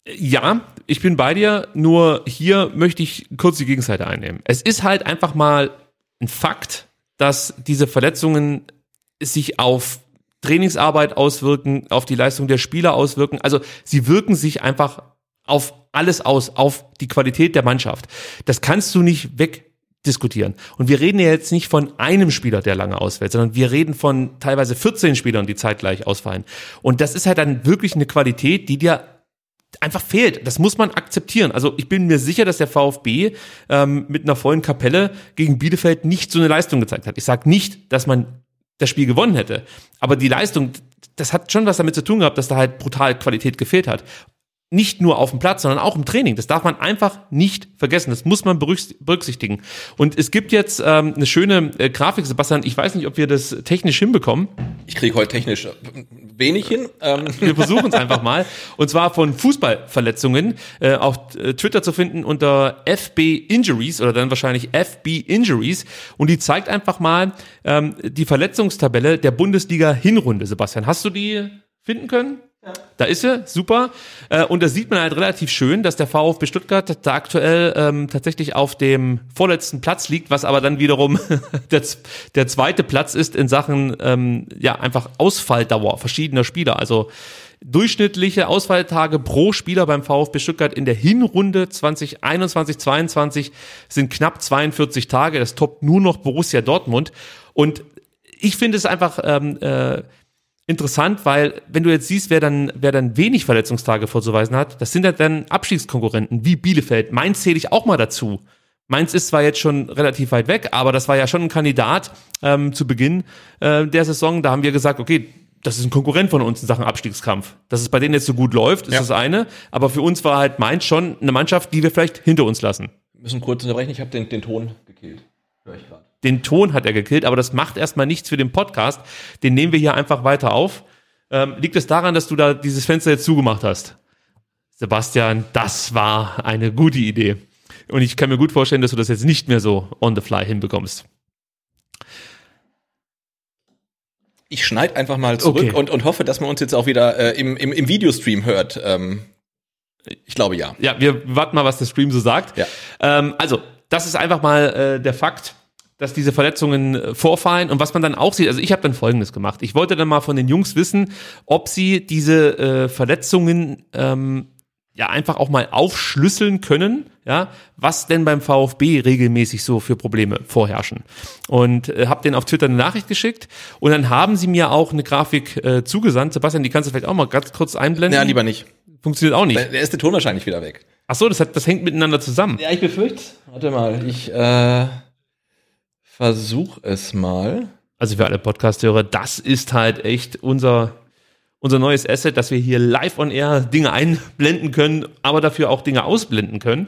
Ja, ich bin bei dir, nur hier möchte ich kurz die Gegenseite einnehmen. Es ist halt einfach mal ein Fakt, dass diese Verletzungen sich auf Trainingsarbeit auswirken, auf die Leistung der Spieler auswirken. Also sie wirken sich einfach auf alles aus, auf die Qualität der Mannschaft. Das kannst du nicht wegdiskutieren. Und wir reden ja jetzt nicht von einem Spieler, der lange ausfällt, sondern wir reden von teilweise 14 Spielern, die zeitgleich ausfallen. Und das ist halt dann wirklich eine Qualität, die dir einfach fehlt. Das muss man akzeptieren. Also ich bin mir sicher, dass der VfB ähm, mit einer vollen Kapelle gegen Bielefeld nicht so eine Leistung gezeigt hat. Ich sage nicht, dass man das Spiel gewonnen hätte, aber die Leistung, das hat schon was damit zu tun gehabt, dass da halt brutal Qualität gefehlt hat nicht nur auf dem Platz, sondern auch im Training. Das darf man einfach nicht vergessen. Das muss man berücksichtigen. Und es gibt jetzt ähm, eine schöne äh, Grafik, Sebastian. Ich weiß nicht, ob wir das technisch hinbekommen. Ich kriege heute technisch wenig hin. Ähm. Wir versuchen es einfach mal. Und zwar von Fußballverletzungen äh, auf äh, Twitter zu finden unter FB Injuries oder dann wahrscheinlich FB Injuries. Und die zeigt einfach mal ähm, die Verletzungstabelle der Bundesliga Hinrunde. Sebastian, hast du die finden können? Da ist er, super. Äh, und da sieht man halt relativ schön, dass der VfB Stuttgart da aktuell ähm, tatsächlich auf dem vorletzten Platz liegt, was aber dann wiederum der, der zweite Platz ist in Sachen ähm, ja einfach Ausfalldauer verschiedener Spieler. Also durchschnittliche Ausfalltage pro Spieler beim VfB Stuttgart in der Hinrunde 2021-22 sind knapp 42 Tage. Das toppt nur noch Borussia Dortmund. Und ich finde es einfach ähm, äh, interessant, weil wenn du jetzt siehst, wer dann, wer dann wenig Verletzungstage vorzuweisen hat, das sind ja dann Abstiegskonkurrenten wie Bielefeld. Mainz zähle ich auch mal dazu. Mainz ist zwar jetzt schon relativ weit weg, aber das war ja schon ein Kandidat ähm, zu Beginn äh, der Saison. Da haben wir gesagt, okay, das ist ein Konkurrent von uns in Sachen Abstiegskampf. Dass es bei denen jetzt so gut läuft, ist ja. das eine. Aber für uns war halt Mainz schon eine Mannschaft, die wir vielleicht hinter uns lassen. Wir müssen kurz unterbrechen, ich habe den, den Ton gekillt. Hör ich gerade. Den Ton hat er gekillt, aber das macht erstmal nichts für den Podcast. Den nehmen wir hier einfach weiter auf. Ähm, liegt es daran, dass du da dieses Fenster jetzt zugemacht hast? Sebastian, das war eine gute Idee. Und ich kann mir gut vorstellen, dass du das jetzt nicht mehr so on the fly hinbekommst. Ich schneide einfach mal zurück okay. und, und hoffe, dass man uns jetzt auch wieder äh, im, im, im Videostream hört. Ähm, ich glaube ja. Ja, wir warten mal, was der Stream so sagt. Ja. Ähm, also, das ist einfach mal äh, der Fakt dass diese Verletzungen äh, vorfallen und was man dann auch sieht, also ich habe dann Folgendes gemacht. Ich wollte dann mal von den Jungs wissen, ob sie diese äh, Verletzungen ähm, ja einfach auch mal aufschlüsseln können, ja, was denn beim VfB regelmäßig so für Probleme vorherrschen. Und äh, habe denen auf Twitter eine Nachricht geschickt und dann haben sie mir auch eine Grafik äh, zugesandt. Sebastian, die kannst du vielleicht auch mal ganz kurz einblenden. Ja, lieber nicht. Funktioniert auch nicht. Der ist der Ton wahrscheinlich wieder weg. Ach so, das, hat, das hängt miteinander zusammen. Ja, ich befürchte. Warte mal, ich äh versuch es mal. Also für alle Podcast-Hörer, das ist halt echt unser, unser neues Asset, dass wir hier live on air Dinge einblenden können, aber dafür auch Dinge ausblenden können.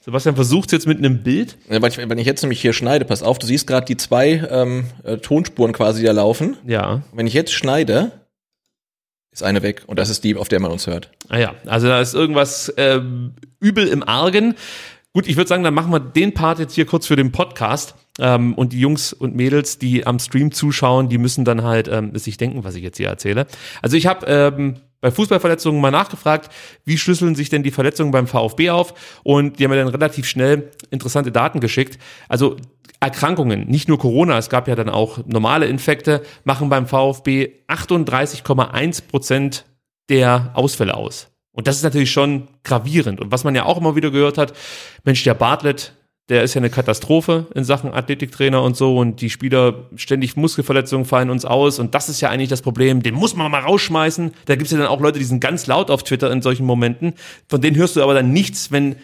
Sebastian versucht jetzt mit einem Bild. Ja, wenn, ich, wenn ich jetzt nämlich hier schneide, pass auf, du siehst gerade die zwei ähm, äh, Tonspuren quasi da laufen. Ja. Wenn ich jetzt schneide, ist eine weg und das ist die, auf der man uns hört. Ah ja, also da ist irgendwas äh, übel im Argen. Gut, ich würde sagen, dann machen wir den Part jetzt hier kurz für den Podcast. Ähm, und die Jungs und Mädels, die am Stream zuschauen, die müssen dann halt ähm, sich denken, was ich jetzt hier erzähle. Also ich habe ähm, bei Fußballverletzungen mal nachgefragt, wie schlüsseln sich denn die Verletzungen beim VfB auf? Und die haben mir dann relativ schnell interessante Daten geschickt. Also Erkrankungen, nicht nur Corona, es gab ja dann auch normale Infekte, machen beim VfB 38,1 Prozent der Ausfälle aus. Und das ist natürlich schon gravierend. Und was man ja auch immer wieder gehört hat, Mensch, der Bartlett, der ist ja eine Katastrophe in Sachen Athletiktrainer und so und die Spieler ständig Muskelverletzungen fallen uns aus und das ist ja eigentlich das Problem, den muss man mal rausschmeißen. Da gibt's ja dann auch Leute, die sind ganz laut auf Twitter in solchen Momenten, von denen hörst du aber dann nichts, wenn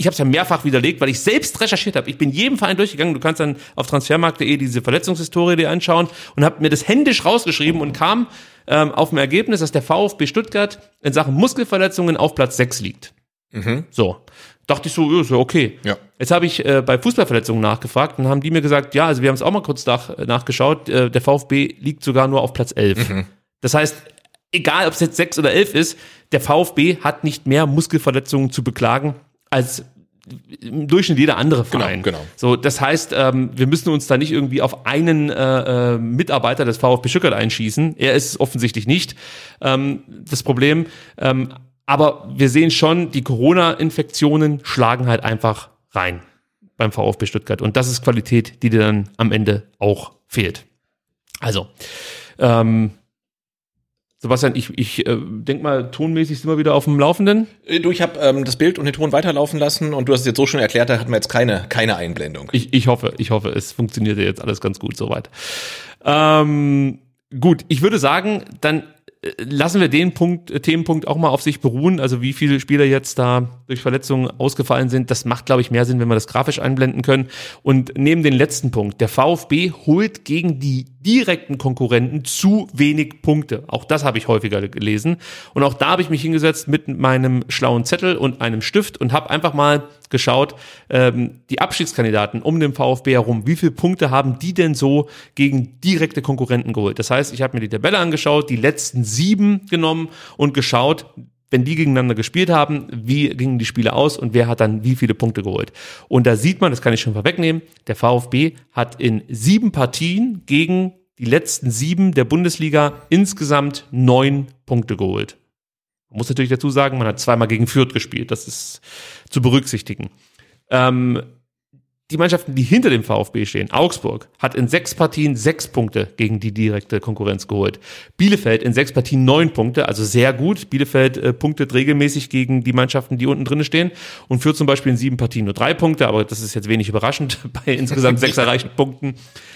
ich habe es ja mehrfach widerlegt, weil ich selbst recherchiert habe. Ich bin jedem Verein durchgegangen. Du kannst dann auf transfermarkt.de diese Verletzungshistorie dir anschauen und habe mir das händisch rausgeschrieben und kam ähm, auf ein Ergebnis, dass der VfB Stuttgart in Sachen Muskelverletzungen auf Platz 6 liegt. Mhm. So. Dachte ich so, ja, ist ja okay. Ja. Jetzt habe ich äh, bei Fußballverletzungen nachgefragt und haben die mir gesagt, ja, also wir haben es auch mal kurz nach, nachgeschaut, äh, der VfB liegt sogar nur auf Platz 11. Mhm. Das heißt, egal ob es jetzt 6 oder 11 ist, der VfB hat nicht mehr Muskelverletzungen zu beklagen als im Durchschnitt jeder andere Verein. Genau, genau. So, das heißt, ähm, wir müssen uns da nicht irgendwie auf einen äh, äh, Mitarbeiter des VfB Stuttgart einschießen. Er ist es offensichtlich nicht ähm, das Problem. Ähm, aber wir sehen schon, die Corona-Infektionen schlagen halt einfach rein beim VfB Stuttgart. Und das ist Qualität, die dir dann am Ende auch fehlt. Also, ähm, Sebastian, ich, ich äh, denk mal, tonmäßig sind wir wieder auf dem Laufenden. Äh, Du, ich habe ähm, das Bild und den Ton weiterlaufen lassen und du hast es jetzt so schon erklärt, da hatten wir jetzt keine, keine Einblendung. Ich, ich hoffe, ich hoffe, es funktioniert jetzt alles ganz gut soweit. Ähm, gut, ich würde sagen, dann lassen wir den Punkt, äh, Themenpunkt auch mal auf sich beruhen. Also wie viele Spieler jetzt da durch Verletzungen ausgefallen sind, das macht, glaube ich, mehr Sinn, wenn wir das grafisch einblenden können. Und neben den letzten Punkt, der VfB holt gegen die direkten Konkurrenten zu wenig Punkte. Auch das habe ich häufiger gelesen. Und auch da habe ich mich hingesetzt mit meinem schlauen Zettel und einem Stift und habe einfach mal geschaut, ähm, die Abstiegskandidaten um den VfB herum, wie viele Punkte haben die denn so gegen direkte Konkurrenten geholt? Das heißt, ich habe mir die Tabelle angeschaut, die letzten sieben genommen und geschaut, wenn die gegeneinander gespielt haben, wie gingen die Spiele aus und wer hat dann wie viele Punkte geholt. Und da sieht man, das kann ich schon vorwegnehmen, der VfB hat in sieben Partien gegen die letzten sieben der Bundesliga insgesamt neun Punkte geholt. Man muss natürlich dazu sagen, man hat zweimal gegen Fürth gespielt. Das ist zu berücksichtigen. Ähm, die Mannschaften, die hinter dem VfB stehen, Augsburg, hat in sechs Partien sechs Punkte gegen die direkte Konkurrenz geholt. Bielefeld in sechs Partien neun Punkte, also sehr gut. Bielefeld äh, punktet regelmäßig gegen die Mannschaften, die unten drin stehen und führt zum Beispiel in sieben Partien nur drei Punkte, aber das ist jetzt wenig überraschend bei insgesamt sechs erreichten Punkten.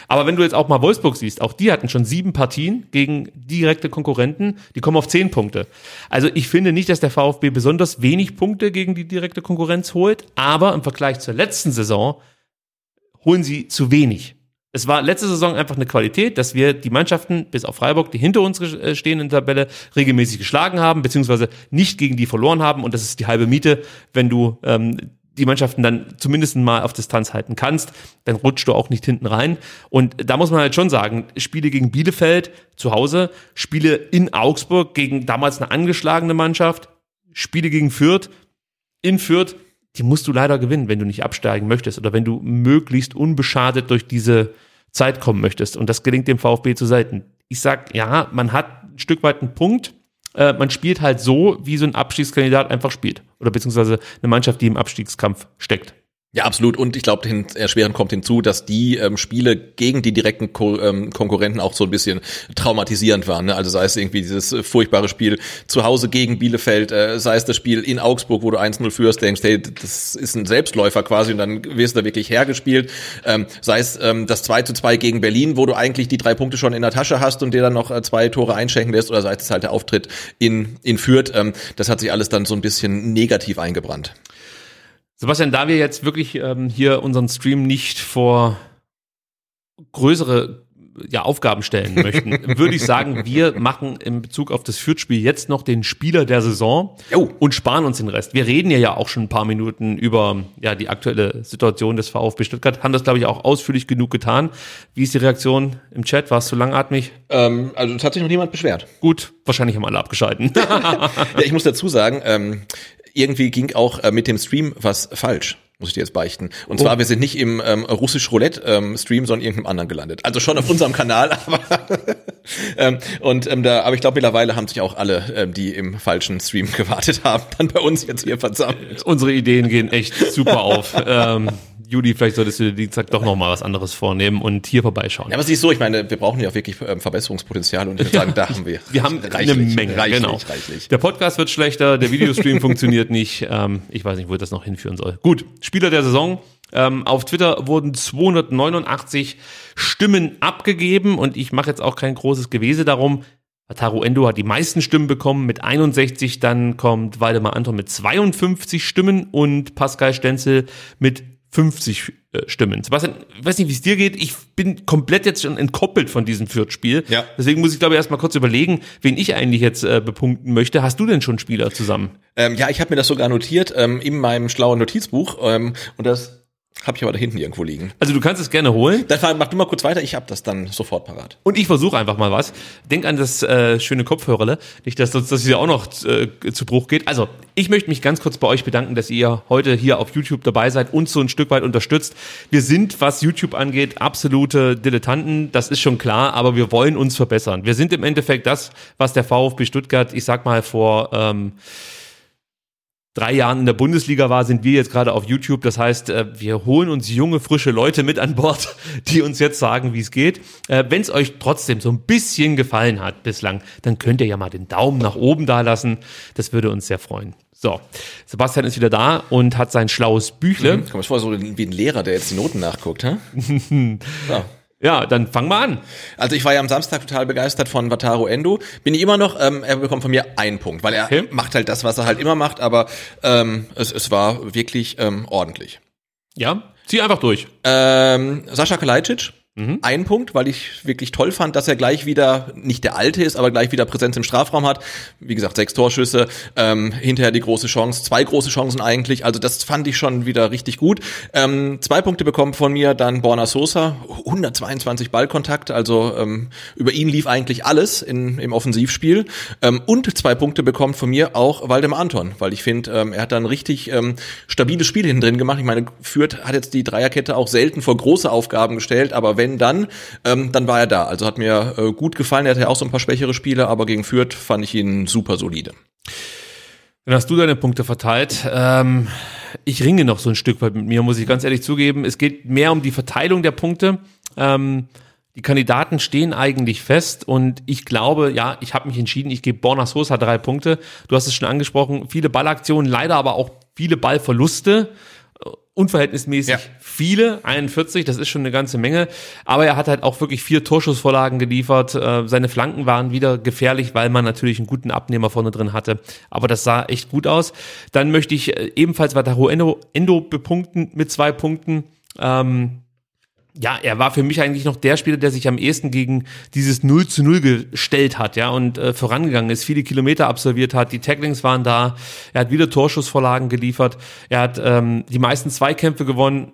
Aber wenn du jetzt auch mal Wolfsburg siehst, auch die hatten schon sieben Partien gegen direkte Konkurrenten, die kommen auf zehn Punkte. Also ich finde nicht, dass der VfB besonders wenig Punkte gegen die direkte Konkurrenz holt, aber im Vergleich zur letzten Saison holen sie zu wenig. Es war letzte Saison einfach eine Qualität, dass wir die Mannschaften, bis auf Freiburg, die hinter uns äh, stehen in der Tabelle, regelmäßig geschlagen haben, beziehungsweise nicht gegen die verloren haben. Und das ist die halbe Miete, wenn du ähm, die Mannschaften dann zumindest mal auf Distanz halten kannst, dann rutscht du auch nicht hinten rein. Und da muss man halt schon sagen, Spiele gegen Bielefeld zu Hause, Spiele in Augsburg gegen damals eine angeschlagene Mannschaft, Spiele gegen Fürth, in Fürth, die musst du leider gewinnen, wenn du nicht absteigen möchtest oder wenn du möglichst unbeschadet durch diese Zeit kommen möchtest. Und das gelingt dem VfB zu selten. Ich sag, ja, man hat ein Stück weit einen Punkt. Äh, man spielt halt so, wie so ein Abstiegskandidat einfach spielt. Oder beziehungsweise eine Mannschaft, die im Abstiegskampf steckt. Ja, absolut. Und ich glaube, erschwerend kommt hinzu, dass die ähm, Spiele gegen die direkten Ko ähm, Konkurrenten auch so ein bisschen traumatisierend waren. Ne? Also sei es irgendwie dieses äh, furchtbare Spiel zu Hause gegen Bielefeld, äh, sei es das Spiel in Augsburg, wo du 1-0 führst, denkst, hey, das ist ein Selbstläufer quasi und dann wirst du da wirklich hergespielt. Ähm, sei es ähm, das 2 zu 2 gegen Berlin, wo du eigentlich die drei Punkte schon in der Tasche hast und dir dann noch äh, zwei Tore einschenken lässt, oder sei es halt der Auftritt in, in Fürth. Ähm, das hat sich alles dann so ein bisschen negativ eingebrannt. Sebastian, da wir jetzt wirklich ähm, hier unseren Stream nicht vor größere ja, Aufgaben stellen möchten, würde ich sagen, wir machen in Bezug auf das Fürth-Spiel jetzt noch den Spieler der Saison Jo. und sparen uns den Rest. Wir reden ja ja auch schon ein paar Minuten über ja, die aktuelle Situation des VfB Stuttgart, haben das, glaube ich, auch ausführlich genug getan. Wie ist die Reaktion im Chat? War es zu langatmig? Ähm, also es hat sich noch niemand beschwert. Gut, wahrscheinlich haben alle abgeschalten. Ja, ich muss dazu sagen, ähm, irgendwie ging auch äh, mit dem Stream was falsch. Muss ich dir jetzt beichten. Und zwar, wir sind nicht im ähm, russisch Roulette ähm, Stream, sondern irgendeinem anderen gelandet. Also schon auf unserem Kanal, aber ähm, und ähm, da, aber ich glaube, mittlerweile haben sich auch alle, ähm, die im falschen Stream gewartet haben, dann bei uns jetzt hier versammelt. Unsere Ideen gehen echt super auf. ähm, Juli, vielleicht solltest du Dienstag doch noch mal was anderes vornehmen und hier vorbeischauen. Ja, aber siehst so, ich meine, wir brauchen ja auch wirklich ähm, Verbesserungspotenzial und ich würde sagen, da haben wir. Wir haben reichlich, eine Menge, reichlich, genau. Reichlich. Der Podcast wird schlechter, der Videostream funktioniert nicht. Ähm, ich weiß nicht, wo das noch hinführen soll. Gut, Spieler der Saison. Ähm, auf Twitter wurden 289 Stimmen abgegeben und ich mache jetzt auch kein großes Gewese darum. Wataru Endo hat die meisten Stimmen bekommen mit 61, dann kommt Waldemar Anton mit 52 Stimmen und Pascal Stenzel mit 50 äh, Stimmen. Sebastian, ich weiß nicht, wie es dir geht. Ich bin komplett jetzt schon entkoppelt von diesem Fürth-Spiel. Ja. Deswegen muss ich, glaube ich, erstmal kurz überlegen, wen ich eigentlich jetzt äh, bepunkten möchte. Hast du denn schon Spieler zusammen? Ähm, ja, ich habe mir das sogar notiert ähm, in meinem schlauen Notizbuch. Ähm, und das habe ich aber da hinten irgendwo liegen. Also du kannst es gerne holen. Dann mach du mal kurz weiter, ich habe das dann sofort parat. Und ich versuche einfach mal was. Denk an das äh, schöne Kopfhörerle, nicht, dass das, das hier auch noch äh, zu Bruch geht. Also, ich möchte mich ganz kurz bei euch bedanken, dass ihr heute hier auf YouTube dabei seid und so ein Stück weit unterstützt. Wir sind, was YouTube angeht, absolute Dilettanten, das ist schon klar, aber wir wollen uns verbessern. Wir sind im Endeffekt das, was der VfB Stuttgart, ich sag mal, vor... Ähm, drei Jahren in der Bundesliga war, sind wir jetzt gerade auf YouTube. Das heißt, äh, wir holen uns junge, frische Leute mit an Bord, die uns jetzt sagen, wie es geht. Äh, Wenn es euch trotzdem so ein bisschen gefallen hat bislang, dann könnt ihr ja mal den Daumen nach oben da lassen. Das würde uns sehr freuen. So, Sebastian ist wieder da und hat sein schlaues Büchle. Mhm, komm, ich vor so wie ein Lehrer, der jetzt die Noten nachguckt, hä? so. Ja, dann fang mal an. Also ich war ja am Samstag total begeistert von Wataru Endo. Bin ich immer noch, ähm, er bekommt von mir einen Punkt, weil er okay. macht halt das, was er halt immer macht, aber ähm, es, es war wirklich ähm, ordentlich. Ja, zieh einfach durch. Ähm, Sascha Kalajdzic Mhm. Ein Punkt, weil ich wirklich toll fand, dass er gleich wieder nicht der Alte ist, aber gleich wieder Präsenz im Strafraum hat. Wie gesagt, sechs Torschüsse, ähm, hinterher die große Chance, zwei große Chancen eigentlich. Also das fand ich schon wieder richtig gut. Ähm, zwei Punkte bekommen von mir dann Borna Sosa, 122 Ballkontakte, also ähm, über ihn lief eigentlich alles in, im Offensivspiel. Ähm, und zwei Punkte bekommt von mir auch Waldemar Anton, weil ich finde, ähm, er hat dann richtig ähm, stabiles Spiel hinten drin gemacht. Ich meine, Fürth hat jetzt die Dreierkette auch selten vor große Aufgaben gestellt, aber wenn dann, ähm, dann war er da. Also hat mir äh, gut gefallen. Er hatte ja auch so ein paar schwächere Spiele, aber gegen Fürth fand ich ihn super solide. Dann hast du deine Punkte verteilt. Ähm, ich ringe noch so ein Stück weit mit mir, muss ich ganz ehrlich zugeben. Es geht mehr um die Verteilung der Punkte. Ähm, die Kandidaten stehen eigentlich fest und ich glaube, ja, ich habe mich entschieden, ich gebe Borna Sosa drei Punkte. Du hast es schon angesprochen, viele Ballaktionen, leider aber auch viele Ballverluste unverhältnismäßig ja. viele, 41, das ist schon eine ganze Menge, aber er hat halt auch wirklich vier Torschussvorlagen geliefert, äh, seine Flanken waren wieder gefährlich, weil man natürlich einen guten Abnehmer vorne drin hatte, aber das sah echt gut aus. Dann möchte ich äh, ebenfalls Wataru Endo, Endo bepunkten mit zwei Punkten, ähm, ja, er war für mich eigentlich noch der Spieler, der sich am ehesten gegen dieses 0 zu 0 gestellt hat, ja, und äh, vorangegangen ist, viele Kilometer absolviert hat, die Tacklings waren da, er hat wieder Torschussvorlagen geliefert, er hat ähm, die meisten Zweikämpfe gewonnen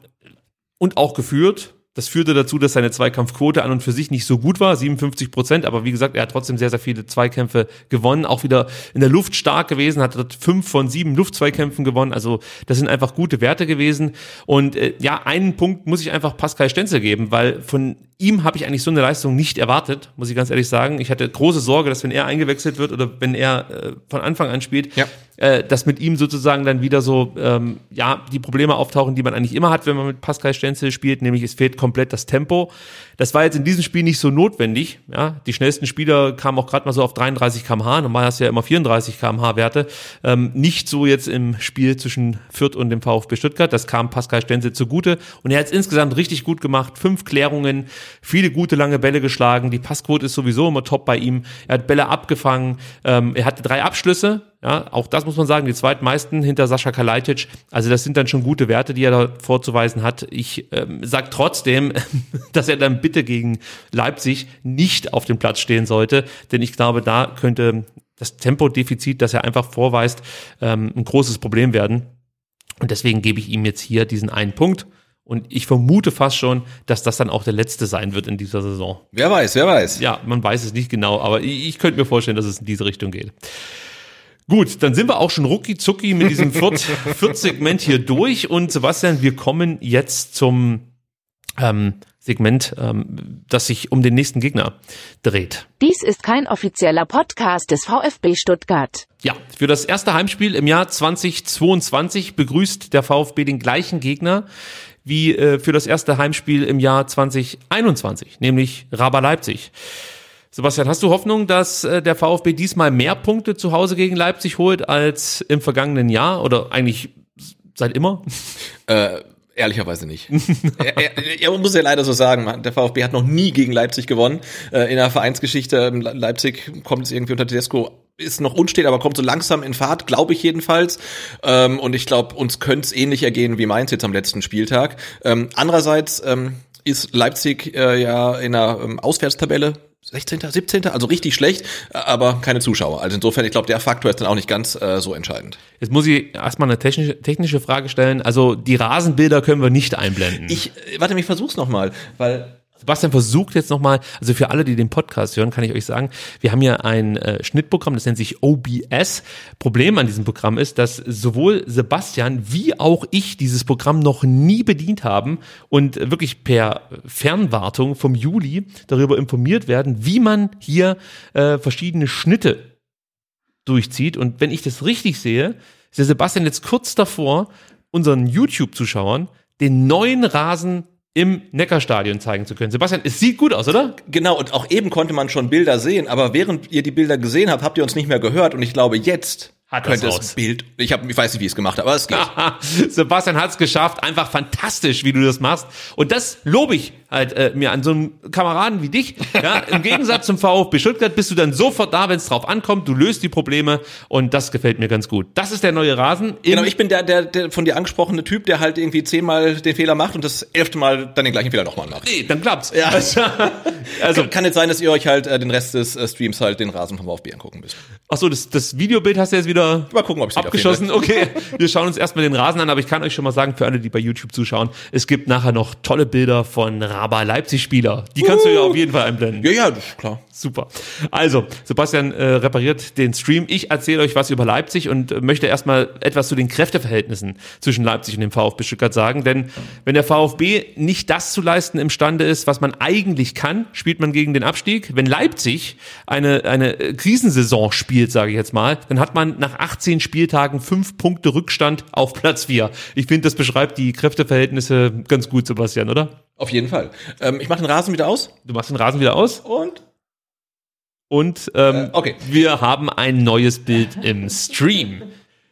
und auch geführt, das führte dazu, dass seine Zweikampfquote an und für sich nicht so gut war, 57 Prozent, aber wie gesagt, er hat trotzdem sehr, sehr viele Zweikämpfe gewonnen, auch wieder in der Luft stark gewesen, hat dort fünf von sieben Luftzweikämpfen gewonnen, also das sind einfach gute Werte gewesen. Und äh, ja, einen Punkt muss ich einfach Pascal Stenzel geben, weil von ihm habe ich eigentlich so eine Leistung nicht erwartet, muss ich ganz ehrlich sagen. Ich hatte große Sorge, dass wenn er eingewechselt wird oder wenn er äh, von Anfang an spielt, ja. äh, dass mit ihm sozusagen dann wieder so ähm, ja die Probleme auftauchen, die man eigentlich immer hat, wenn man mit Pascal Stenzel spielt, nämlich es fehlt komplett das Tempo. Das war jetzt in diesem Spiel nicht so notwendig. Ja, die schnellsten Spieler kamen auch gerade mal so auf 33 km/h. Normal hast du ja immer 34 km/h Werte. Ähm, nicht so jetzt im Spiel zwischen Fürth und dem VfB Stuttgart. Das kam Pascal Stenzel zugute und er hat es insgesamt richtig gut gemacht. Fünf Klärungen, viele gute lange Bälle geschlagen. Die Passquote ist sowieso immer top bei ihm. Er hat Bälle abgefangen. Ähm, er hatte drei Abschlüsse. Ja, auch das muss man sagen, die zweitmeisten hinter Sascha Kalajdzic. Also das sind dann schon gute Werte, die er da vorzuweisen hat. Ich ähm, sage trotzdem, dass er dann bitte gegen Leipzig nicht auf dem Platz stehen sollte, denn ich glaube, da könnte das Tempodefizit, das er einfach vorweist, ähm, ein großes Problem werden. Und deswegen gebe ich ihm jetzt hier diesen einen Punkt. Und ich vermute fast schon, dass das dann auch der letzte sein wird in dieser Saison. Wer weiß, wer weiß. Ja, man weiß es nicht genau, aber ich, ich könnte mir vorstellen, dass es in diese Richtung geht. Gut, dann sind wir auch schon rucki zucki mit diesem Viert-Segment hier durch. Und Sebastian, wir kommen jetzt zum ähm, Segment, ähm, das sich um den nächsten Gegner dreht. Dies ist kein offizieller Podcast des VfB Stuttgart. Ja, für das erste Heimspiel im Jahr 2022 begrüßt der VfB den gleichen Gegner wie äh, für das erste Heimspiel im Jahr 2021, nämlich Raba Leipzig. Sebastian, hast du Hoffnung, dass äh, der VfB diesmal mehr Punkte zu Hause gegen Leipzig holt als im vergangenen Jahr oder eigentlich seit immer? Äh, Ehrlicherweise nicht. er, er, er, muss ja leider so sagen, der VfB hat noch nie gegen Leipzig gewonnen. Äh, in der Vereinsgeschichte Leipzig kommt es irgendwie unter Tedesco ist noch unstet, aber kommt so langsam in Fahrt, glaube ich jedenfalls. Ähm, und ich glaube, uns könnte es ähnlich ergehen wie Mainz jetzt am letzten Spieltag. Ähm, andererseits ähm, ist Leipzig äh, ja in einer ähm, Auswärtstabelle 16., 17., also richtig schlecht, aber keine Zuschauer. Also insofern, ich glaube, der Faktor ist dann auch nicht ganz äh, so entscheidend. Jetzt muss ich erstmal eine technische, technische Frage stellen. Also die Rasenbilder können wir nicht einblenden. Ich, äh, warte, ich versuch's nochmal, weil Sebastian versucht jetzt nochmal, also für alle, die den Podcast hören, kann ich euch sagen, wir haben hier ein äh, Schnittprogramm, das nennt sich OBS. Problem an diesem Programm ist, dass sowohl Sebastian wie auch ich dieses Programm noch nie bedient haben und wirklich per Fernwartung vom Juli darüber informiert werden, wie man hier äh, verschiedene Schnitte durchzieht. Und wenn ich das richtig sehe, ist der Sebastian jetzt kurz davor, unseren YouTube-Zuschauern den neuen Rasen im Neckarstadion zeigen zu können. Sebastian, es sieht gut aus, oder? Genau, und auch eben konnte man schon Bilder sehen, aber während ihr die Bilder gesehen habt, habt ihr uns nicht mehr gehört und ich glaube, jetzt hat könnte das das Bild. Ich, hab, ich weiß nicht, wie es gemacht habe, aber es geht. Sebastian hat es geschafft. Einfach fantastisch, wie du das machst. Und das lobe ich halt äh, mir an so einem Kameraden wie dich. Ja, Im Gegensatz zum VfB Stuttgart bist du dann sofort da, wenn es drauf ankommt. Du löst die Probleme und das gefällt mir ganz gut. Das ist der neue Rasen. Genau, ich bin der, der, der von dir angesprochene Typ, der halt irgendwie zehnmal den Fehler macht und das elfte Mal dann den gleichen Fehler nochmal macht. Nee, dann klappt's. Ja. Also, also kann jetzt sein, dass ihr euch halt äh, den Rest des äh, Streams halt den Rasen vom VfB angucken müsst. Ach so, das, das Videobild hast du jetzt wieder Mal gucken, ob abgeschossen. Okay, wir schauen uns erstmal den Rasen an, aber ich kann euch schon mal sagen, für alle, die bei YouTube zuschauen, es gibt nachher noch tolle Bilder von Raba Leipzig-Spieler. Die kannst uh. du ja auf jeden Fall einblenden. Ja, ja, das ist klar. Super. Also, Sebastian äh, repariert den Stream. Ich erzähle euch was über Leipzig und äh, möchte erstmal etwas zu den Kräfteverhältnissen zwischen Leipzig und dem VfB Stuttgart sagen. Denn wenn der VfB nicht das zu leisten imstande ist, was man eigentlich kann, spielt man gegen den Abstieg. Wenn Leipzig eine, eine äh, Krisensaison spielt, sage ich jetzt mal, dann hat man nach 18 Spieltagen fünf Punkte Rückstand auf Platz vier. Ich finde, das beschreibt die Kräfteverhältnisse ganz gut, Sebastian, oder? Auf jeden Fall. Ähm, ich mache den Rasen wieder aus. Du machst den Rasen wieder aus? Und und ähm, äh, okay. wir haben ein neues Bild im Stream.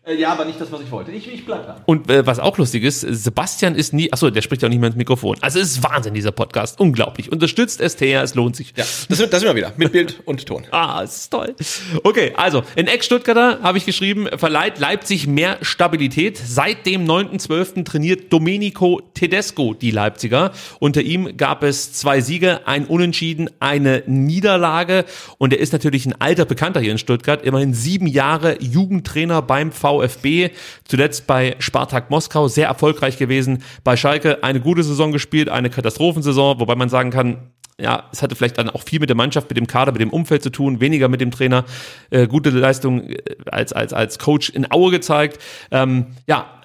Äh, ja, aber nicht das, was ich wollte. Ich, ich bleib da. Und äh, was auch lustig ist, Sebastian ist nie, achso, der spricht ja auch nicht mehr ins Mikrofon. Also es ist Wahnsinn, dieser Podcast. Unglaublich. Unterstützt STR, es lohnt sich. Ja, das, das sind wir wieder. Mit Bild und Ton. ah, das ist toll. Okay, also, in Ex-Stuttgarter habe ich geschrieben, verleiht Leipzig mehr Stabilität. Seit dem 9.12. trainiert Domenico Tedesco die Leipziger. Unter ihm gab es zwei Siege, ein Unentschieden, eine Niederlage. Und er ist natürlich ein alter Bekannter hier in Stuttgart. Immerhin sieben Jahre Jugendtrainer beim V VfB, zuletzt bei Spartak Moskau sehr erfolgreich gewesen, bei Schalke eine gute Saison gespielt, eine Katastrophensaison, wobei man sagen kann, ja, es hatte vielleicht dann auch viel mit der Mannschaft, mit dem Kader, mit dem Umfeld zu tun, weniger mit dem Trainer. Äh, gute Leistung äh, als, als, als Coach in Aue gezeigt. Ähm, ja,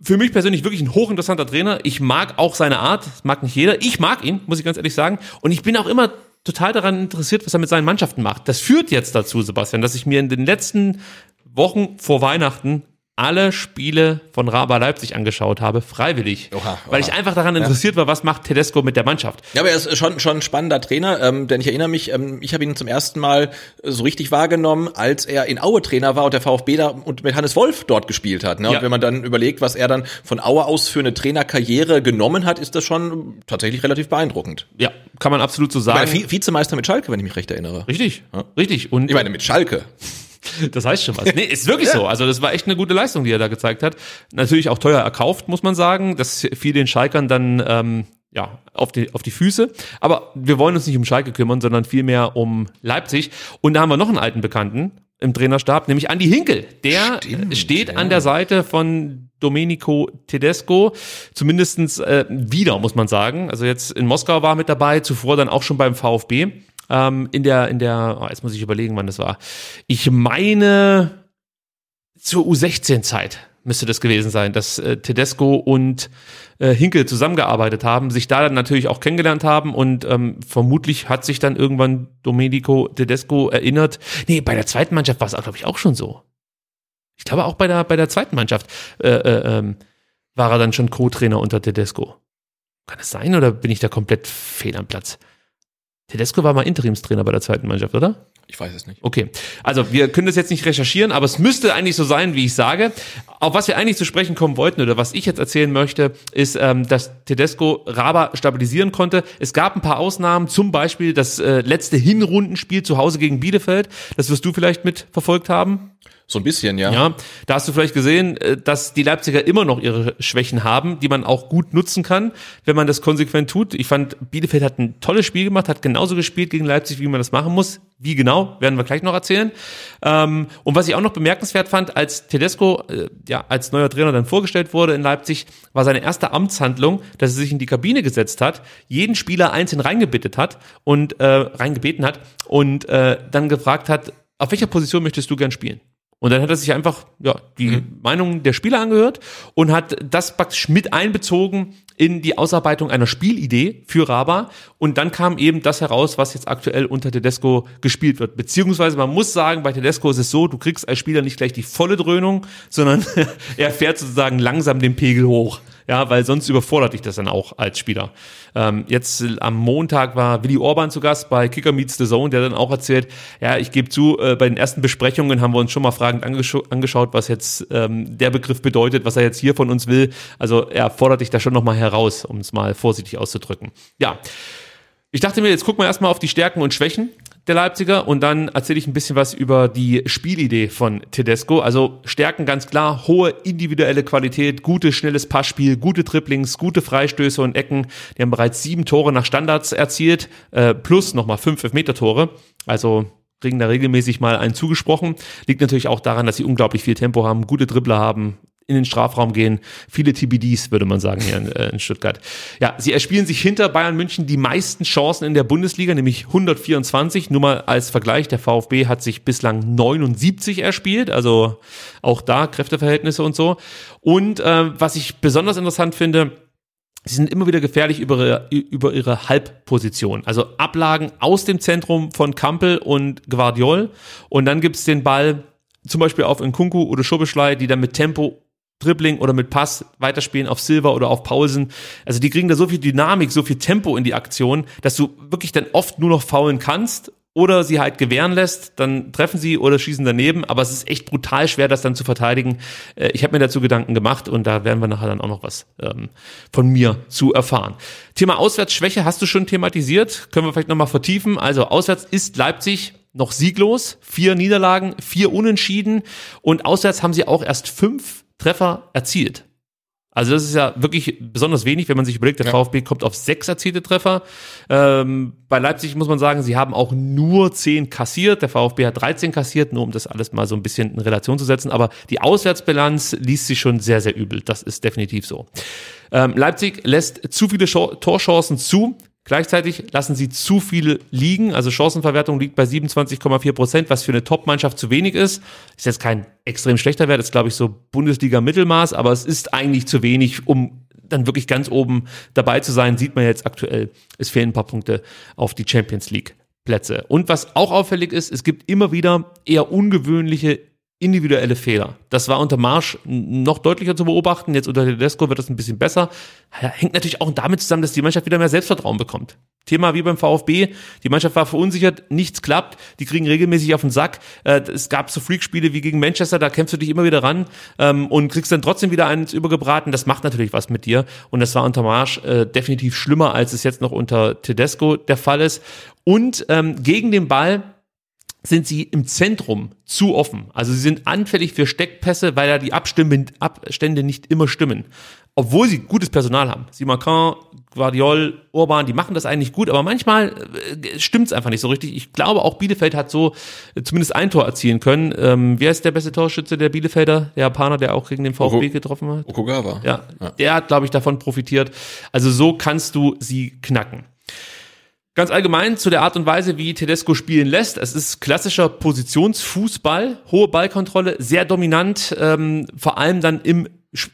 für mich persönlich wirklich ein hochinteressanter Trainer. Ich mag auch seine Art, das mag nicht jeder. Ich mag ihn, muss ich ganz ehrlich sagen. Und ich bin auch immer total daran interessiert, was er mit seinen Mannschaften macht. Das führt jetzt dazu, Sebastian, dass ich mir in den letzten Wochen vor Weihnachten alle Spiele von Raba Leipzig angeschaut habe, freiwillig. Oha, oha. Weil ich einfach daran interessiert ja. war, was macht Tedesco mit der Mannschaft. Ja, aber er ist schon, schon ein spannender Trainer, ähm, denn ich erinnere mich, ähm, ich habe ihn zum ersten Mal so richtig wahrgenommen, als er in Aue Trainer war und der VfB da und mit Hannes Wolf dort gespielt hat. Ne? Ja. Und wenn man dann überlegt, was er dann von Aue aus für eine Trainerkarriere genommen hat, ist das schon tatsächlich relativ beeindruckend. Ja, kann man absolut so sagen. Ich meine, Vizemeister mit Schalke, wenn ich mich recht erinnere. Richtig, ja. richtig. Und ich meine, mit Schalke. Das heißt schon was. Nee, ist wirklich ja. so. Also das war echt eine gute Leistung, die er da gezeigt hat. Natürlich auch teuer erkauft, muss man sagen. Das fiel den Schalkern dann ähm, ja, auf die, auf die Füße. Aber wir wollen uns nicht um Schalke kümmern, sondern vielmehr um Leipzig. Und da haben wir noch einen alten Bekannten im Trainerstab, nämlich Andi Hinkel. Der Stimmt, steht ja. an der Seite von Domenico Tedesco, zumindestens äh, wieder, muss man sagen. Also jetzt in Moskau war mit dabei, zuvor dann auch schon beim VfB ähm, in der, in der, oh, jetzt muss ich überlegen, wann das war. Ich meine zur U16-Zeit müsste das gewesen sein, dass äh, Tedesco und äh, Hinkel zusammengearbeitet haben, sich da dann natürlich auch kennengelernt haben und ähm, vermutlich hat sich dann irgendwann Domenico Tedesco erinnert. Nee, bei der zweiten Mannschaft war es, glaube ich, auch schon so. Ich glaube auch bei der, bei der zweiten Mannschaft äh, äh, ähm, war er dann schon Co-Trainer unter Tedesco. Kann es sein oder bin ich da komplett fehl am Platz? Tedesco war mal Interimstrainer bei der zweiten Mannschaft, oder? Ich weiß es nicht. Okay, also wir können das jetzt nicht recherchieren, aber es müsste eigentlich so sein, wie ich sage. Auf was wir eigentlich zu sprechen kommen wollten oder was ich jetzt erzählen möchte, ist, ähm, dass Tedesco Raba stabilisieren konnte. Es gab ein paar Ausnahmen, zum Beispiel das äh, letzte Hinrundenspiel zu Hause gegen Bielefeld. Das wirst du vielleicht mitverfolgt haben. So ein bisschen, ja. Ja, da hast du vielleicht gesehen, äh, dass die Leipziger immer noch ihre Schwächen haben, die man auch gut nutzen kann, wenn man das konsequent tut. Ich fand, Bielefeld hat ein tolles Spiel gemacht, hat genauso gespielt gegen Leipzig, wie man das machen muss. Wie genau, werden wir gleich noch erzählen. Ähm, und was ich auch noch bemerkenswert fand, als Tedesco äh, ja als neuer Trainer dann vorgestellt wurde in Leipzig, war seine erste Amtshandlung, dass er sich in die Kabine gesetzt hat, jeden Spieler einzeln reingebettet hat und äh, reingebeten hat und äh, dann gefragt hat, auf welcher Position möchtest du gern spielen? Und dann hat er sich einfach ja, die mhm. Meinung der Spieler angehört und hat das praktisch mit einbezogen in die Ausarbeitung einer Spielidee für Raba. Und dann kam eben das heraus, was jetzt aktuell unter Tedesco gespielt wird. Beziehungsweise man muss sagen, bei Tedesco ist es so, du kriegst als Spieler nicht gleich die volle Dröhnung, sondern er fährt sozusagen langsam den Pegel hoch ja, weil sonst überfordert dich das dann auch als Spieler. Ähm, jetzt äh, am Montag war Willi Orban zu Gast bei Kicker Meets the Zone, der dann auch erzählt, ja, ich gebe zu, äh, bei den ersten Besprechungen haben wir uns schon mal fragend angesch angeschaut, was jetzt ähm, der Begriff bedeutet, was er jetzt hier von uns will. Also er fordert dich da schon nochmal heraus, um es mal vorsichtig auszudrücken. Ja. Ich dachte mir, jetzt gucken wir erstmal auf die Stärken und Schwächen der Leipziger und dann erzähle ich ein bisschen was über die Spielidee von Tedesco. Also Stärken ganz klar, hohe individuelle Qualität, gutes, schnelles Passspiel, gute Triplings, gute Freistöße und Ecken. Die haben bereits sieben Tore nach Standards erzielt, äh, plus nochmal fünf Elfmeter-Tore. Also kriegen da regelmäßig mal einen zugesprochen. Liegt natürlich auch daran, dass sie unglaublich viel Tempo haben, gute Dribbler haben, in den Strafraum gehen. Viele TBDs, würde man sagen, hier in, äh, in Stuttgart. Ja, sie erspielen sich hinter Bayern München die meisten Chancen in der Bundesliga, nämlich 124. Nur mal als Vergleich, der VfB hat sich bislang 79 erspielt, also auch da Kräfteverhältnisse und so. Und äh, was ich besonders interessant finde, Sie sind immer wieder gefährlich über ihre, über ihre Halbposition. Also Ablagen aus dem Zentrum von Kampel und Guardiol. Und dann gibt's den Ball zum Beispiel auf Nkunku oder Schobeschlei, die dann mit Tempo Dribbling oder mit Pass weiterspielen auf Silver oder auf Paulsen. Also die kriegen da so viel Dynamik, so viel Tempo in die Aktion, dass du wirklich dann oft nur noch faulen kannst oder sie halt gewähren lässt, dann treffen sie oder schießen daneben, aber es ist echt brutal schwer, das dann zu verteidigen. Äh, ich habe mir dazu Gedanken gemacht und da werden wir nachher dann auch noch was ähm, von mir zu erfahren. Thema Auswärtsschwäche hast du schon thematisiert, können wir vielleicht nochmal vertiefen. Also auswärts ist Leipzig noch sieglos, vier Niederlagen, vier Unentschieden und auswärts haben sie auch erst fünf Treffer erzielt. Also das ist ja wirklich besonders wenig, wenn man sich überlegt, der ja. VfB kommt auf sechs erzielte Treffer. Ähm, bei Leipzig muss man sagen, sie haben auch nur zehn kassiert. Der VfB hat 13 kassiert, nur um das alles mal so ein bisschen in Relation zu setzen. Aber die Auswärtsbilanz liest sich schon sehr, sehr übel. Das ist definitiv so. Ähm, Leipzig lässt zu viele Torchancen zu. Gleichzeitig lassen sie zu viele liegen. Also Chancenverwertung liegt bei 27,4 Prozent, was für eine Top-Mannschaft zu wenig ist. Ist jetzt kein extrem schlechter Wert, ist glaube ich so Bundesliga-Mittelmaß, aber es ist eigentlich zu wenig, um dann wirklich ganz oben dabei zu sein. Sieht man jetzt aktuell, es fehlen ein paar Punkte auf die Champions League. Plätze. Und was auch auffällig ist, es gibt immer wieder eher ungewöhnliche individuelle Fehler. Das war unter Marsch noch deutlicher zu beobachten. Jetzt unter Tedesco wird das ein bisschen besser. Hängt natürlich auch damit zusammen, dass die Mannschaft wieder mehr Selbstvertrauen bekommt. Thema wie beim VfB. Die Mannschaft war verunsichert, nichts klappt. Die kriegen regelmäßig auf den Sack. Äh, es gab so Freakspiele wie gegen Manchester, da kämpfst du dich immer wieder ran ähm, und kriegst dann trotzdem wieder eins übergebraten. Das macht natürlich was mit dir. Und das war unter Marsch äh, definitiv schlimmer, als es jetzt noch unter Tedesco der Fall ist. Und ähm, gegen den Ball sind sie im Zentrum zu offen. Also sie sind anfällig für Steckpässe, weil da die Abstände nicht immer stimmen. Obwohl sie gutes Personal haben. Simacan, Guardiol, Urban, die machen das eigentlich gut, aber manchmal äh, stimmt's einfach nicht so richtig. Ich glaube, auch Bielefeld hat so äh, zumindest ein Tor erzielen können. Ähm, wer ist der beste Torschütze der Bielefelder? Der Japaner, der auch gegen den VfB getroffen hat? Okugawa. Ja, ja, der hat, glaube ich, davon profitiert. Also so kannst du sie knacken. Ganz allgemein zu der Art und Weise, wie Tedesco spielen lässt. Es ist klassischer Positionsfußball, hohe Ballkontrolle, sehr dominant, ähm, vor allem dann im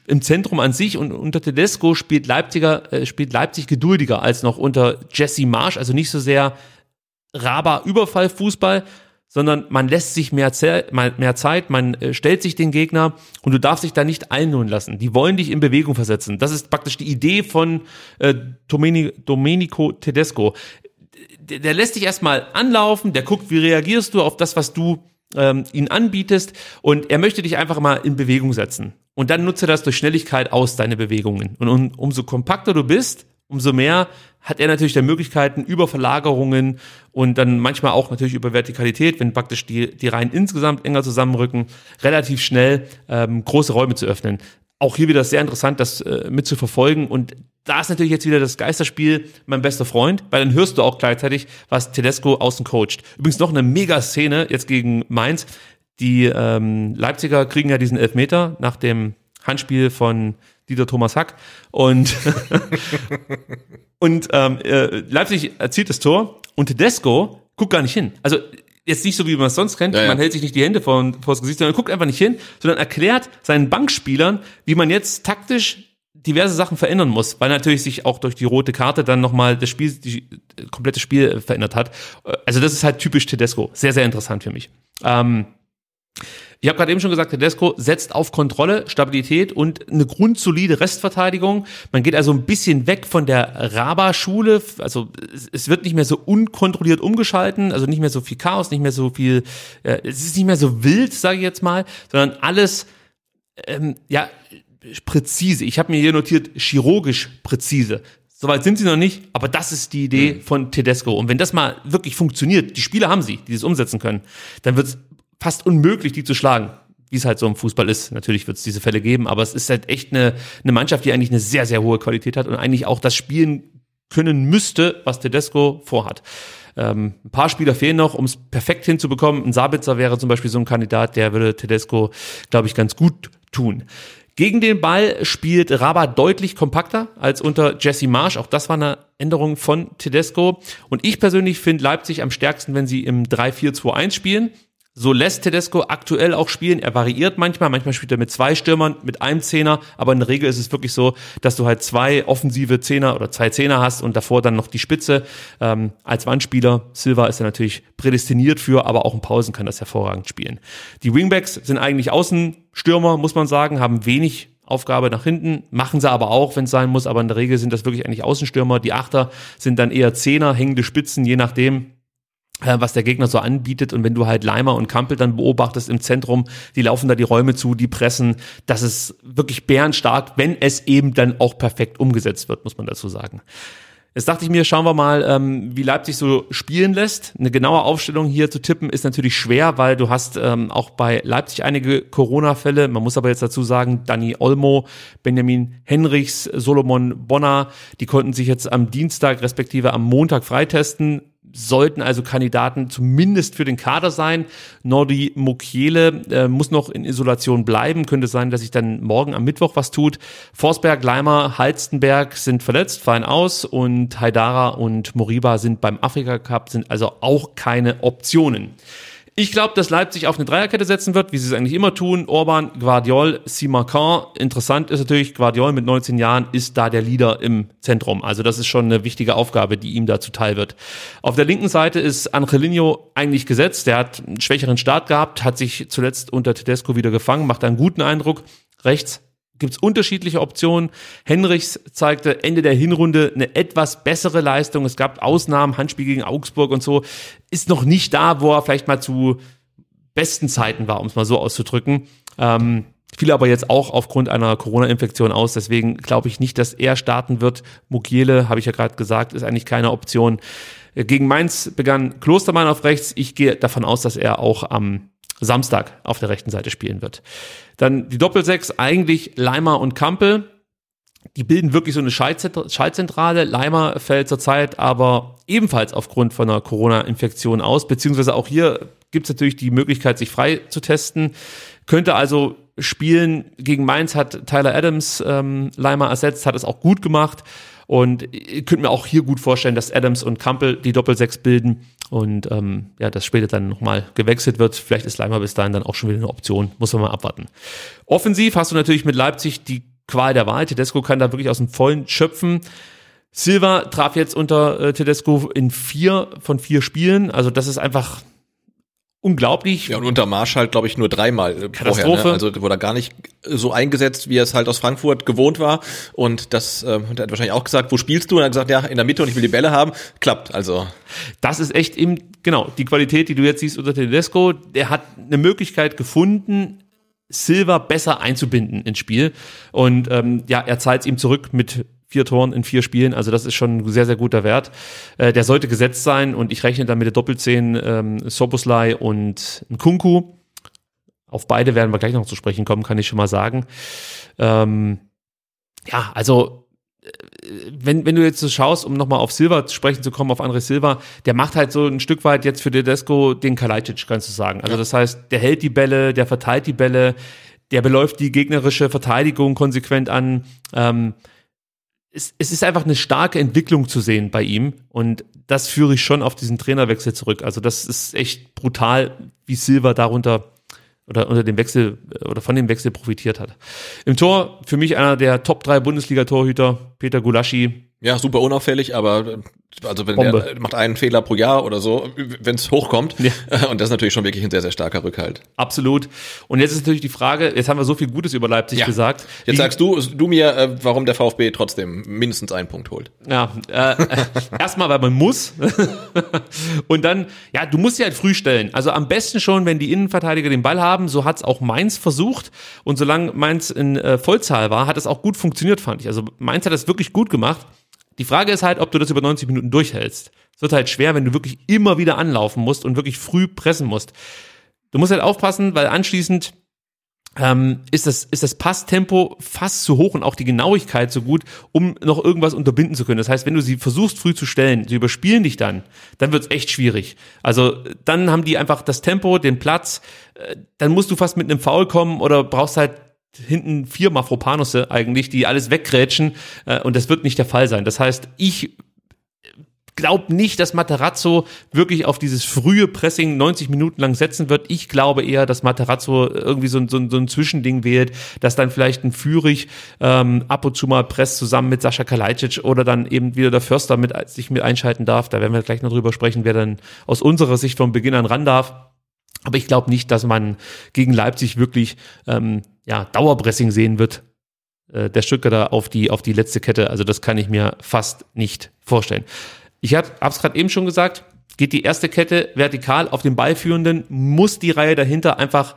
im Zentrum an sich und unter Tedesco spielt Leipziger äh, spielt Leipzig geduldiger als noch unter Jesse Marsch, also nicht so sehr Raba Überfallfußball, sondern man lässt sich mehr, mehr Zeit, man äh, stellt sich den Gegner und du darfst dich da nicht einholen lassen. Die wollen dich in Bewegung versetzen. Das ist praktisch die Idee von äh, Domenico Tedesco. Der, der lässt dich erstmal anlaufen, der guckt, wie reagierst du auf das, was du ähm, ihn anbietest und er möchte dich einfach mal in Bewegung setzen. Und dann nutze das durch Schnelligkeit aus, deine Bewegungen. Und um, umso kompakter du bist, umso mehr hat er natürlich dann Möglichkeiten über Verlagerungen und dann manchmal auch natürlich über Vertikalität, wenn praktisch die, die Reihen insgesamt enger zusammenrücken, relativ schnell ähm, große Räume zu öffnen. Auch hier wieder sehr interessant, das äh, mit zu verfolgen und da ist natürlich jetzt wieder das Geisterspiel mein bester Freund, weil dann hörst du auch gleichzeitig, was Tedesco außen coacht. Übrigens noch eine Mega-Szene jetzt gegen Mainz. Die ähm, Leipziger kriegen ja diesen Elfmeter nach dem Handspiel von Dieter Thomas Hack und und ähm, äh, Leipzig erzielt das Tor und Tedesco guckt gar nicht hin. Also jetzt nicht so, wie man es sonst kennt, ja, ja. man hält sich nicht die Hände vor, vor das Gesicht, sondern guckt einfach nicht hin, sondern erklärt seinen Bankspielern, wie man jetzt taktisch diverse Sachen verändern muss, weil natürlich sich auch durch die rote Karte dann nochmal das Spiel, die komplette Spiel verändert hat. Also das ist halt typisch Tedesco. Sehr, sehr interessant für mich. Ähm, ich habe gerade eben schon gesagt, Tedesco setzt auf Kontrolle, Stabilität und eine grundsolide Restverteidigung. Man geht also ein bisschen weg von der Raba-Schule. Also es wird nicht mehr so unkontrolliert umgeschalten, also nicht mehr so viel Chaos, nicht mehr so viel, äh, es ist nicht mehr so wild, sage ich jetzt mal, sondern alles, ähm, ja, präzise. Ich habe mir hier notiert, chirurgisch präzise. Soweit sind sie noch nicht, aber das ist die Idee mhm. von Tedesco. Und wenn das mal wirklich funktioniert, die Spieler haben sie, die das umsetzen können, dann wird es fast unmöglich, die zu schlagen. Wie es halt so im Fußball ist. Natürlich wird es diese Fälle geben, aber es ist halt echt eine, eine Mannschaft, die eigentlich eine sehr, sehr hohe Qualität hat und eigentlich auch das spielen können müsste, was Tedesco vorhat. Ähm, ein paar Spieler fehlen noch, um es perfekt hinzubekommen. Ein Sabitzer wäre zum Beispiel so ein Kandidat, der würde Tedesco, glaube ich, ganz gut tun. Gegen den Ball spielt Rabat deutlich kompakter als unter Jesse Marsch. Auch das war eine Änderung von Tedesco. Und ich persönlich finde Leipzig am stärksten, wenn sie im 3-4-2-1 spielen. So lässt Tedesco aktuell auch spielen. Er variiert manchmal, manchmal spielt er mit zwei Stürmern, mit einem Zehner, aber in der Regel ist es wirklich so, dass du halt zwei offensive Zehner oder zwei Zehner hast und davor dann noch die Spitze. Ähm, als Wandspieler, Silva ist er natürlich prädestiniert für, aber auch in Pausen kann das hervorragend spielen. Die Wingbacks sind eigentlich Außenstürmer, muss man sagen, haben wenig Aufgabe nach hinten, machen sie aber auch, wenn es sein muss, aber in der Regel sind das wirklich eigentlich Außenstürmer. Die Achter sind dann eher Zehner, hängende Spitzen, je nachdem, was der Gegner so anbietet. Und wenn du halt Leimer und Kampel dann beobachtest im Zentrum, die laufen da die Räume zu, die pressen. Das ist wirklich bärenstark, wenn es eben dann auch perfekt umgesetzt wird, muss man dazu sagen. Jetzt dachte ich mir, schauen wir mal, ähm, wie Leipzig so spielen lässt. Eine genaue Aufstellung hier zu tippen ist natürlich schwer, weil du hast ähm, auch bei Leipzig einige Corona-Fälle. Man muss aber jetzt dazu sagen, Dani Olmo, Benjamin Henrichs, Solomon Bonner, die konnten sich jetzt am Dienstag respektive am Montag freitesten sollten also Kandidaten zumindest für den Kader sein. Nordi Mukiele äh, muss noch in Isolation bleiben. Könnte sein, dass sich dann morgen am Mittwoch was tut. Forsberg, Leimer, Halstenberg sind verletzt, fallen aus und Haidara und Moriba sind beim Afrika Cup, sind also auch keine Optionen. Ich glaube, dass Leipzig auf eine Dreierkette setzen wird, wie sie es eigentlich immer tun. Orban, Guardiol, Simacan. Interessant ist natürlich, Guardiol mit 19 Jahren ist da der Leader im Zentrum. Also das ist schon eine wichtige Aufgabe, die ihm da zuteil wird. Auf der linken Seite ist Angelino eigentlich gesetzt. Der hat einen schwächeren Start gehabt, hat sich zuletzt unter Tedesco wieder gefangen, macht einen guten Eindruck. Rechts gibt es unterschiedliche Optionen. Henrichs zeigte Ende der Hinrunde eine etwas bessere Leistung. Es gab Ausnahmen, Handspiel gegen Augsburg und so. Ist noch nicht da, wo er vielleicht mal zu besten Zeiten war, um es mal so auszudrücken. Ähm, fiel aber jetzt auch aufgrund einer Corona-Infektion aus. Deswegen glaube ich nicht, dass er starten wird. Mugiele, habe ich ja gerade gesagt, ist eigentlich keine Option. Gegen Mainz begann Klostermann auf rechts. Ich gehe davon aus, dass er auch am Samstag auf der rechten Seite spielen wird. Dann die Doppelsechs, eigentlich Leimer und Kampel. Die bilden wirklich so eine Schaltzentrale. Leimer fällt zurzeit aber ebenfalls aufgrund von einer Corona-Infektion aus, beziehungsweise auch hier gibt es natürlich die Möglichkeit, sich frei zu testen. Könnte also spielen. Gegen Mainz hat Tyler Adams ähm, Leimer ersetzt, hat es auch gut gemacht. Und ich könnte mir auch hier gut vorstellen, dass Adams und Campbell die Doppelsechs bilden und ähm, ja, das später dann nochmal gewechselt wird. Vielleicht ist Leimer bis dahin dann auch schon wieder eine Option. Muss man mal abwarten. Offensiv hast du natürlich mit Leipzig die Qual der Wahl. Tedesco kann da wirklich aus dem Vollen schöpfen. Silva traf jetzt unter äh, Tedesco in vier von vier Spielen. Also das ist einfach unglaublich. Ja, und unter Marsch halt, glaube ich, nur dreimal äh, Katastrophe. vorher. Ne? Also wurde er gar nicht so eingesetzt, wie er es halt aus Frankfurt gewohnt war. Und das äh, hat er wahrscheinlich auch gesagt, wo spielst du? Und er hat gesagt, ja, in der Mitte und ich will die Bälle haben. Klappt, also. Das ist echt eben, genau, die Qualität, die du jetzt siehst unter Tedesco. Der hat eine Möglichkeit gefunden, Silva besser einzubinden ins Spiel. Und ähm, ja, er zahlt ihm zurück mit vier Toren in vier Spielen. Also das ist schon ein sehr, sehr guter Wert. Äh, der sollte gesetzt sein und ich rechne dann mit der Doppelzehn ähm, Soboslai und Kunku. Auf beide werden wir gleich noch zu sprechen kommen, kann ich schon mal sagen. Ähm, ja, also äh, wenn, wenn du jetzt so schaust, um nochmal auf Silva zu sprechen zu kommen, auf André Silva, der macht halt so ein Stück weit jetzt für Tedesco den Kalajdzic, kannst du sagen. Also das heißt, der hält die Bälle, der verteilt die Bälle, der beläuft die gegnerische Verteidigung konsequent an. Ähm, es, es ist einfach eine starke Entwicklung zu sehen bei ihm und das führe ich schon auf diesen Trainerwechsel zurück. Also das ist echt brutal, wie Silva darunter oder unter dem Wechsel oder von dem Wechsel profitiert hat. Im Tor für mich einer der Top 3 Bundesliga-Torhüter, Peter Gulaschi. Ja, super unauffällig, aber also wenn Bombe. der macht einen Fehler pro Jahr oder so, wenn es hochkommt. Ja. Und das ist natürlich schon wirklich ein sehr, sehr starker Rückhalt. Absolut. Und jetzt ist natürlich die Frage, jetzt haben wir so viel Gutes über Leipzig Ja. gesagt. Jetzt Wie- sagst du, du mir, äh, warum der VfB trotzdem mindestens einen Punkt holt. Ja, äh, erstmal, weil man muss. Und dann, ja, du musst sie halt früh stellen. Also am besten schon, wenn die Innenverteidiger den Ball haben. So hat's auch Mainz versucht. Und solange Mainz in äh, Vollzahl war, hat es auch gut funktioniert, fand ich. Also Mainz hat das wirklich gut gemacht. Die Frage ist halt, ob du das über 90 Minuten durchhältst. Es wird halt schwer, wenn du wirklich immer wieder anlaufen musst und wirklich früh pressen musst. Du musst halt aufpassen, weil anschließend ähm, ist das, ist das Passtempo fast zu hoch und auch die Genauigkeit so gut, um noch irgendwas unterbinden zu können. Das heißt, wenn du sie versuchst früh zu stellen, sie überspielen dich dann, dann wird's echt schwierig. Also dann haben die einfach das Tempo, den Platz, äh, dann musst du fast mit einem Foul kommen oder brauchst halt hinten vier Mafropanusse eigentlich, die alles weggrätschen äh, und das wird nicht der Fall sein. Das heißt, ich glaube nicht, dass Materazzo wirklich auf dieses frühe Pressing 90 Minuten lang setzen wird. Ich glaube eher, dass Materazzo irgendwie so, ein- so, ein- so ein Zwischending wählt, dass dann vielleicht ein Führig ähm, ab und zu mal presst zusammen mit Sascha Kalajdzic oder dann eben wieder der Förster mit, sich mit einschalten darf. Da werden wir gleich noch drüber sprechen, wer dann aus unserer Sicht von Beginn an ran darf. Aber ich glaube nicht, dass man gegen Leipzig wirklich ähm, ja, Dauerpressing sehen wird. Äh, der Stuttgarter auf die, auf die letzte Kette. Also das kann ich mir fast nicht vorstellen. Ich habe es gerade eben schon gesagt, geht die erste Kette vertikal auf den Ballführenden, muss die Reihe dahinter einfach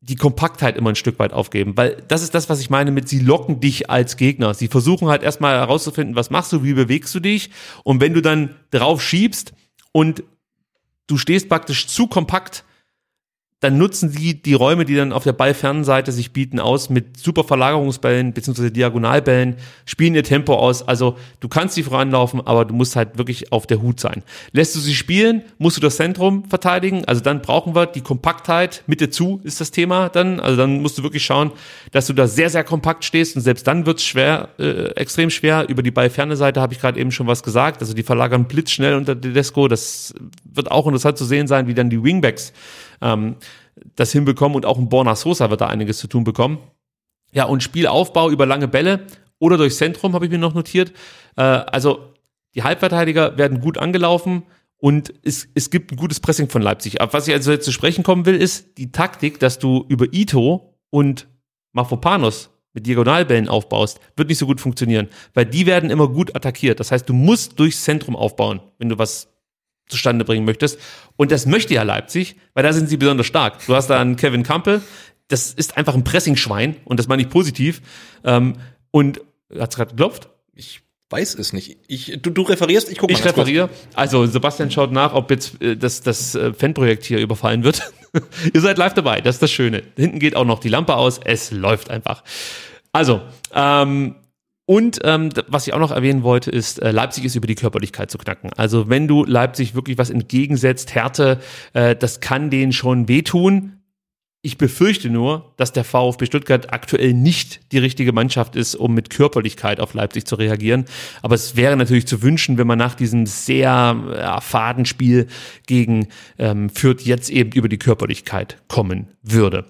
die Kompaktheit immer ein Stück weit aufgeben, weil das ist das, was ich meine mit, sie locken dich als Gegner. Sie versuchen halt erstmal herauszufinden, was machst du, wie bewegst du dich und wenn du dann drauf schiebst und du stehst praktisch zu kompakt, dann nutzen sie die Räume, die dann auf der Ballfernseite sich bieten, aus mit super Verlagerungsbällen beziehungsweise Diagonalbällen, spielen ihr Tempo aus. Also du kannst sie voranlaufen, aber du musst halt wirklich auf der Hut sein. Lässt du sie spielen, musst du das Zentrum verteidigen. Also dann brauchen wir die Kompaktheit. Mitte zu ist das Thema dann. Also dann musst du wirklich schauen, dass du da sehr, sehr kompakt stehst und selbst dann wird's schwer, äh, extrem schwer. Über die ballferne Seite habe ich gerade eben schon was gesagt. Also die verlagern blitzschnell unter Tedesco. Das wird auch interessant zu sehen sein, wie dann die Wingbacks ähm, das hinbekommen und auch ein Borna Sosa wird da einiges zu tun bekommen. Ja, und Spielaufbau über lange Bälle oder durchs Zentrum habe ich mir noch notiert. Äh, also die Halbverteidiger werden gut angelaufen und es, es gibt ein gutes Pressing von Leipzig. Aber was ich also jetzt zu sprechen kommen will, ist die Taktik, dass du über Ito und Mafropanos mit Diagonalbällen aufbaust, wird nicht so gut funktionieren, weil die werden immer gut attackiert. Das heißt, du musst durchs Zentrum aufbauen, wenn du was zustande bringen möchtest. Und das möchte ja Leipzig, weil da sind sie besonders stark. Du hast da einen Kevin Campbell, das ist einfach ein Pressingschwein und das meine ich positiv. Ähm, und hat's gerade geklopft? Ich weiß es nicht. Ich, du, du referierst, ich gucke mal Ich referiere. Also Sebastian schaut nach, ob jetzt äh, das, das äh, Fanprojekt hier überfallen wird. Ihr seid live dabei, das ist das Schöne. Hinten geht auch noch die Lampe aus, es läuft einfach. Also, ähm, und ähm, was ich auch noch erwähnen wollte, ist, äh, Leipzig ist über die Körperlichkeit zu knacken. Also wenn du Leipzig wirklich was entgegensetzt, Härte, äh, das kann denen schon wehtun. Ich befürchte nur, dass der VfB Stuttgart aktuell nicht die richtige Mannschaft ist, um mit Körperlichkeit auf Leipzig zu reagieren. Aber es wäre natürlich zu wünschen, wenn man nach diesem sehr ja, faden Spiel gegen ähm, Fürth jetzt eben über die Körperlichkeit kommen würde.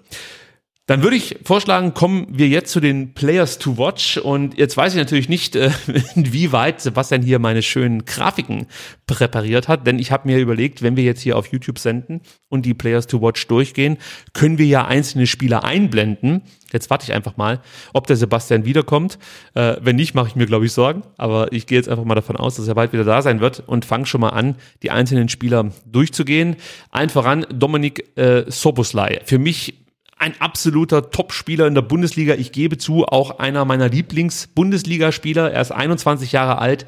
Dann würde ich vorschlagen, kommen wir jetzt zu den Players to Watch. Und jetzt weiß ich natürlich nicht, äh, inwieweit Sebastian hier meine schönen Grafiken präpariert hat, denn ich habe mir überlegt, wenn wir jetzt hier auf YouTube senden und die Players to Watch durchgehen, können wir ja einzelne Spieler einblenden. Jetzt warte ich einfach mal, ob der Sebastian wiederkommt. Äh, wenn nicht, mache ich mir, glaube ich, Sorgen. Aber ich gehe jetzt einfach mal davon aus, dass er bald wieder da sein wird und fange schon mal an, die einzelnen Spieler durchzugehen. Allen voran Dominik äh, Soboslai. Für mich ein absoluter Top-Spieler in der Bundesliga. Ich gebe zu, auch einer meiner Lieblings-Bundesligaspieler. Er ist 21 Jahre alt,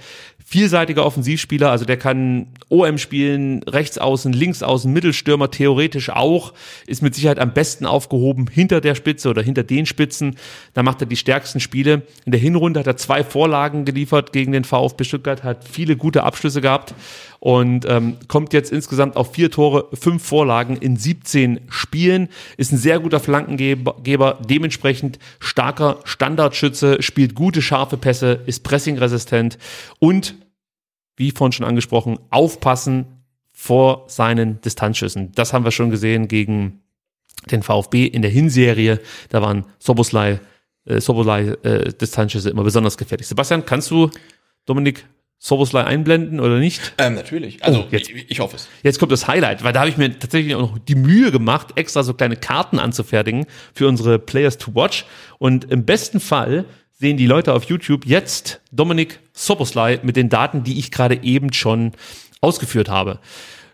vielseitiger Offensivspieler, also der kann OM spielen, rechts außen, links außen, Mittelstürmer theoretisch auch, ist mit Sicherheit am besten aufgehoben hinter der Spitze oder hinter den Spitzen. Da macht er die stärksten Spiele. In der Hinrunde hat er zwei Vorlagen geliefert gegen den VfB Stuttgart, hat viele gute Abschlüsse gehabt und ähm, kommt jetzt insgesamt auf vier Tore, fünf Vorlagen in 17 Spielen, ist ein sehr guter Flankengeber, dementsprechend starker Standardschütze, spielt gute scharfe Pässe, ist pressingresistent und wie vorhin schon angesprochen, aufpassen vor seinen Distanzschüssen. Das haben wir schon gesehen gegen den VfB in der Hinserie. Da waren Soboslai, äh, Soboslai äh, Distanzschüsse immer besonders gefährlich. Sebastian, kannst du Dominik Soboslai einblenden oder nicht? Ähm, natürlich. Also Oh, jetzt. ich, ich hoffe es. Jetzt kommt das Highlight, weil da habe ich mir tatsächlich auch noch die Mühe gemacht, extra so kleine Karten anzufertigen für unsere Players to Watch. Und im besten Fall sehen die Leute auf YouTube jetzt Dominik Soboslai mit den Daten, die ich gerade eben schon ausgeführt habe.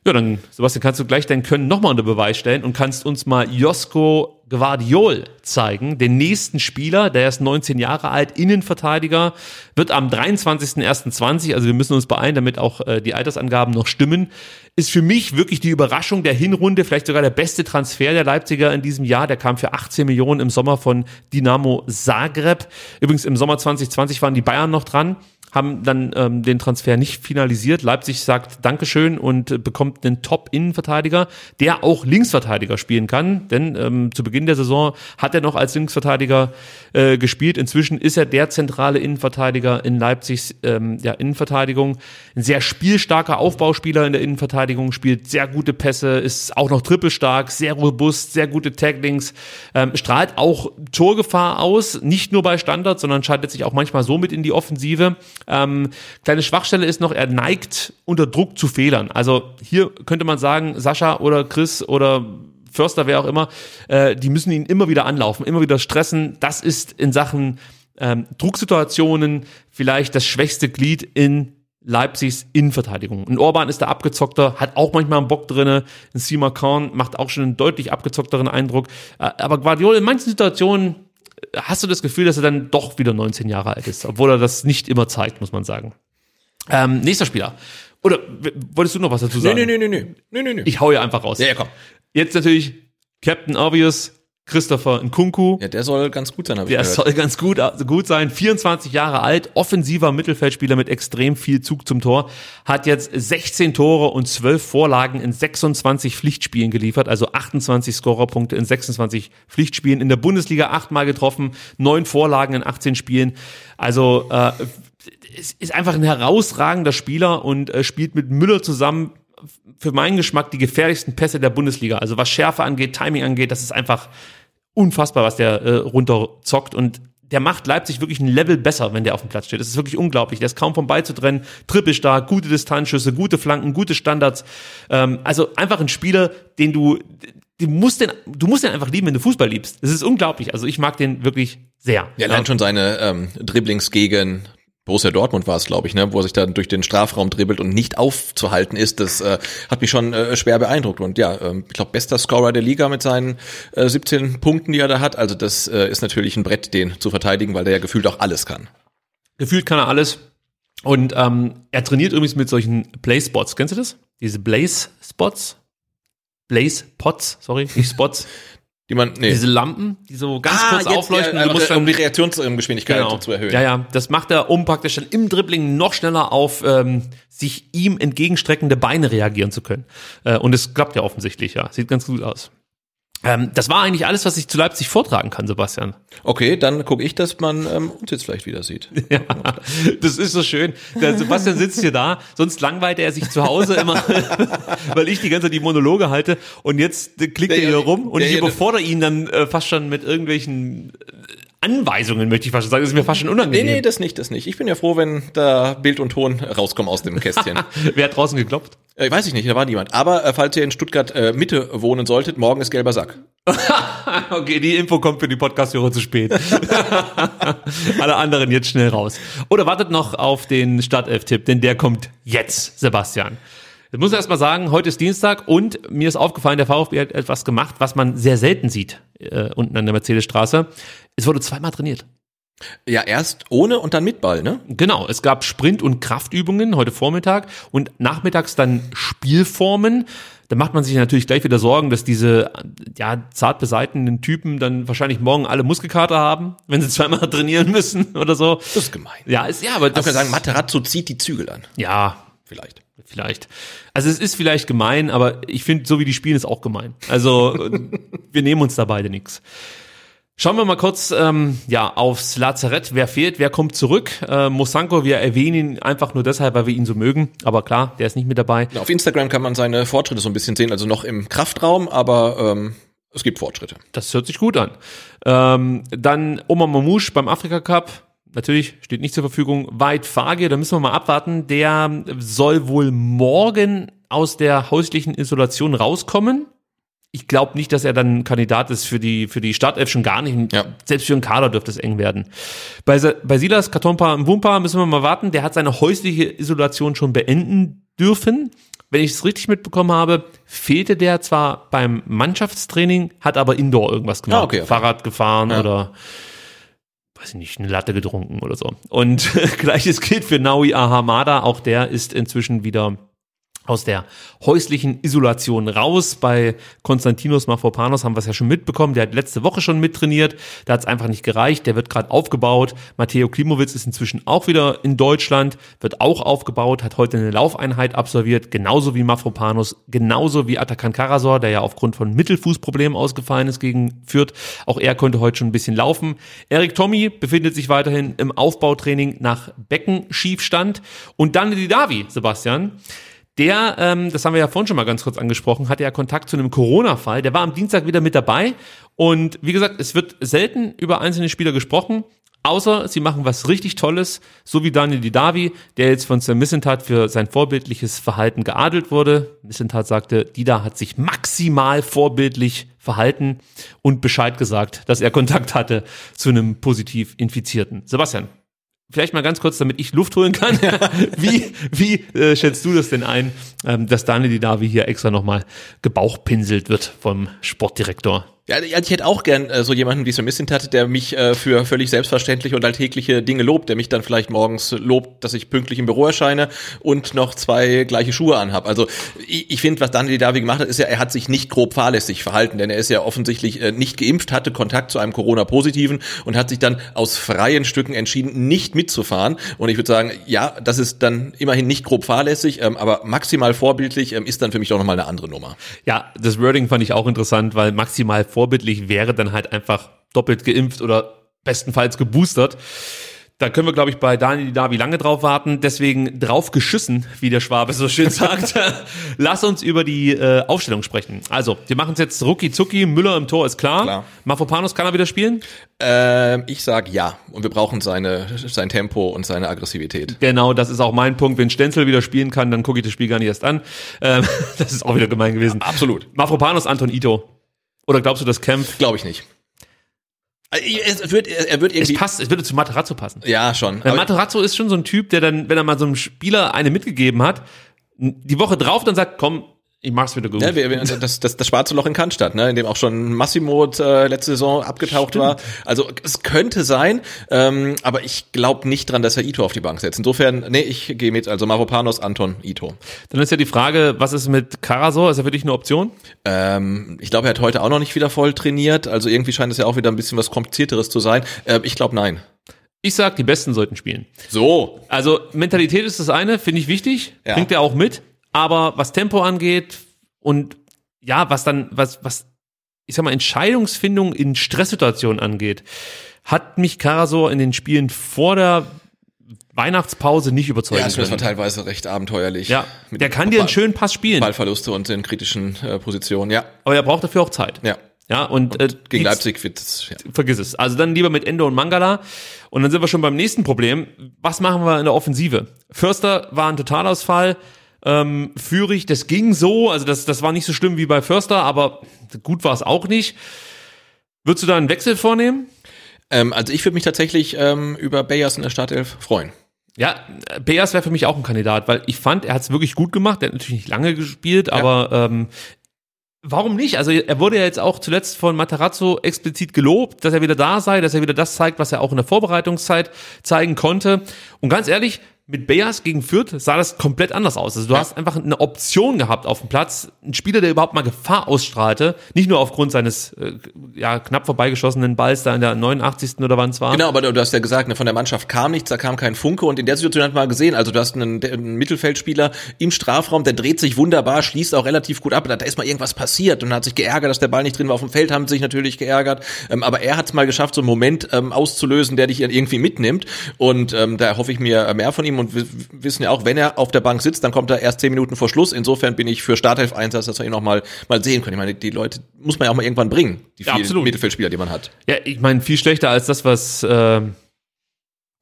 Ja, dann, Sebastian, kannst du gleich dein Können nochmal unter Beweis stellen und kannst uns mal Josko Guardiol zeigen, den nächsten Spieler, der ist 19 Jahre alt, Innenverteidiger, wird am 23.01.20, also wir müssen uns beeilen, damit auch äh, die Altersangaben noch stimmen, ist für mich wirklich die Überraschung der Hinrunde, vielleicht sogar der beste Transfer der Leipziger in diesem Jahr, der kam für 18 Millionen im Sommer von Dynamo Zagreb. Übrigens im Sommer 2020 waren die Bayern noch dran haben dann ähm, den Transfer nicht finalisiert. Leipzig sagt Dankeschön und äh, bekommt einen Top-Innenverteidiger, der auch Linksverteidiger spielen kann. Denn ähm, zu Beginn der Saison hat er noch als Linksverteidiger äh, gespielt. Inzwischen ist er der zentrale Innenverteidiger in Leipzigs ähm, ja, Innenverteidigung. Ein sehr spielstarker Aufbauspieler in der Innenverteidigung, spielt sehr gute Pässe, ist auch noch trippelstark, sehr robust, sehr gute Taglings, ähm, strahlt auch Torgefahr aus, nicht nur bei Standards, sondern schaltet sich auch manchmal so mit in die Offensive. Ähm, kleine Schwachstelle ist noch, er neigt unter Druck zu Fehlern. Also hier könnte man sagen, Sascha oder Chris oder Förster, wer auch immer, äh, die müssen ihn immer wieder anlaufen, immer wieder stressen. Das ist in Sachen ähm, Drucksituationen vielleicht das schwächste Glied in Leipzigs Innenverteidigung. Ein Orban ist da abgezockter, hat auch manchmal einen Bock drinne. Ein Sima Khan macht auch schon einen deutlich abgezockteren Eindruck. Äh, aber Guardiola in manchen Situationen hast du das Gefühl, dass er dann doch wieder 19 Jahre alt ist, obwohl er das nicht immer zeigt, muss man sagen. Ähm, nächster Spieler. Oder wolltest du noch was dazu sagen? Nee, nee, nee, nee, nee, nee, nee. Ich hau ja einfach raus. Ja, ja, komm. Jetzt natürlich Captain Obvious, Christopher Nkunku. Ja, der soll ganz gut sein, habe ich Der gehört. soll ganz gut, also gut sein. 24 Jahre alt, offensiver Mittelfeldspieler mit extrem viel Zug zum Tor. Hat jetzt 16 Tore und 12 Vorlagen in 26 Pflichtspielen geliefert, also 28 Scorerpunkte in 26 Pflichtspielen. In der Bundesliga achtmal getroffen, neun Vorlagen in 18 Spielen. Also äh, es ist einfach ein herausragender Spieler und äh, spielt mit Müller zusammen für meinen Geschmack die gefährlichsten Pässe der Bundesliga. Also was Schärfe angeht, Timing angeht, das ist einfach unfassbar, was der äh, runterzockt und der macht Leipzig wirklich ein Level besser, wenn der auf dem Platz steht. Das ist wirklich unglaublich. Der ist kaum vom Ball zu trennen, trippelstark, gute Distanzschüsse, gute Flanken, gute Standards. Ähm, also einfach ein Spieler, den du, du musst den, du musst den einfach lieben, wenn du Fußball liebst. Das ist unglaublich. Also ich mag den wirklich sehr. Ja, allein schon seine ähm, Dribblings gegen Borussia Dortmund war es, glaube ich, ne, wo er sich dann durch den Strafraum dribbelt und nicht aufzuhalten ist, das äh, hat mich schon äh, schwer beeindruckt. Und ja, ähm, ich glaube, bester Scorer der Liga mit seinen äh, 17 Punkten, die er da hat. Also das äh, ist natürlich ein Brett, den zu verteidigen, weil der ja gefühlt auch alles kann. Gefühlt kann er alles. Und ähm, er trainiert übrigens mit solchen Blaze-Spots. Kennst du das? Diese Blaze-Spots? Blaze-Pots, sorry, nicht Spots. Die man, nee. Diese Lampen, die so ganz Ah, kurz jetzt, aufleuchten. ja, du musst um die Reaktionsgeschwindigkeit genau. zu erhöhen. Ja, ja, das macht er, um praktisch dann im Dribbling noch schneller auf ähm, sich ihm entgegenstreckende Beine reagieren zu können. Äh, und es klappt ja offensichtlich, ja. Sieht ganz gut aus. Ähm, das war eigentlich alles, was ich zu Leipzig vortragen kann, Sebastian. Okay, dann gucke ich, dass man ähm, uns jetzt vielleicht wieder sieht. Ja, das ist so schön. Der Sebastian sitzt hier da, sonst langweilte er sich zu Hause immer, weil ich die ganze Zeit die Monologe halte und jetzt klickt er hier rum und ich der- überfordere ihn dann äh, fast schon mit irgendwelchen Anweisungen, möchte ich fast schon sagen. Das ist mir fast schon unangenehm. Nee, nee, das nicht, das nicht. Ich bin ja froh, wenn da Bild und Ton rauskommen aus dem Kästchen. Wer hat draußen geklopft? äh, weiß ich nicht, da war niemand. Aber äh, falls ihr in Stuttgart äh, Mitte wohnen solltet, morgen ist gelber Sack. Okay, die Info kommt für die Podcast-Hörer zu spät. Alle anderen jetzt schnell raus. Oder wartet noch auf den Startelf-Tipp, denn der kommt jetzt, Sebastian. Ich muss erst mal sagen, heute ist Dienstag und mir ist aufgefallen, der VfB hat etwas gemacht, was man sehr selten sieht äh, unten an der Mercedesstraße. Es wurde zweimal trainiert. Ja, erst ohne und dann mit Ball, ne? Genau, es gab Sprint- und Kraftübungen heute Vormittag und nachmittags dann Spielformen. Da macht man sich natürlich gleich wieder Sorgen, dass diese ja, zart beseitenden Typen dann wahrscheinlich morgen alle Muskelkater haben, wenn sie zweimal trainieren müssen oder so. Das ist gemein. Ja, ist, ja, aber Das das kann sagen, Materazzo zieht die Zügel an. ja, Vielleicht. Vielleicht. Also es ist vielleicht gemein, aber ich finde, so wie die spielen, ist auch gemein. Also wir nehmen uns da beide nichts. Schauen wir mal kurz ähm, ja, aufs Lazarett. Wer fehlt, wer kommt zurück? Äh, Mosanko, wir erwähnen ihn einfach nur deshalb, weil wir ihn so mögen. Aber klar, der ist nicht mit dabei. Auf Instagram kann man seine Fortschritte so ein bisschen sehen, also noch im Kraftraum, aber ähm, es gibt Fortschritte. Das hört sich gut an. Ähm, dann Omar Mamouche beim Afrika Cup. Natürlich steht nicht zur Verfügung. Weit Fage, da müssen wir mal abwarten. Der soll wohl morgen aus der häuslichen Isolation rauskommen. Ich glaube nicht, dass er dann Kandidat ist für die, für die Startelf schon gar nicht. Ja. Selbst für einen Kader dürfte es eng werden. Bei, bei Silas Katompa Mbumpa müssen wir mal warten. Der hat seine häusliche Isolation schon beenden dürfen. Wenn ich es richtig mitbekommen habe, fehlte der zwar beim Mannschaftstraining, hat aber indoor irgendwas gemacht. Ah, okay, okay. Fahrrad gefahren Ja. oder weiß ich nicht, eine Latte getrunken oder so. Und gleiches gilt für Naui Ahamada. Auch der ist inzwischen wieder aus der häuslichen Isolation raus. Bei Konstantinos Mafropanos haben wir es ja schon mitbekommen. Der hat letzte Woche schon mittrainiert. Da hat es einfach nicht gereicht. Der wird gerade aufgebaut. Matteo Klimowitz ist inzwischen auch wieder in Deutschland, wird auch aufgebaut, hat heute eine Laufeinheit absolviert, genauso wie Mafropanos, genauso wie Atakan Karasor, der ja aufgrund von Mittelfußproblemen ausgefallen ist gegen Fürth. Auch er konnte heute schon ein bisschen laufen. Erik Tommy befindet sich weiterhin im Aufbautraining nach Beckenschiefstand. Und dann die Davi, Sebastian. Der, ähm, das haben wir ja vorhin schon mal ganz kurz angesprochen, hatte ja Kontakt zu einem Corona-Fall. Der war am Dienstag wieder mit dabei. Und wie gesagt, es wird selten über einzelne Spieler gesprochen, außer sie machen was richtig Tolles, so wie Daniel Didavi, der jetzt von Sir Missentat für sein vorbildliches Verhalten geadelt wurde. Missentat sagte, Dida hat sich maximal vorbildlich verhalten und Bescheid gesagt, dass er Kontakt hatte zu einem positiv Infizierten. Sebastian, Vielleicht mal ganz kurz, damit ich Luft holen kann. wie wie äh, schätzt du das denn ein, ähm, dass Daniel Didavi hier extra nochmal gebauchpinselt wird vom Sportdirektor? Ja, ich hätte auch gern äh, so jemanden wie Sir Missintat, der mich äh, für völlig selbstverständliche und alltägliche Dinge lobt, der mich dann vielleicht morgens lobt, dass ich pünktlich im Büro erscheine und noch zwei gleiche Schuhe anhab. Also ich, ich finde, was Daniel Davi gemacht hat, ist ja, er hat sich nicht grob fahrlässig verhalten, denn er ist ja offensichtlich äh, nicht geimpft, hatte Kontakt zu einem Corona-Positiven und hat sich dann aus freien Stücken entschieden, nicht mitzufahren. Und ich würde sagen, ja, das ist dann immerhin nicht grob fahrlässig, ähm, aber maximal vorbildlich ähm, ist dann für mich doch nochmal eine andere Nummer. Ja, das Wording fand ich auch interessant, weil maximal vorbildlich wäre dann halt einfach doppelt geimpft oder bestenfalls geboostert. Da können wir, glaube ich, bei Daniel Davi lange drauf warten. Deswegen drauf geschissen, wie der Schwabe so schön sagt. Lass uns über die äh, Aufstellung sprechen. Also, wir machen es jetzt rucki zucki. Müller im Tor ist klar. Klar. Mafropanos kann er wieder spielen? Ähm, ich sag ja. Und wir brauchen seine, sein Tempo und seine Aggressivität. Genau, das ist auch mein Punkt. Wenn Stenzel wieder spielen kann, dann gucke ich das Spiel gar nicht erst an. Ähm, das ist auch wieder gemein gewesen. Absolut. Mafropanos, Anton Ito. Oder glaubst du, das Kempf? Glaube ich nicht. Äh, Es wird, er wird Es irgendwie. passt, es würde zu Materazzo passen. Ja, schon. Weil Materazzo ist schon so ein Typ, der dann, wenn er mal so einem Spieler eine mitgegeben hat, die Woche drauf dann sagt, komm, ich mach's wieder gut. Ja, wir, das, das, das schwarze Loch in Cannstatt, ne, in dem auch schon Massimo äh, letzte Saison abgetaucht war. Also es könnte sein, ähm, aber ich glaube nicht dran, dass er Ito auf die Bank setzt. Insofern, nee, ich gehe mit. Also Mavropanos, Anton, Ito. Dann ist ja die Frage, was ist mit Karasor? Ist er für dich eine Option? Ähm, ich glaube, er hat heute auch noch nicht wieder voll trainiert. Also irgendwie scheint es ja auch wieder ein bisschen was komplizierteres zu sein. Ähm, ich glaube, nein. Ich sag, die Besten sollten spielen. So. Also Mentalität ist das eine, finde ich wichtig, Ja. bringt er auch mit. Aber was Tempo angeht und ja, was dann, was, was ich sag mal, Entscheidungsfindung in Stresssituationen angeht, hat mich Karasor in den Spielen vor der Weihnachtspause nicht überzeugen Ja, das war teilweise recht abenteuerlich. Ja, Mit der kann dir einen schönen Pass spielen, Ballverluste und in kritischen äh, Positionen, ja. aber er braucht dafür auch Zeit. Ja. Ja, und, äh, Gegen Leipzig wird es, ja. vergiss es. Also dann lieber mit Endo und Mangala. Und dann sind wir schon beim nächsten Problem. Was machen wir in der Offensive? Förster war ein Totalausfall. Ähm, Führig, das ging so. Also das, das war nicht so schlimm wie bei Förster, aber gut war es auch nicht. Würdest du da einen Wechsel vornehmen? Ähm, also ich würde mich tatsächlich ähm, über Bayers in der Startelf freuen. Ja, Beas wäre für mich auch ein Kandidat, weil ich fand, er hat es wirklich gut gemacht. Er hat natürlich nicht lange gespielt, aber ähm, warum nicht? Also er wurde ja jetzt auch zuletzt von Matarazzo explizit gelobt, dass er wieder da sei, dass er wieder das zeigt, was er auch in der Vorbereitungszeit zeigen konnte. Und ganz ehrlich, mit Beas gegen Fürth sah das komplett anders aus. Also du hast einfach eine Option gehabt auf dem Platz, ein Spieler, der überhaupt mal Gefahr ausstrahlte, nicht nur aufgrund seines äh, ja knapp vorbeigeschossenen Balls da in der 89. oder wann es war. Genau, aber du, du hast ja gesagt, ne, von der Mannschaft kam nichts, da kam kein Funke und in der Situation hat man gesehen, also du hast einen, einen Mittelfeldspieler im Strafraum, der dreht sich wunderbar, schließt auch relativ gut ab, da, da ist mal irgendwas passiert und hat sich geärgert, dass der Ball nicht drin war auf dem Feld, haben sich natürlich geärgert, ähm, aber er hat es mal geschafft, so einen Moment ähm, auszulösen, der dich irgendwie mitnimmt und ähm, da hoffe ich mir mehr von ihm und wir wissen ja auch, wenn er auf der Bank sitzt, dann kommt er erst zehn Minuten vor Schluss, insofern bin ich für Startelf-Einsatz, dass wir ihn noch mal, mal sehen können. Ich meine, die Leute muss man ja auch mal irgendwann bringen, die vielen. Mittelfeldspieler, die man hat. Ja, ich meine, viel schlechter als das, was äh,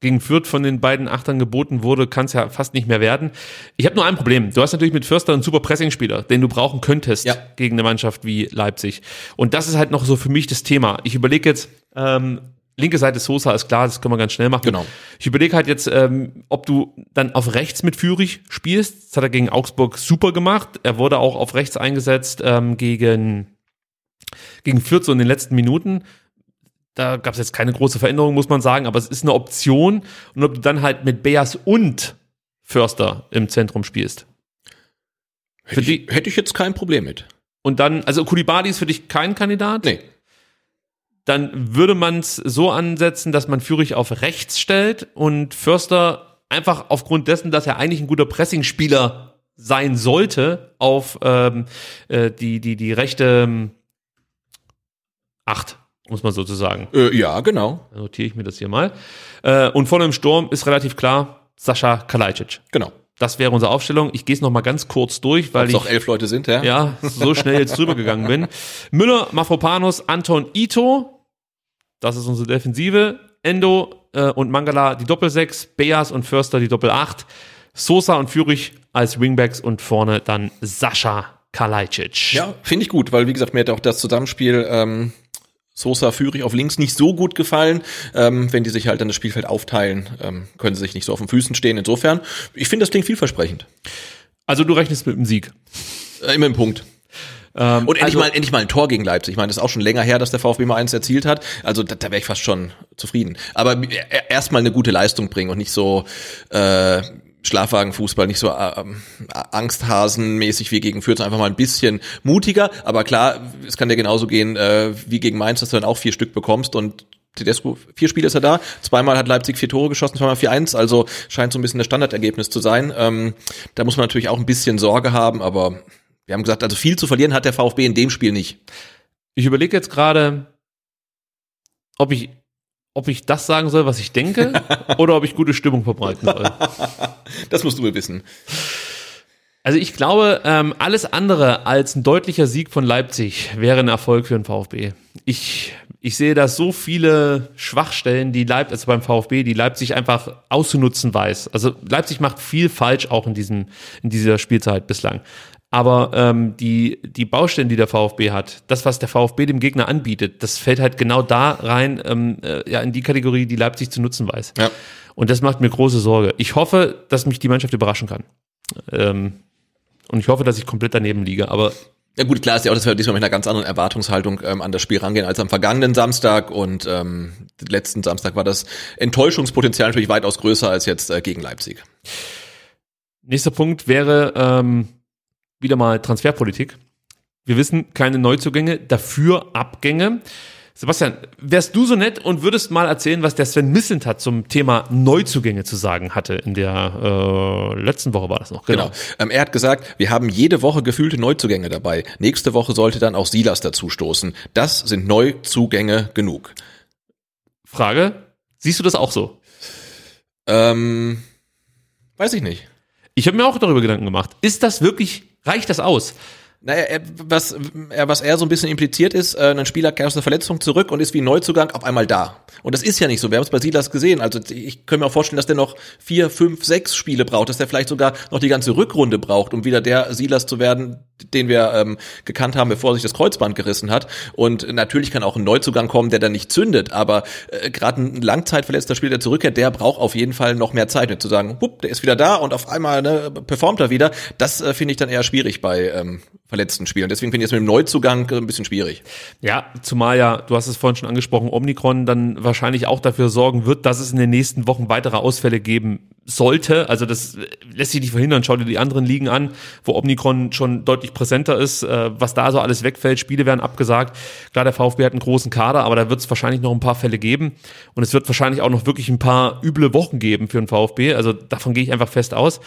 gegen Fürth von den beiden Achtern geboten wurde, kann es ja fast nicht mehr werden. Ich habe nur ein Problem. Du hast natürlich mit Förster einen super Pressingspieler, den du brauchen könntest Ja. gegen eine Mannschaft wie Leipzig. Und das ist halt noch so für mich das Thema. Ich überlege jetzt, ähm, linke Seite Sosa ist klar, das können wir ganz schnell machen. Genau. Ich überlege halt jetzt, ähm, ob du dann auf rechts mit Führig spielst. Das hat er gegen Augsburg super gemacht. Er wurde auch auf rechts eingesetzt ähm, gegen gegen Fürth so in den letzten Minuten. Da gab es jetzt keine große Veränderung, muss man sagen, aber es ist eine Option. Und ob du dann halt mit Beas und Förster im Zentrum spielst. Hätte ich, hätte ich jetzt kein Problem mit. Und dann, also Kulibadi ist für dich kein Kandidat? Nee. Dann würde man es so ansetzen, dass man Führig auf rechts stellt und Förster einfach aufgrund dessen, dass er eigentlich ein guter Pressingspieler sein sollte, auf ähm, äh, die, die, die rechte ähm, Acht, muss man sozusagen. Äh, ja, genau. Dann notiere ich mir das hier mal. Äh, und vorne im Sturm ist relativ klar Sascha Kalajdzic. Genau. Das wäre unsere Aufstellung. Ich gehe es noch mal ganz kurz durch, weil es ich auch elf Leute sind, ja? ja so schnell jetzt drüber gegangen bin. Müller, Mafropanos, Anton Ito. Das ist unsere Defensive. Endo äh, und Mangala die Doppelsechs, Beas und Förster die Doppel 8, Sosa und Führig als Wingbacks und vorne dann Sascha Kalajdzic. Ja, finde ich gut, weil wie gesagt, mir hat auch das Zusammenspiel ähm, Sosa Führig auf links nicht so gut gefallen. Ähm, wenn die sich halt dann das Spielfeld aufteilen, ähm, können sie sich nicht so auf den Füßen stehen. Insofern, ich finde das klingt vielversprechend. Also du rechnest mit dem Sieg. Äh, immer im Punkt. Ähm, Und endlich, also- mal, endlich mal ein Tor gegen Leipzig. Ich meine, das ist auch schon länger her, dass der VfB mal eins erzielt hat. Also da, da wäre ich fast schon zufrieden. Aber e- erstmal eine gute Leistung bringen und nicht so äh, Schlafwagenfußball, nicht so äh, Angsthasenmäßig wie gegen Fürth, einfach mal ein bisschen mutiger. Aber klar, es kann dir genauso gehen äh, wie gegen Mainz, dass du dann auch vier Stück bekommst und Tedesco, vier Spiele ist er da, zweimal hat Leipzig vier Tore geschossen, zweimal 4-1, also scheint so ein bisschen das Standardergebnis zu sein. Ähm, da muss man natürlich auch ein bisschen Sorge haben, aber wir haben gesagt, also viel zu verlieren hat der VfB in dem Spiel nicht. Ich überlege jetzt gerade, ob ich, ob ich das sagen soll, was ich denke, oder ob ich gute Stimmung verbreiten soll. Das musst du mir wissen. Also ich glaube, ähm, alles andere als ein deutlicher Sieg von Leipzig wäre ein Erfolg für den VfB. Ich, ich sehe da so viele Schwachstellen, die Leipzig, also beim VfB, die Leipzig einfach auszunutzen weiß. Also Leipzig macht viel falsch auch in diesem, in dieser Spielzeit bislang. Aber ähm, die, die Baustellen, die der VfB hat, das, was der VfB dem Gegner anbietet, das fällt halt genau da rein, ähm, äh, ja, in die Kategorie, die Leipzig zu nutzen weiß. Ja. Und das macht mir große Sorge. Ich hoffe, dass mich die Mannschaft überraschen kann. Ähm, und ich hoffe, dass ich komplett daneben liege. Aber Ja gut, klar ist ja auch, dass wir diesmal mit einer ganz anderen Erwartungshaltung ähm, an das Spiel rangehen als am vergangenen Samstag und ähm, letzten Samstag war das Enttäuschungspotenzial natürlich weitaus größer als jetzt äh, gegen Leipzig. nächster Punkt wäre ähm, wieder mal Transferpolitik. Wir wissen, keine Neuzugänge, dafür Abgänge. Sebastian, wärst du so nett und würdest mal erzählen, was der Sven Missentat zum Thema Neuzugänge zu sagen hatte in der äh, letzten Woche war das noch. Genau. Ähm, er hat gesagt, wir haben jede Woche gefühlte Neuzugänge dabei. Nächste Woche sollte dann auch Silas dazu stoßen. Das sind Neuzugänge genug. Frage, siehst du das auch so? Ähm, weiß ich nicht. Ich habe mir auch darüber Gedanken gemacht. Ist das wirklich, reicht das aus? Naja, er, was, er, was er so ein bisschen impliziert ist, äh, ein Spieler kehrt aus der Verletzung zurück und ist wie Neuzugang auf einmal da. Und das ist ja nicht so. Wir haben es bei Silas gesehen. Also ich könnte mir auch vorstellen, dass der noch vier, fünf, sechs Spiele braucht, dass der vielleicht sogar noch die ganze Rückrunde braucht, um wieder der Silas zu werden, den wir ähm, gekannt haben, bevor sich das Kreuzband gerissen hat. Und natürlich kann auch ein Neuzugang kommen, der dann nicht zündet. Aber äh, gerade ein langzeitverletzter Spieler, der zurückkehrt, der braucht auf jeden Fall noch mehr Zeit, mit zu sagen, wupp, der ist wieder da und auf einmal ne, performt er wieder. Das äh, finde ich dann eher schwierig bei ähm, verletzten Spielern. Deswegen finde ich es mit dem Neuzugang ein bisschen schwierig. Ja, zumal ja, du hast es vorhin schon angesprochen, Omikron dann wahrscheinlich auch dafür sorgen wird, dass es in den nächsten Wochen weitere Ausfälle geben sollte. Also das lässt sich nicht verhindern. Schau dir die anderen Ligen an, wo Omikron schon deutlich präsenter ist, äh, was da so alles wegfällt. Spiele werden abgesagt. Klar, der VfB hat einen großen Kader, aber da wird es wahrscheinlich noch ein paar Fälle geben. Und es wird wahrscheinlich auch noch wirklich ein paar üble Wochen geben für den VfB. Also davon gehe ich einfach fest aus.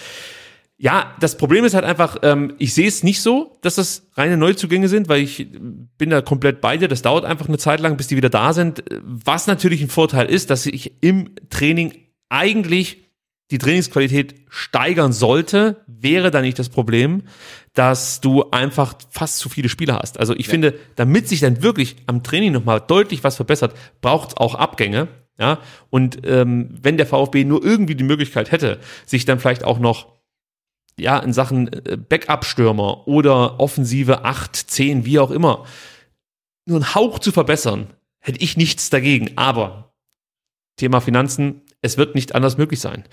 Ja, das Problem ist halt einfach, ähm, ich sehe es nicht so, dass das reine Neuzugänge sind, weil ich bin da komplett bei dir. Das dauert einfach eine Zeit lang, bis die wieder da sind. Was natürlich ein Vorteil ist, dass ich im Training eigentlich die Trainingsqualität steigern sollte, wäre da nicht das Problem, dass du einfach fast zu viele Spieler hast. Also ich ja. finde, damit sich dann wirklich am Training nochmal deutlich was verbessert, braucht es auch Abgänge. Ja, und ähm, wenn der VfB nur irgendwie die Möglichkeit hätte, sich dann vielleicht auch noch ja, in Sachen äh, Backup-Stürmer oder Offensive 8, 10, wie auch immer, nur einen Hauch zu verbessern, hätte ich nichts dagegen. Aber Thema Finanzen, es wird nicht anders möglich sein.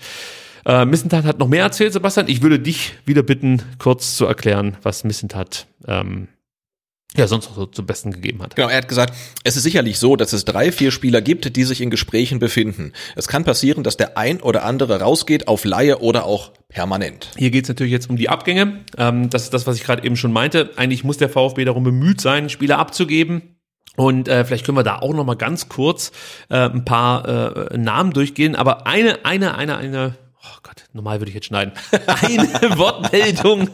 Äh, Missentat hat noch mehr erzählt, Sebastian. Ich würde dich wieder bitten, kurz zu erklären, was Missentat ähm, ja, sonst noch so zum Besten gegeben hat. Genau, er hat gesagt, es ist sicherlich so, dass es drei, vier Spieler gibt, die sich in Gesprächen befinden. Es kann passieren, dass der ein oder andere rausgeht auf Laie oder auch permanent. Hier geht es natürlich jetzt um die Abgänge. Ähm, das ist das, was ich gerade eben schon meinte. Eigentlich muss der VfB darum bemüht sein, Spieler abzugeben. Und äh, vielleicht können wir da auch noch mal ganz kurz äh, ein paar äh, Namen durchgehen. Aber eine, eine, eine, eine oh Gott, normal würde ich jetzt schneiden. Eine Wortmeldung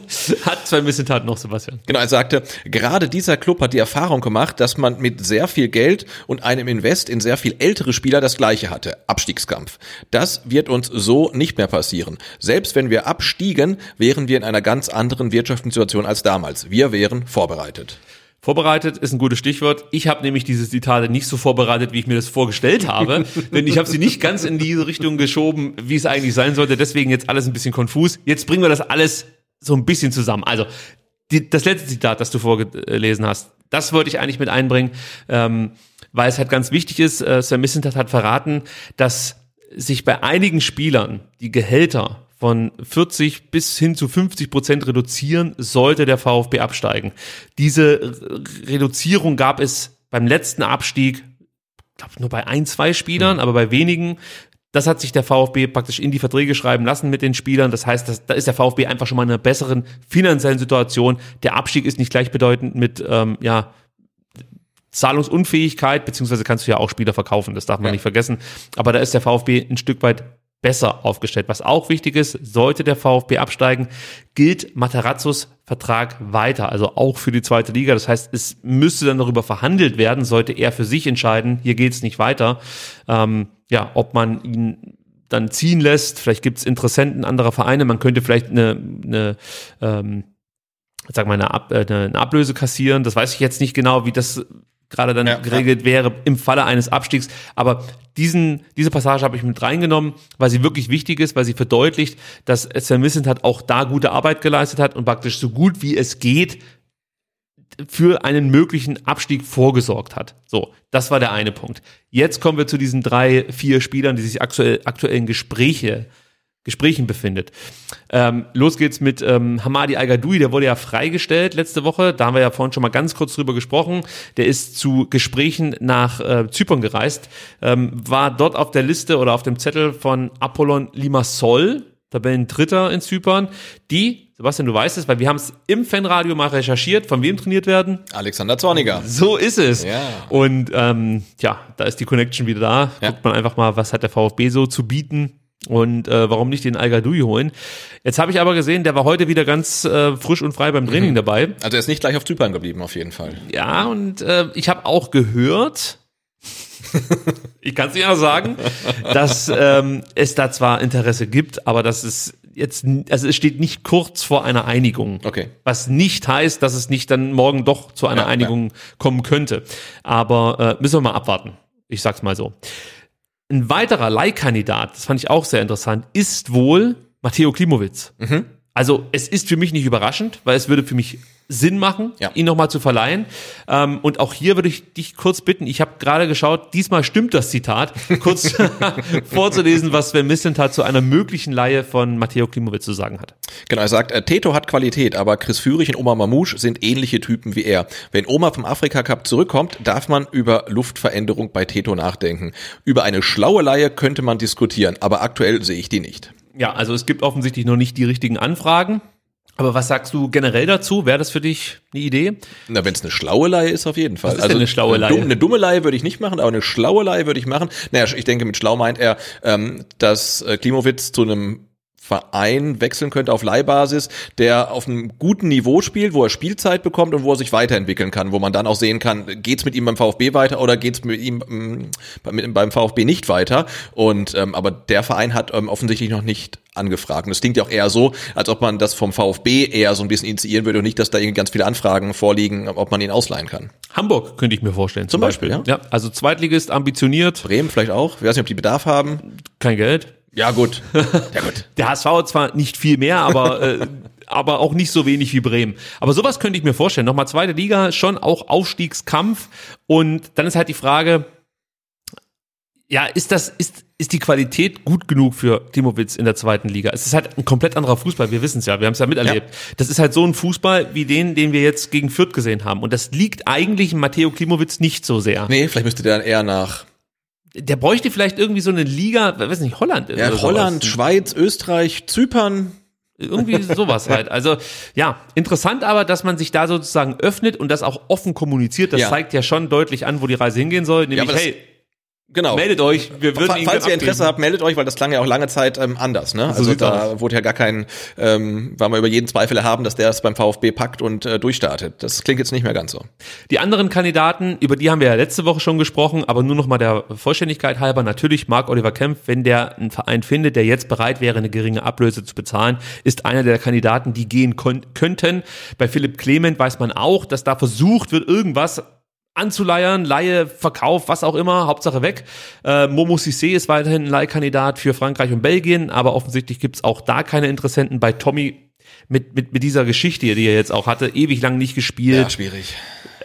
hat zwei Missetat noch, Sebastian. Genau, er sagte, gerade dieser Club hat die Erfahrung gemacht, dass man mit sehr viel Geld und einem Invest in sehr viel ältere Spieler das gleiche hatte. Abstiegskampf. Das wird uns so nicht mehr passieren. Selbst wenn wir abstiegen, wären wir in einer ganz anderen Wirtschaftssituation als damals. Wir wären vorbereitet. Vorbereitet ist ein gutes Stichwort. Ich habe nämlich diese Zitate nicht so vorbereitet, wie ich mir das vorgestellt habe, denn ich habe sie nicht ganz in diese Richtung geschoben, wie es eigentlich sein sollte. Deswegen jetzt alles ein bisschen konfus. Jetzt bringen wir das alles so ein bisschen zusammen. Also die, das letzte Zitat, das du vorgelesen hast, das wollte ich eigentlich mit einbringen, ähm, weil es halt ganz wichtig ist. Äh, Sir Missentat hat verraten, dass sich bei einigen Spielern die Gehälter von 40 bis hin zu 50 Prozent reduzieren, sollte der VfB absteigen. Diese Reduzierung gab es beim letzten Abstieg, ich glaube nur bei ein, zwei Spielern, aber bei wenigen. Das hat sich der VfB praktisch in die Verträge schreiben lassen mit den Spielern. Das heißt, das, da ist der VfB einfach schon mal in einer besseren finanziellen Situation. Der Abstieg ist nicht gleichbedeutend mit ähm, ja, Zahlungsunfähigkeit, beziehungsweise kannst du ja auch Spieler verkaufen, das darf man ja. nicht vergessen. Aber da ist der VfB ein Stück weit besser aufgestellt. Was auch wichtig ist, sollte der VfB absteigen, gilt Materazzos Vertrag weiter, also auch für die zweite Liga. Das heißt, es müsste dann darüber verhandelt werden, sollte er für sich entscheiden, hier geht's nicht weiter. Ähm, ja, ob man ihn dann ziehen lässt, vielleicht gibt's Interessenten anderer Vereine, man könnte vielleicht eine, eine ähm, sag mal, eine, Ab, äh, eine Ablöse kassieren. Das weiß ich jetzt nicht genau, wie das gerade dann ja, geregelt ja. wäre im Falle eines Abstiegs. Aber diesen, diese Passage habe ich mit reingenommen, weil sie wirklich wichtig ist, weil sie verdeutlicht, dass Sven Missent hat auch da gute Arbeit geleistet hat und praktisch so gut wie es geht für einen möglichen Abstieg vorgesorgt hat. So, das war der eine Punkt. Jetzt kommen wir zu diesen drei, vier Spielern, die sich aktuell, aktuell in Gespräche Gesprächen befindet. Ähm, los geht's mit ähm, Hamadi Al-Gadoui, der wurde ja freigestellt letzte Woche. Da haben wir ja vorhin schon mal ganz kurz drüber gesprochen. Der ist zu Gesprächen nach äh, Zypern gereist, ähm, war dort auf der Liste oder auf dem Zettel von Apollon Limassol, Tabellendritter in Zypern, die, Sebastian, du weißt es, weil wir haben es im Fanradio mal recherchiert, von wem trainiert werden. Alexander Zorniger. So ist es. Ja. Und ähm, ja, da ist die Connection wieder da. Ja. Guckt man einfach mal, was hat der VfB so zu bieten. Und äh, warum nicht den al holen? Jetzt habe ich aber gesehen, der war heute wieder ganz äh, frisch und frei beim Training dabei. Also er ist nicht gleich auf Zypern geblieben, auf jeden Fall. Ja, und äh, ich habe auch gehört, ich kann es nicht anders sagen, dass ähm, es da zwar Interesse gibt, aber dass es jetzt, also es steht nicht kurz vor einer Einigung. Okay. Was nicht heißt, dass es nicht dann morgen doch zu einer Ja, Einigung kommen könnte. Aber äh, müssen wir mal abwarten. Ich sag's mal so. Ein weiterer Leihkandidat, das fand ich auch sehr interessant, ist wohl Matteo Klimowitz. Mhm. Also es ist für mich nicht überraschend, weil es würde für mich Sinn machen, Ja. ihn nochmal zu verleihen. Ähm, und auch hier würde ich dich kurz bitten, ich habe gerade geschaut, diesmal stimmt das Zitat, kurz vorzulesen, was Sven Mislintat zu einer möglichen Leihe von Matteo Klimowitz zu sagen hat. Genau, er sagt, äh, Teto hat Qualität, aber Chris Führig und Oma Mamouche sind ähnliche Typen wie er. Wenn Oma vom Afrika Cup zurückkommt, darf man über Luftveränderung bei Teto nachdenken. Über eine schlaue Leihe könnte man diskutieren, aber aktuell sehe ich die nicht. Ja, also es gibt offensichtlich noch nicht die richtigen Anfragen. Aber was sagst du generell dazu? Wäre das für dich eine Idee? Na, wenn es eine schlaue Leihe ist, auf jeden Fall. Also Was ist denn eine schlaue Eine, Leihe? dumme- eine dumme Leihe würde ich nicht machen, aber eine schlaue Leihe würde ich machen. Naja, ich denke, mit schlau meint er, ähm, dass äh, Klimowitz zu einem Verein wechseln könnte auf Leihbasis, der auf einem guten Niveau spielt, wo er Spielzeit bekommt und wo er sich weiterentwickeln kann, wo man dann auch sehen kann, geht's mit ihm beim VfB weiter oder geht's mit ihm ähm, beim- VfB nicht weiter. Und ähm, aber der Verein hat ähm, offensichtlich noch nicht angefragt. Und es klingt ja auch eher so, als ob man das vom VfB eher so ein bisschen initiieren würde und nicht, dass da irgendwie ganz viele Anfragen vorliegen, ob man ihn ausleihen kann. Hamburg könnte ich mir vorstellen. Zum Beispiel, ja. Ja, also Zweitligist, ambitioniert, Bremen vielleicht auch. Ich weiß nicht, ob die Bedarf haben. kein Geld. Ja, gut. Ja, gut. Der HSV zwar nicht viel mehr, aber, äh, aber auch nicht so wenig wie Bremen. Aber sowas könnte ich mir vorstellen. Nochmal zweite Liga, schon auch Aufstiegskampf. Und dann ist halt die Frage, ja, ist das, ist, ist die Qualität gut genug für Timowitz in der zweiten Liga? Es ist halt ein komplett anderer Fußball, wir wissen es ja, wir haben es ja miterlebt. Das ist halt so ein Fußball wie den, den wir jetzt gegen Fürth gesehen haben. Und das liegt eigentlich Matteo Klimowitz nicht so sehr. Nee, vielleicht müsste der dann eher nach Der bräuchte vielleicht irgendwie so eine Liga, weiß nicht, Holland. ja, Holland, sowas. Schweiz, Österreich, Zypern. Irgendwie sowas halt. Also ja, interessant aber, dass man sich da sozusagen öffnet und das auch offen kommuniziert. Das Ja. zeigt ja schon deutlich an, wo die Reise hingehen soll. Nämlich, das- hey, Genau. meldet euch, wir würden Falls ihr Interesse abgeben. habt, meldet euch, weil das klang ja auch lange Zeit ähm, anders. Ne? Also da wurde ja gar kein, ähm, war man über jeden Zweifel erhaben, dass der es beim VfB packt und äh, durchstartet. Das klingt jetzt nicht mehr ganz so. Die anderen Kandidaten, über die haben wir ja letzte Woche schon gesprochen, aber nur noch mal der Vollständigkeit halber, natürlich Marc Oliver Kempf, wenn der einen Verein findet, der jetzt bereit wäre, eine geringe Ablöse zu bezahlen, ist einer der Kandidaten, die gehen könnten. Bei Philipp Clement weiß man auch, dass da versucht wird, irgendwas anzuleiern, Laie, Verkauf, was auch immer, Hauptsache weg. Äh, Momo Cissé ist weiterhin ein Leihkandidat für Frankreich und Belgien, aber offensichtlich gibt's auch da keine Interessenten. Bei Tommy mit, mit, mit dieser Geschichte, die er jetzt auch hatte, ewig lang nicht gespielt. schwierig.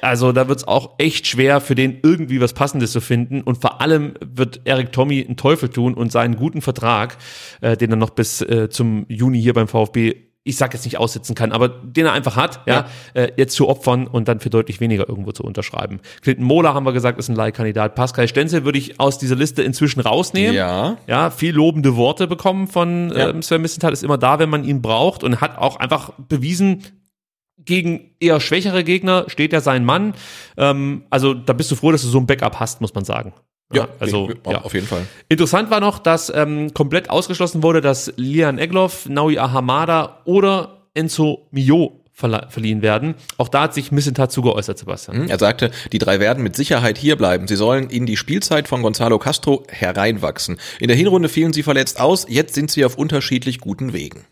Also da wird's auch echt schwer für den irgendwie was Passendes zu finden. Und vor allem wird Erik Tommy einen Teufel tun und seinen guten Vertrag, äh, den er noch bis äh, zum Juni hier beim VfB, ich sag jetzt nicht aussitzen kann, aber den er einfach hat, ja, Äh, jetzt zu opfern und dann für deutlich weniger irgendwo zu unterschreiben. Clinton Mola haben wir gesagt, ist ein Leihkandidat. Pascal Stenzel würde ich aus dieser Liste inzwischen rausnehmen. Ja. Ja, viel lobende Worte bekommen von Ja. ähm, Sven Missentat, ist immer da, wenn man ihn braucht und hat auch einfach bewiesen, gegen eher schwächere Gegner steht er sein Mann. Ähm, also da bist du froh, dass du so ein Backup hast, muss man sagen. Ja, also ich- ja. auf jeden Fall. Interessant war noch, dass ähm, komplett ausgeschlossen wurde, dass Lian Egloff, Naui Ahamada oder Enzo Mio verliehen werden. Auch da hat sich Missentat zu geäußert, Sebastian. Er sagte, die drei werden mit Sicherheit hier bleiben. Sie sollen in die Spielzeit von Gonzalo Castro hereinwachsen. In der Hinrunde fielen sie verletzt aus, jetzt sind sie auf unterschiedlich guten Wegen.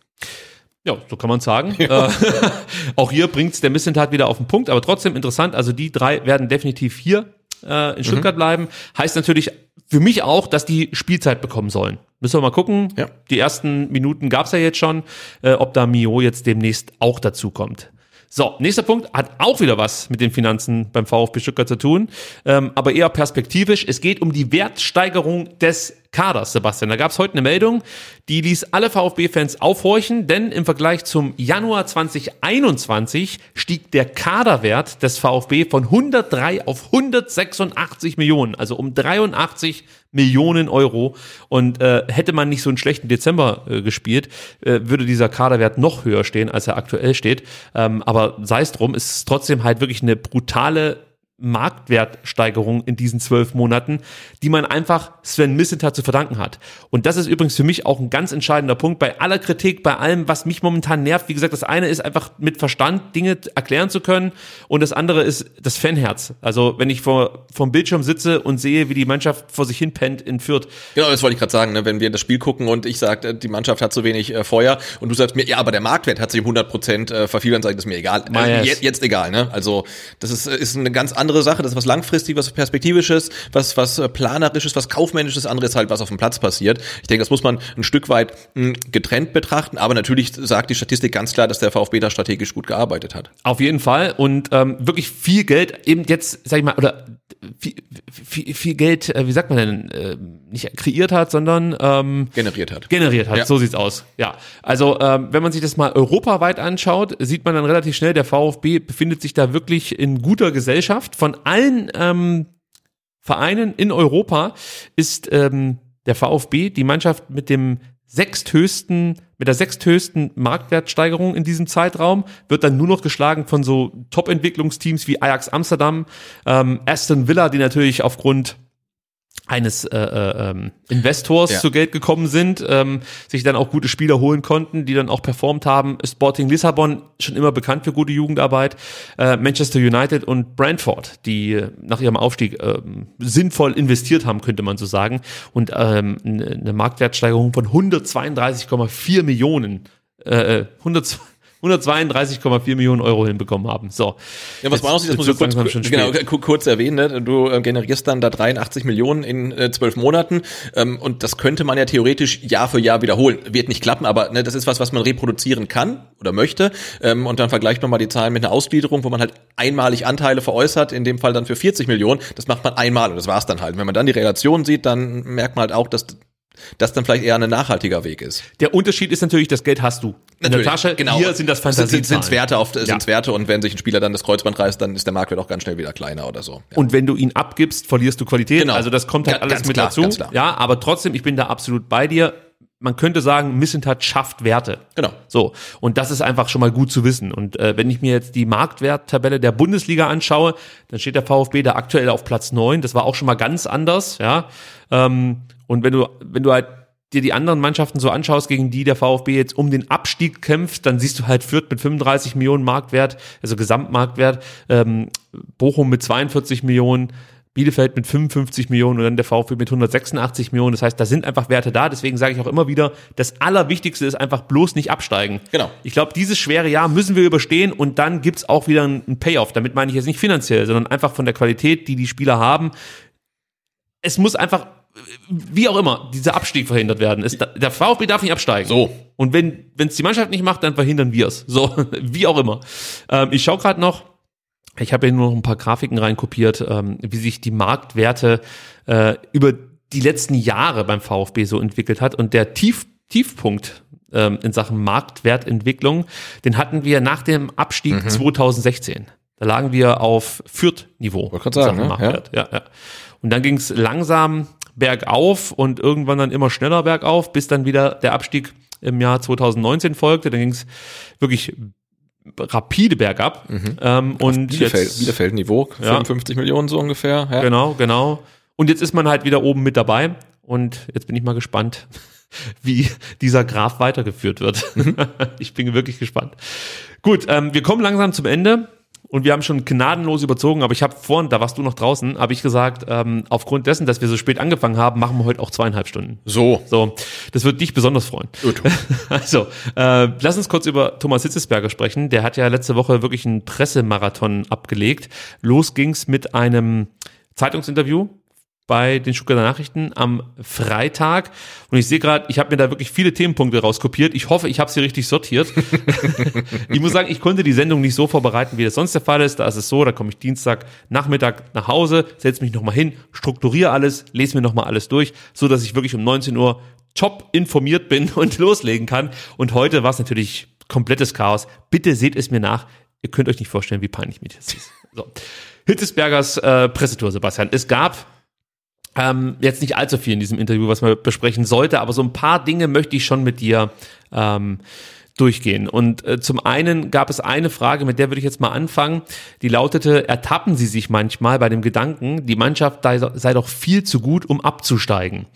Ja, so kann man sagen. Äh, auch hier bringt's der Missentat wieder auf den Punkt, aber trotzdem interessant. Also die drei werden definitiv hier äh, in Stuttgart bleiben. Heißt natürlich für mich auch, dass die Spielzeit bekommen sollen. Müssen wir mal gucken. Ja. Die ersten Minuten gab's ja jetzt schon, äh, ob da Mio jetzt demnächst auch dazu kommt. So, nächster Punkt hat auch wieder was mit den Finanzen beim VfB Stuttgart zu tun, ähm, aber eher perspektivisch. Es geht um die Wertsteigerung des Kaders, Sebastian. Da gab es heute eine Meldung, die ließ alle VfB-Fans aufhorchen, denn im Vergleich zum Januar 2021 stieg der Kaderwert des VfB von 103 auf 186 Millionen, also um 83 Millionen Euro. Und äh, hätte man nicht so einen schlechten Dezember äh, gespielt, äh, würde dieser Kaderwert noch höher stehen, als er aktuell steht. Ähm, aber sei es drum, es ist trotzdem halt wirklich eine brutale Marktwertsteigerung in diesen zwölf Monaten, die man einfach Sven Missentat zu verdanken hat. Und das ist übrigens für mich auch ein ganz entscheidender Punkt bei aller Kritik, bei allem, was mich momentan nervt. Wie gesagt, das eine ist einfach mit Verstand Dinge erklären zu können und das andere ist das Fanherz. Also wenn ich vor vom Bildschirm sitze und sehe, wie die Mannschaft vor sich hin pennt in Fürth. Genau, das wollte ich gerade sagen. Ne? Wenn wir das Spiel gucken und ich sage, die Mannschaft hat zu wenig äh, Feuer und du sagst mir, ja, aber der Marktwert hat sich um 100 Prozent äh, vervielfacht, dann sage ich, das ist mir egal. Äh, jetzt, jetzt egal. Ne? Also das ist, ist eine ganz andere Sache, das ist was langfristig, was perspektivisches, was was äh, planerisches, was kaufmännisches, andere ist halt was auf dem Platz passiert. Ich denke, das muss man ein Stück weit hm, getrennt betrachten, aber natürlich sagt die Statistik ganz klar, dass der VfB da strategisch gut gearbeitet hat. Auf jeden Fall und ähm, wirklich viel Geld eben jetzt, sag ich mal, oder viel, viel, viel Geld, äh, wie sagt man denn, äh, nicht kreiert hat, sondern ähm, generiert hat. Generiert hat, ja. so sieht's aus. Ja, also ähm, wenn man sich das mal europaweit anschaut, sieht man dann relativ schnell, der VfB befindet sich da wirklich in guter Gesellschaft. Von allen ähm, Vereinen in Europa ist ähm, der VfB die Mannschaft mit dem sechsthöchsten, mit der sechsthöchsten Marktwertsteigerung in diesem Zeitraum, wird dann nur noch geschlagen von so Top-Entwicklungsteams wie Ajax Amsterdam, ähm, Aston Villa, die natürlich aufgrund eines äh, äh, ähm, Investors ja. zu Geld gekommen sind, ähm, sich dann auch gute Spieler holen konnten, die dann auch performt haben. Sporting Lissabon, schon immer bekannt für gute Jugendarbeit, äh, Manchester United und Brentford, die nach ihrem Aufstieg äh, sinnvoll investiert haben, könnte man so sagen, und ähm, eine Marktwertsteigerung von 132,4 Millionen, äh, 100 äh, 132,4 Millionen Euro hinbekommen haben. So. Ja, was man auch sieht, das muss ich kurz, genau, kurz erwähnen, ne? du äh, generierst dann da 83 Millionen in äh, zwölf Monaten ähm, und das könnte man ja theoretisch Jahr für Jahr wiederholen. Wird nicht klappen, aber ne, das ist was, was man reproduzieren kann oder möchte ähm, und dann vergleicht man mal die Zahlen mit einer Ausgliederung, wo man halt einmalig Anteile veräußert, in dem Fall dann für 40 Millionen, das macht man einmal und das war's dann halt. Wenn man dann die Relation sieht, dann merkt man halt auch, dass das dann vielleicht eher ein nachhaltiger Weg ist. Der Unterschied ist natürlich, das Geld hast du. In der Tasche, genau. hier sind das Fantasie. Sind, Werte auf, ja. sind's Werte und wenn sich ein Spieler dann das Kreuzband reißt, dann ist der Marktwert auch ganz schnell wieder kleiner oder so. Ja. Und wenn du ihn abgibst, verlierst du Qualität. Genau. Also das kommt halt ja, alles mit klar, dazu. Ja, aber trotzdem, ich bin da absolut bei dir man könnte sagen, Missentat schafft Werte. Genau. So. Und das ist einfach schon mal gut zu wissen. Und äh, wenn ich mir jetzt die Marktwerttabelle der Bundesliga anschaue, dann steht der VfB da aktuell auf Platz neun. Das war auch schon mal ganz anders, ja. Ähm, und wenn du, wenn du halt dir die anderen Mannschaften so anschaust, gegen die der VfB jetzt um den Abstieg kämpft, dann siehst du halt Fürth mit 35 Millionen Marktwert, also Gesamtmarktwert, ähm, Bochum mit 42 Millionen, Bielefeld mit 55 Millionen und dann der VfB mit 186 Millionen. Das heißt, da sind einfach Werte da. Deswegen sage ich auch immer wieder, das Allerwichtigste ist einfach bloß nicht absteigen. Genau. Ich glaube, dieses schwere Jahr müssen wir überstehen und dann gibt's auch wieder einen Payoff. Damit meine ich jetzt nicht finanziell, sondern einfach von der Qualität, die die Spieler haben. Es muss einfach wie auch immer, dieser Abstieg verhindert werden. Es, der VfB darf nicht absteigen. So. Und wenn es die Mannschaft nicht macht, dann verhindern wir es. So, wie auch immer. Ähm, ich schaue gerade noch, ich habe hier nur noch ein paar Grafiken reinkopiert, ähm, wie sich die Marktwerte äh, über die letzten Jahre beim VfB so entwickelt hat. Und der Tief, Tiefpunkt ähm, in Sachen Marktwertentwicklung, den hatten wir nach dem Abstieg mhm. 2016. Da lagen wir auf Fürth-Niveau. Wollte gerade sagen, ne? ja. ja, ja. Und dann ging es langsam bergauf und irgendwann dann immer schneller bergauf, bis dann wieder der Abstieg im Jahr 2019 folgte. Dann ging es wirklich rapide bergab. Mhm. Ähm, und Bielefeld, jetzt, Bielefeld Niveau, 55 ja. Millionen so ungefähr. Ja. Genau, genau. Und jetzt ist man halt wieder oben mit dabei. Und jetzt bin ich mal gespannt, wie dieser Graph weitergeführt wird. Mhm. ich bin wirklich gespannt. Gut, ähm, wir kommen langsam zum Ende und wir haben schon gnadenlos überzogen, aber ich habe vorhin, da warst du noch draußen, habe ich gesagt, ähm, aufgrund dessen, dass wir so spät angefangen haben, machen wir heute auch zweieinhalb Stunden. So. So, das wird dich besonders freuen. Gut. Also, äh, lass uns kurz über Thomas Hitzesberger sprechen. Der hat ja letzte Woche wirklich einen Pressemarathon abgelegt. Los ging's mit einem Zeitungsinterview bei den Stuttgarter Nachrichten am Freitag. Und ich sehe gerade, ich habe mir da wirklich viele Themenpunkte rauskopiert. Ich hoffe, ich habe sie richtig sortiert. ich muss sagen, ich konnte die Sendung nicht so vorbereiten, wie das sonst der Fall ist. Da ist es so, da komme ich Dienstag Nachmittag nach Hause, setze mich nochmal hin, strukturiere alles, lese mir nochmal alles durch, so dass ich wirklich um 19 Uhr top informiert bin und loslegen kann. Und heute war es natürlich komplettes Chaos. Bitte seht es mir nach. Ihr könnt euch nicht vorstellen, wie peinlich mir das ist. So. Hitzesbergers äh, Pressetour, Sebastian. Es gab ähm, jetzt nicht allzu viel in diesem Interview, was man besprechen sollte, aber so ein paar Dinge möchte ich schon mit dir ähm, durchgehen. Und äh, zum einen gab es eine Frage, mit der würde ich jetzt mal anfangen. Die lautete, ertappen Sie sich manchmal bei dem Gedanken, die Mannschaft sei doch viel zu gut, um abzusteigen.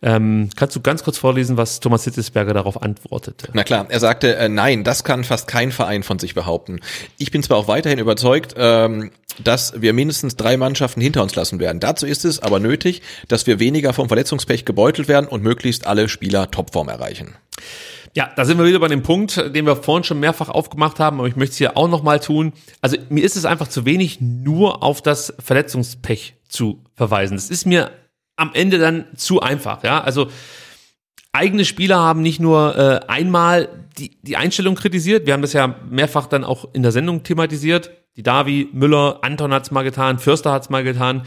Ähm, kannst du ganz kurz vorlesen, was Thomas Hitzesberger darauf antwortete? Na klar, er sagte, äh, nein, das kann fast kein Verein von sich behaupten. Ich bin zwar auch weiterhin überzeugt, ähm, dass wir mindestens drei Mannschaften hinter uns lassen werden. Dazu ist es aber nötig, dass wir weniger vom Verletzungspech gebeutelt werden und möglichst alle Spieler Topform erreichen. Ja, da sind wir wieder bei dem Punkt, den wir vorhin schon mehrfach aufgemacht haben, aber ich möchte es hier auch nochmal tun. Also mir ist es einfach zu wenig, nur auf das Verletzungspech zu verweisen. Das ist mir am Ende dann zu einfach, ja. Also eigene Spieler haben nicht nur äh, einmal die, die Einstellung kritisiert, wir haben das ja mehrfach dann auch in der Sendung thematisiert. Die Davi, Müller, Anton hat's mal getan, Förster hat's mal getan.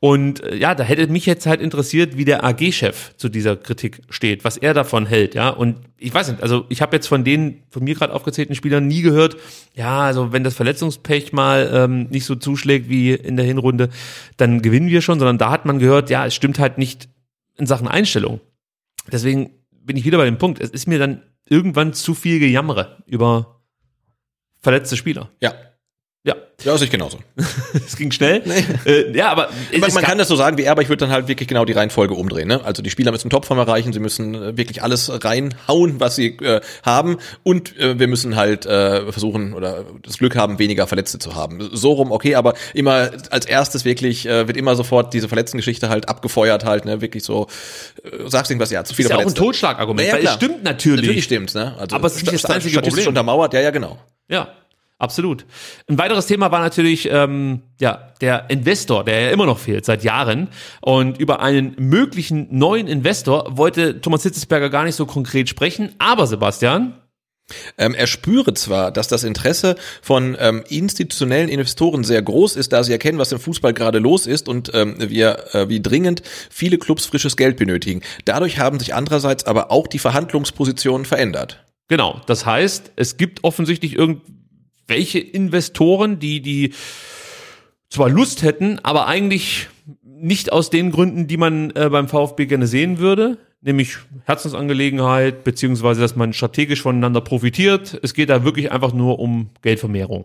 Und äh, ja, da hätte mich jetzt halt interessiert, wie der AG-Chef zu dieser Kritik steht, was er davon hält, ja. Und ich weiß nicht, also ich habe jetzt von den von mir gerade aufgezählten Spielern nie gehört, ja, also wenn das Verletzungspech mal ähm, nicht so zuschlägt wie in der Hinrunde, dann gewinnen wir schon, sondern da hat man gehört, ja, es stimmt halt nicht in Sachen Einstellung. Deswegen bin ich wieder bei dem Punkt, es ist mir dann irgendwann zu viel Gejammere über verletzte Spieler. Ja, ja. Ja, sehe ich genauso. Es ging schnell. Nee. Äh, ja, aber man, man kann das so sagen wie er, aber ich würde dann halt wirklich genau die Reihenfolge umdrehen. Ne? Also die Spieler müssen Topform erreichen, sie müssen äh, wirklich alles reinhauen, was sie äh, haben und äh, wir müssen halt äh, versuchen oder das Glück haben, weniger Verletzte zu haben. So rum, okay, aber immer als erstes wirklich äh, wird immer sofort diese Verletztengeschichte halt abgefeuert halt, ne? Wirklich so, äh, sagst irgendwas, ja, zu viele ist ja Verletzte. auch ein Totschlagargument, ja, weil es stimmt natürlich. Natürlich stimmt's, ne? Also aber es ist nicht das einzige Problem. untermauert, ja, ja, genau. Ja, Absolut. Ein weiteres Thema war natürlich ähm, ja der Investor, der ja immer noch fehlt seit Jahren. Und über einen möglichen neuen Investor wollte Thomas Hitzesberger gar nicht so konkret sprechen. Aber Sebastian, ähm, er spüre zwar, dass das Interesse von ähm, institutionellen Investoren sehr groß ist, da sie erkennen, was im Fußball gerade los ist und ähm, wir, äh, wie dringend viele Clubs frisches Geld benötigen. Dadurch haben sich andererseits aber auch die Verhandlungspositionen verändert. Genau, das heißt, es gibt offensichtlich irgendwie welche Investoren, die die zwar Lust hätten, aber eigentlich nicht aus den Gründen, die man äh, beim VfB gerne sehen würde, nämlich Herzensangelegenheit, beziehungsweise dass man strategisch voneinander profitiert. Es geht da wirklich einfach nur um Geldvermehrung.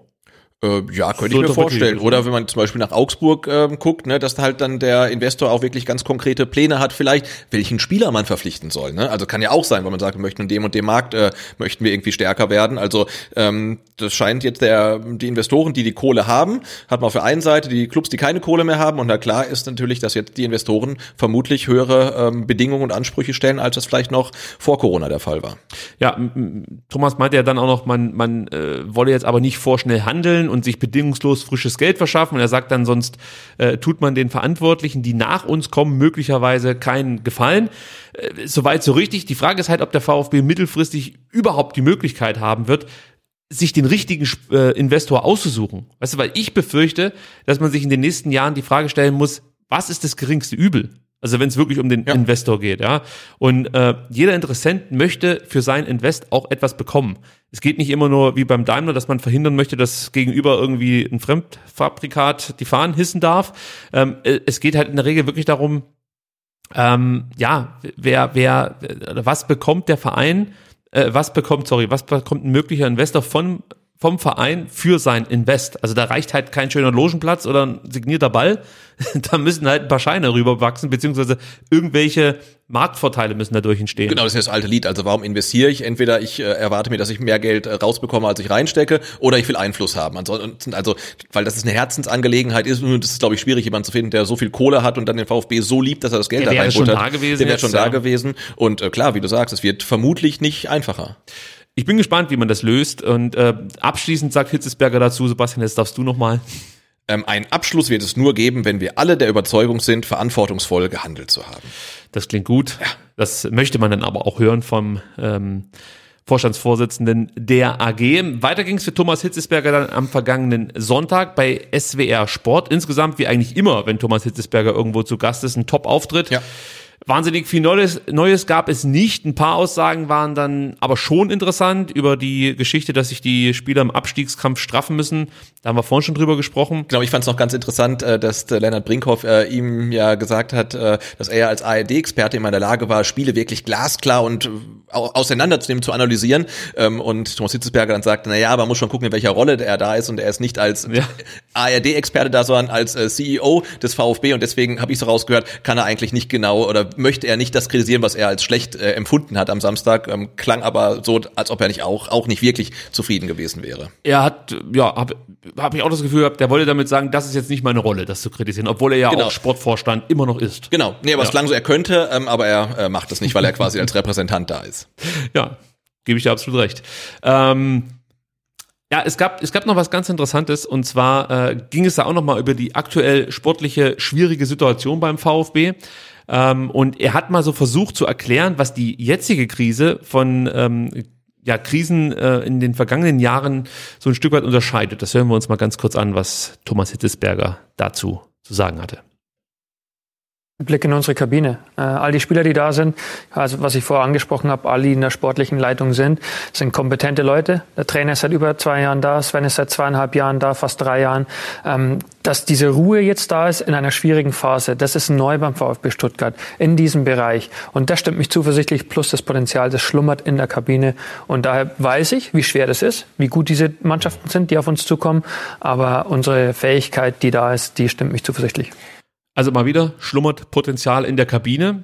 Äh, ja, könnte ich mir vorstellen. Oder wenn man zum Beispiel nach Augsburg ähm, guckt, ne, dass halt dann der Investor auch wirklich ganz konkrete Pläne hat, vielleicht welchen Spieler man verpflichten soll. Ne? Also kann ja auch sein, wenn man sagt, wir möchten in dem und dem Markt äh, möchten wir irgendwie stärker werden. Also ähm, das scheint jetzt der die Investoren, die die Kohle haben, hat man auf der einen Seite die Clubs, die keine Kohle mehr haben. Und da klar ist natürlich, dass jetzt die Investoren vermutlich höhere ähm, Bedingungen und Ansprüche stellen, als das vielleicht noch vor Corona der Fall war. Ja, Thomas meinte ja dann auch noch, man man äh, wolle jetzt aber nicht vorschnell handeln und sich bedingungslos frisches Geld verschaffen. Und er sagt dann, sonst äh, tut man den Verantwortlichen, die nach uns kommen, möglicherweise keinen Gefallen. Äh, soweit so richtig. Die Frage ist halt, ob der VfB mittelfristig überhaupt die Möglichkeit haben wird, sich den richtigen äh, Investor auszusuchen. Weißt du, weil ich befürchte, dass man sich in den nächsten Jahren die Frage stellen muss, was ist das geringste Übel? Also wenn es wirklich um den ja. Investor geht, ja. Und äh, jeder Interessent möchte für sein Invest auch etwas bekommen. Es geht nicht immer nur wie beim Daimler, dass man verhindern möchte, dass gegenüber irgendwie ein Fremdfabrikat die Fahnen hissen darf. Ähm, äh, es geht halt in der Regel wirklich darum, ähm, ja, wer, wer, was bekommt der Verein, äh, was bekommt, sorry, was bekommt ein möglicher Investor von vom Verein für sein Invest. Also da reicht halt kein schöner Logenplatz oder ein signierter Ball. da müssen halt ein paar Scheine rüberwachsen, beziehungsweise irgendwelche Marktvorteile müssen dadurch entstehen. Genau, das ist das alte Lied. Also warum investiere ich? Entweder ich äh, erwarte mir, dass ich mehr Geld äh, rausbekomme, als ich reinstecke, oder ich will Einfluss haben. Ansonsten, also, weil das ist eine Herzensangelegenheit ist, und das ist, glaube ich, schwierig, jemanden zu finden, der so viel Kohle hat und dann den VfB so liebt, dass er das Geld der da reinbuttert. Der wäre schon da gewesen. Der wäre schon ja. da gewesen. Und äh, klar, wie du sagst, es wird vermutlich nicht einfacher. Ich bin gespannt, wie man das löst. Und äh, abschließend sagt Hitzesberger dazu, Sebastian, jetzt darfst du nochmal. Ähm, ein Abschluss wird es nur geben, wenn wir alle der Überzeugung sind, verantwortungsvoll gehandelt zu haben. Das klingt gut. Ja. Das möchte man dann aber auch hören vom ähm, Vorstandsvorsitzenden der AG. Weiter ging es für Thomas Hitzesberger dann am vergangenen Sonntag bei SWR Sport. Insgesamt, wie eigentlich immer, wenn Thomas Hitzesberger irgendwo zu Gast ist, ein Top-Auftritt. Ja. Wahnsinnig viel Neues, Neues gab es nicht. Ein paar Aussagen waren dann aber schon interessant über die Geschichte, dass sich die Spieler im Abstiegskampf straffen müssen. Da haben wir vorhin schon drüber gesprochen. Genau, ich fand es noch ganz interessant, äh, dass Lennart Brinkhoff äh, ihm ja gesagt hat, äh, dass er als ARD-Experte immer in der Lage war, Spiele wirklich glasklar und auseinanderzunehmen, zu analysieren. Ähm, und Thomas Hitzesberger dann sagte, na ja, man muss schon gucken, in welcher Rolle er da ist. Und er ist nicht als ja. ARD-Experte da, sondern als CEO des VfB. Und deswegen habe ich so rausgehört, kann er eigentlich nicht genau oder möchte er nicht das kritisieren, was er als schlecht äh, empfunden hat am Samstag, ähm, klang aber so, als ob er nicht auch, auch nicht wirklich zufrieden gewesen wäre. Er hat, ja, habe hab ich auch das Gefühl gehabt, der wollte damit sagen, das ist jetzt nicht meine Rolle, das zu kritisieren, obwohl er ja genau. auch Sportvorstand immer noch ist. Genau, nee, aber ja. es klang so, er könnte, ähm, aber er äh, macht es nicht, weil er quasi als Repräsentant da ist. Ja, gebe ich dir absolut recht. Ähm, ja, es gab, es gab noch was ganz Interessantes und zwar äh, ging es da auch noch mal über die aktuell sportliche schwierige Situation beim VfB. Ähm, und er hat mal so versucht zu erklären, was die jetzige Krise von ähm, ja, Krisen äh, in den vergangenen Jahren so ein Stück weit unterscheidet. Das hören wir uns mal ganz kurz an, was Thomas Hitzesberger dazu zu sagen hatte. Blick in unsere Kabine. Äh, all die Spieler, die da sind, also was ich vorher angesprochen habe, alle, die in der sportlichen Leitung sind, sind kompetente Leute. Der Trainer ist seit über zwei Jahren da, Sven ist seit zweieinhalb Jahren da, fast drei Jahren. Ähm, dass diese Ruhe jetzt da ist in einer schwierigen Phase, das ist neu beim VfB Stuttgart in diesem Bereich. Und das stimmt mich zuversichtlich, plus das Potenzial, das schlummert in der Kabine. Und daher weiß ich, wie schwer das ist, wie gut diese Mannschaften sind, die auf uns zukommen. Aber unsere Fähigkeit, die da ist, die stimmt mich zuversichtlich. Also mal wieder schlummert Potenzial in der Kabine.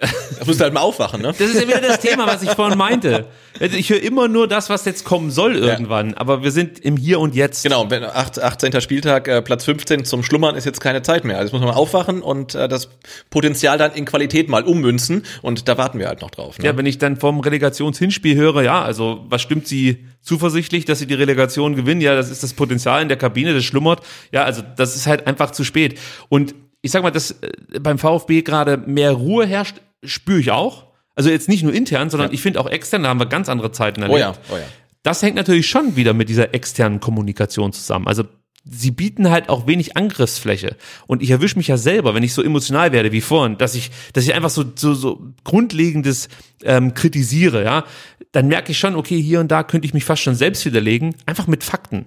Da musst du halt mal aufwachen, ne? Das ist ja wieder das Thema, was ich vorhin meinte. Also ich höre immer nur das, was jetzt kommen soll irgendwann, ja. aber wir sind im Hier und Jetzt. Genau, 18. Spieltag, äh, Platz 15 zum Schlummern ist jetzt keine Zeit mehr. Also muss man mal aufwachen und äh, das Potenzial dann in Qualität mal ummünzen und da warten wir halt noch drauf. Ne? Ja, wenn ich dann vom Relegationshinspiel höre, ja, also was stimmt sie zuversichtlich, dass sie die Relegation gewinnen? Ja, das ist das Potenzial in der Kabine, das schlummert. Ja, also das ist halt einfach zu spät. Und ich sag mal, dass äh, beim VfB gerade mehr Ruhe herrscht, spüre ich auch. Also jetzt nicht nur intern, sondern ja. ich finde auch extern, da haben wir ganz andere Zeiten erlebt. Oh ja, oh ja. Das hängt natürlich schon wieder mit dieser externen Kommunikation zusammen. Also sie bieten halt auch wenig Angriffsfläche. Und ich erwische mich ja selber, wenn ich so emotional werde wie vorhin, dass ich, dass ich einfach so, so, so Grundlegendes ähm, kritisiere, ja, dann merke ich schon, okay, hier und da könnte ich mich fast schon selbst widerlegen, einfach mit Fakten.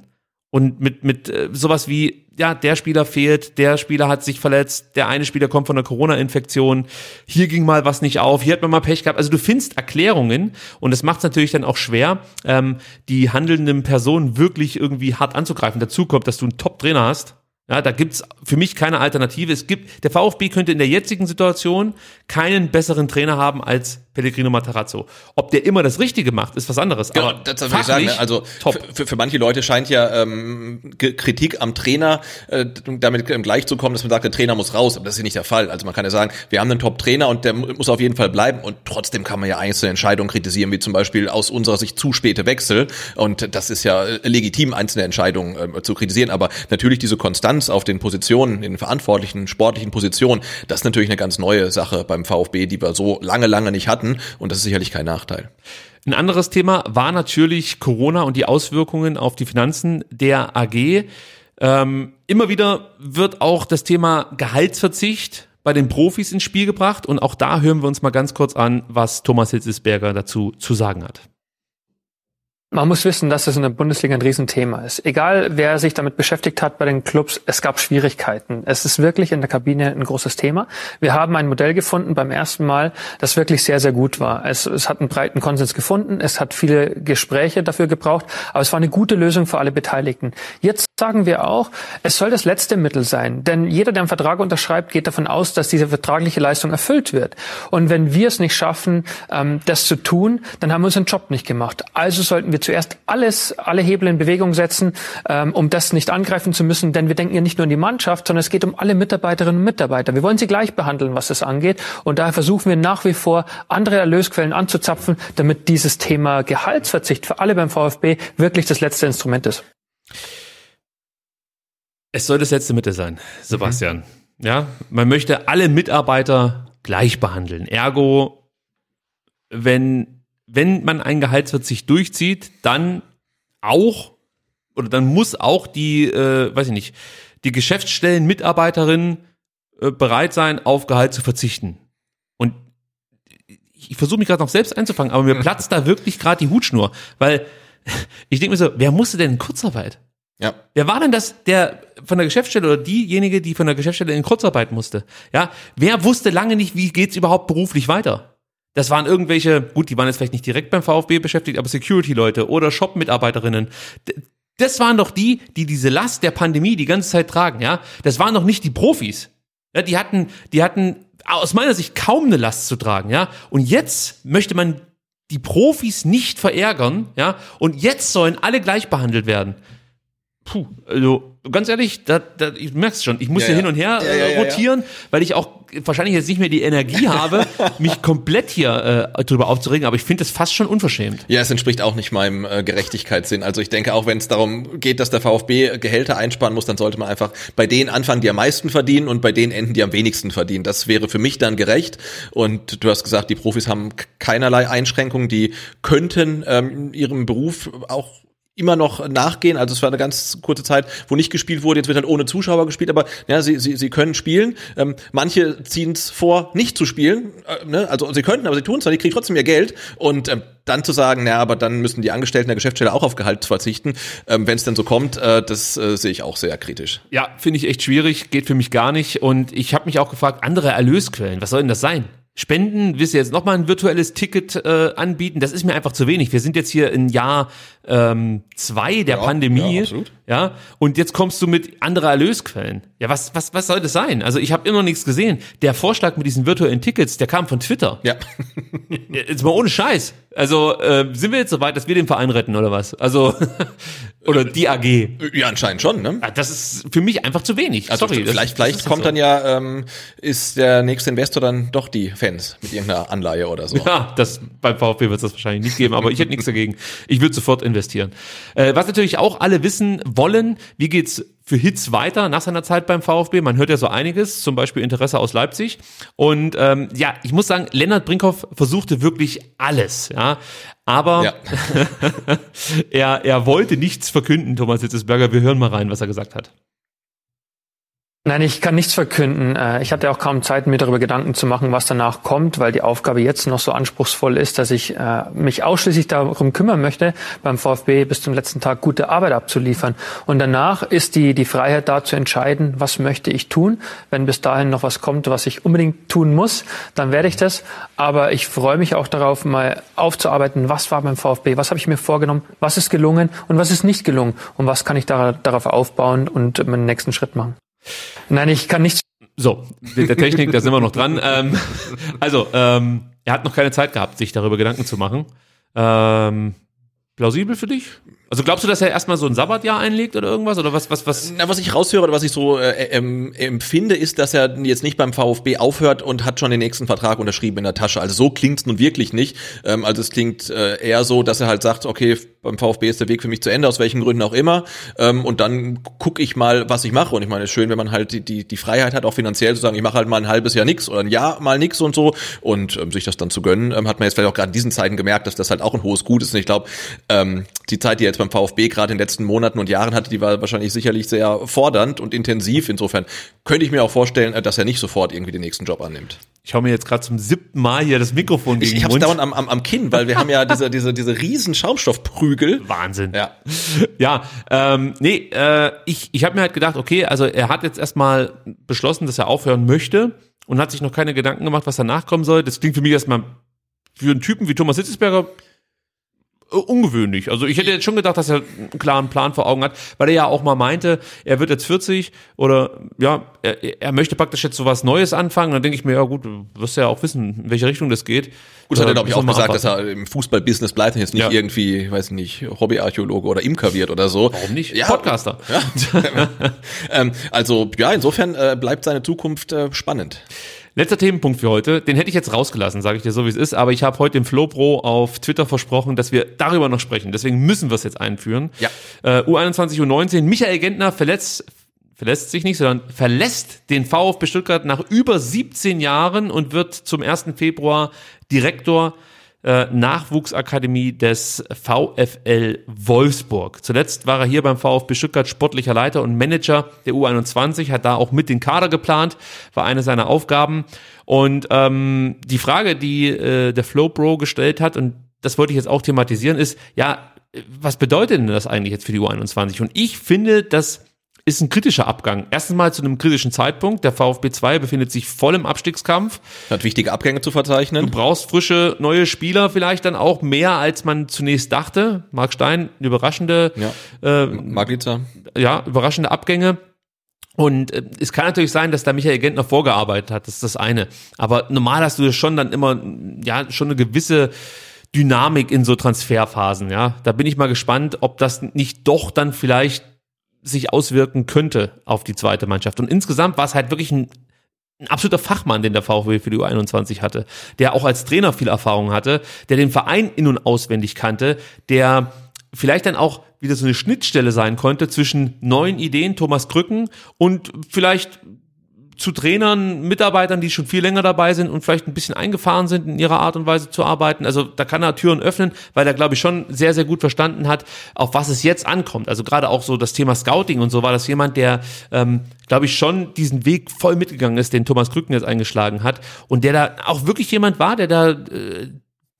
Und mit, mit äh, sowas wie, ja, der Spieler fehlt, der Spieler hat sich verletzt, der eine Spieler kommt von einer Corona-Infektion, hier ging mal was nicht auf, hier hat man mal Pech gehabt. Also du findest Erklärungen und es macht es natürlich dann auch schwer, ähm, die handelnden Personen wirklich irgendwie hart anzugreifen. Dazu kommt, dass du einen Top-Trainer hast, ja, da gibt's für mich keine Alternative. Es gibt, der VfB könnte in der jetzigen Situation keinen besseren Trainer haben als Pellegrino Matarazzo. Ob der immer das Richtige macht, ist was anderes. Genau, Aber das würde ich sagen. Ne? Also für, für manche Leute scheint ja ähm, Kritik am Trainer äh, damit ähm, gleichzukommen, dass man sagt, der Trainer muss raus. Aber das ist nicht der Fall. Also man kann ja sagen, wir haben einen Top-Trainer und der muss auf jeden Fall bleiben. Und trotzdem kann man ja einzelne Entscheidungen kritisieren, wie zum Beispiel aus unserer Sicht zu späte Wechsel. Und das ist ja äh, legitim, einzelne Entscheidungen äh, zu kritisieren. Aber natürlich diese Konstanz auf den Positionen, in den verantwortlichen sportlichen Positionen, das ist natürlich eine ganz neue Sache beim VfB, die wir so lange, lange nicht hatten hatten und das ist sicherlich kein Nachteil. Ein anderes Thema war natürlich Corona und die Auswirkungen auf die Finanzen der AG. Ähm, immer wieder wird auch das Thema Gehaltsverzicht bei den Profis ins Spiel gebracht und auch da hören wir uns mal ganz kurz an, was Thomas Hitzesberger dazu zu sagen hat. Man muss wissen, dass es in der Bundesliga ein Riesenthema ist. Egal, wer sich damit beschäftigt hat bei den Clubs, es gab Schwierigkeiten. Es ist wirklich in der Kabine ein großes Thema. Wir haben ein Modell gefunden beim ersten Mal, das wirklich sehr, sehr gut war. Es, es hat einen breiten Konsens gefunden. Es hat viele Gespräche dafür gebraucht. Aber es war eine gute Lösung für alle Beteiligten. Jetzt sagen wir auch, es soll das letzte Mittel sein. Denn jeder, der einen Vertrag unterschreibt, geht davon aus, dass diese vertragliche Leistung erfüllt wird. Und wenn wir es nicht schaffen, ähm, das zu tun, dann haben wir unseren Job nicht gemacht. Also sollten wir zuerst alles, alle Hebel in Bewegung setzen, ähm, um das nicht angreifen zu müssen, denn wir denken ja nicht nur an die Mannschaft, sondern es geht um alle Mitarbeiterinnen und Mitarbeiter. Wir wollen sie gleich behandeln, was das angeht. Und daher versuchen wir nach wie vor, andere Erlösquellen anzuzapfen, damit dieses Thema Gehaltsverzicht für alle beim VfB wirklich das letzte Instrument ist Es soll das letzte Mittel sein, Sebastian. Ja, man möchte alle Mitarbeiter gleich behandeln. Ergo, wenn, wenn man einen Gehaltsverzicht durchzieht, dann auch, oder dann muss auch die, äh, weiß ich nicht, die Geschäftsstellen-Mitarbeiterin äh, bereit sein, auf Gehalt zu verzichten. Und ich versuche mich gerade noch selbst einzufangen, aber mir platzt da wirklich gerade die Hutschnur, weil ich denke mir so, wer musste denn in Kurzarbeit? Ja. Wer war denn das, der von der Geschäftsstelle oder diejenige, die von der Geschäftsstelle in Kurzarbeit musste? Ja, wer wusste lange nicht, wie geht's überhaupt beruflich weiter? Das waren irgendwelche, gut, die waren jetzt vielleicht nicht direkt beim VfB beschäftigt, aber Security-Leute oder Shop-Mitarbeiterinnen. Das waren doch die, die diese Last der Pandemie die ganze Zeit tragen, ja? Das waren doch nicht die Profis. Ja, die hatten, die hatten aus meiner Sicht kaum eine Last zu tragen, ja? Und jetzt möchte man die Profis nicht verärgern, ja? Und jetzt sollen alle gleich behandelt werden. Puh, also ganz ehrlich, da, da, ich merk's schon, ich muss Ja, hier ja. hin und her äh, ja, rotieren, weil ich auch wahrscheinlich jetzt nicht mehr die Energie habe, mich komplett hier äh, drüber aufzuregen, aber ich finde das fast schon unverschämt. Ja, es entspricht auch nicht meinem äh, Gerechtigkeitssinn. Also ich denke, auch wenn es darum geht, dass der VfB Gehälter einsparen muss, dann sollte man einfach bei denen anfangen, die am meisten verdienen und bei denen enden, die am wenigsten verdienen. Das wäre für mich dann gerecht. Und du hast gesagt, die Profis haben keinerlei Einschränkungen, die könnten ähm, ihrem Beruf auch immer noch nachgehen. Also es war eine ganz kurze Zeit, wo nicht gespielt wurde. Jetzt wird halt ohne Zuschauer gespielt, aber ja, sie, sie, sie können spielen. Ähm, manche ziehen es vor, nicht zu spielen. Äh, ne? Also sie könnten, aber sie tun es, die kriegen trotzdem ihr Geld. Und ähm, dann zu sagen, na, aber dann müssen die Angestellten der Geschäftsstelle auch auf Gehalt verzichten, ähm, wenn es denn so kommt, äh, das äh, sehe ich auch sehr kritisch. Ja, finde ich echt schwierig, geht für mich gar nicht. Und ich habe mich auch gefragt, andere Erlösquellen, was soll denn das sein? Spenden, willst du jetzt nochmal ein virtuelles Ticket äh, anbieten? Das ist mir einfach zu wenig. Wir sind jetzt hier in Jahr ähm, zwei der Ja, Pandemie. ja, absolut. Ja, und jetzt kommst du mit andere Erlösquellen. Ja, was, was, was soll das sein? Also ich habe immer noch nichts gesehen. Der Vorschlag mit diesen virtuellen Tickets, der kam von Twitter. Ja. Jetzt mal ohne Scheiß. Also äh, sind wir jetzt so weit, dass wir den Verein retten oder was? Also oder die AG. Ja, anscheinend schon, ne? Ah, Das ist für mich einfach zu wenig. Also Sorry, das- vielleicht, das vielleicht ist kommt so. dann ja, ähm, ist der nächste Investor dann doch die Fans mit irgendeiner Anleihe oder so. Ja, das, beim VfB wird es das wahrscheinlich nicht geben, aber ich hätte nichts dagegen. Ich würde sofort investieren. Äh, was natürlich auch alle wissen wollen, wie geht's für Hitz weiter nach seiner Zeit beim VfB? Man hört ja so einiges, zum Beispiel Interesse aus Leipzig. Und ähm, ja, ich muss sagen, Lennart Brinkhoff versuchte wirklich alles, ja. Aber Ja. er, er wollte nichts verkünden, Thomas Hitzesberger. Wir hören mal rein, was er gesagt hat. Nein, ich kann nichts verkünden. Äh, Ich hatte auch kaum Zeit, mir darüber Gedanken zu machen, was danach kommt, weil die Aufgabe jetzt noch so anspruchsvoll ist, dass ich äh, mich ausschließlich darum kümmern möchte, beim VfB bis zum letzten Tag gute Arbeit abzuliefern. Und danach ist die, die Freiheit da zu entscheiden, was möchte ich tun. Wenn bis dahin noch was kommt, was ich unbedingt tun muss, dann werde ich das. Aber ich freue mich auch darauf, mal aufzuarbeiten, was war beim VfB, was habe ich mir vorgenommen, was ist gelungen und was ist nicht gelungen und was kann ich da, darauf aufbauen und meinen nächsten Schritt machen. Nein, ich kann nichts So, mit der Technik, da sind wir noch dran. Ähm, also, ähm, er hat noch keine Zeit gehabt, sich darüber Gedanken zu machen. Ähm, plausibel für dich? Also glaubst du, dass er erstmal so ein Sabbatjahr einlegt oder irgendwas? Oder was, was, was? Na, was ich raushöre oder was ich so äh, ähm, empfinde, ist, dass er jetzt nicht beim VfB aufhört und hat schon den nächsten Vertrag unterschrieben in der Tasche. Also so klingt's nun wirklich nicht. Ähm, also es klingt äh, eher so, dass er halt sagt, okay, beim VfB ist der Weg für mich zu Ende, aus welchen Gründen auch immer. Ähm, und dann gucke ich mal, was ich mache. Und ich meine, es ist schön, wenn man halt die, die, die Freiheit hat, auch finanziell zu sagen, ich mache halt mal ein halbes Jahr nix oder ein Jahr mal nix und so. Und ähm, sich das dann zu gönnen, ähm, hat man jetzt vielleicht auch gerade in diesen Zeiten gemerkt, dass das halt auch ein hohes Gut ist. Und ich glaube, ähm, die Zeit, die er jetzt beim VfB gerade in den letzten Monaten und Jahren hatte, die war wahrscheinlich sicherlich sehr fordernd und intensiv. Insofern könnte ich mir auch vorstellen, äh, dass er nicht sofort irgendwie den nächsten Job annimmt. Ich hau mir jetzt gerade zum siebten Mal hier das Mikrofon Ich, gegen ich den hab's dauernd am, am, am Kinn, weil wir haben ja diese, diese, diese riesen Schaumstoffprügel. Wahnsinn. Ja. Ja, ähm, nee, äh, ich, ich habe mir halt gedacht, okay, also er hat jetzt erstmal beschlossen, dass er aufhören möchte und hat sich noch keine Gedanken gemacht, was danach kommen soll. Das klingt für mich erstmal für einen Typen wie Thomas Hitzesberger ungewöhnlich. Also ich hätte jetzt schon gedacht, dass er einen klaren Plan vor Augen hat, weil er ja auch mal meinte, er wird jetzt 40 oder ja, er, er möchte praktisch jetzt so was Neues anfangen. Dann denke ich mir, ja gut, du wirst ja auch wissen, in welche Richtung das geht. Gut, das hat er, Äh, glaube ich, auch gesagt, dass er im Fußballbusiness bleibt und jetzt nicht Ja. irgendwie, weiß nicht, Hobbyarchäologe oder Imker wird oder so. Warum nicht? Ja, Podcaster. Ja. ähm, also, ja, insofern äh, bleibt seine Zukunft äh, spannend. Letzter Themenpunkt für heute, den hätte ich jetzt rausgelassen, sage ich dir so wie es ist, aber ich habe heute dem FloPro auf Twitter versprochen, dass wir darüber noch sprechen. Deswegen müssen wir es jetzt einführen. Ja. Äh, U21, U19, Michael Gentner verletzt verlässt sich nicht, sondern verlässt den VfB Stuttgart nach über 17 Jahren und wird zum 1. Februar Direktor äh, Nachwuchsakademie des VfL Wolfsburg. Zuletzt war er hier beim VfB Stuttgart sportlicher Leiter und Manager der U21, hat da auch mit den Kader geplant, war eine seiner Aufgaben. Und ähm, die Frage, die äh, der Flow Bro gestellt hat, und das wollte ich jetzt auch thematisieren, ist, ja, was bedeutet denn das eigentlich jetzt für die U21? Und ich finde, dass ist ein kritischer Abgang. Erstens mal zu einem kritischen Zeitpunkt. Der VfB 2 befindet sich voll im Abstiegskampf. Hat wichtige Abgänge zu verzeichnen. Du brauchst frische neue Spieler vielleicht dann auch mehr, als man zunächst dachte. Marc Stein, überraschende, ja. äh, Maglitzer. Ja, überraschende Abgänge. Und äh, es kann natürlich sein, dass da Michael Gentner vorgearbeitet hat. Das ist das eine. Aber normal hast du schon dann immer, ja, schon eine gewisse Dynamik in so Transferphasen, ja. Da bin ich mal gespannt, ob das nicht doch dann vielleicht sich auswirken könnte auf die zweite Mannschaft. Und insgesamt war es halt wirklich ein, ein absoluter Fachmann, den der VfB für die U21 hatte, der auch als Trainer viel Erfahrung hatte, der den Verein in- und auswendig kannte, der vielleicht dann auch wieder so eine Schnittstelle sein konnte zwischen neuen Ideen, Thomas Krücken und vielleicht zu Trainern, Mitarbeitern, die schon viel länger dabei sind und vielleicht ein bisschen eingefahren sind in ihrer Art und Weise zu arbeiten. Also da kann er Türen öffnen, weil er, glaube ich, schon sehr, sehr gut verstanden hat, auf was es jetzt ankommt. Also gerade auch so das Thema Scouting und so war das jemand, der, ähm, glaube ich, schon diesen Weg voll mitgegangen ist, den Thomas Krücken jetzt eingeschlagen hat und der da auch wirklich jemand war, der da äh,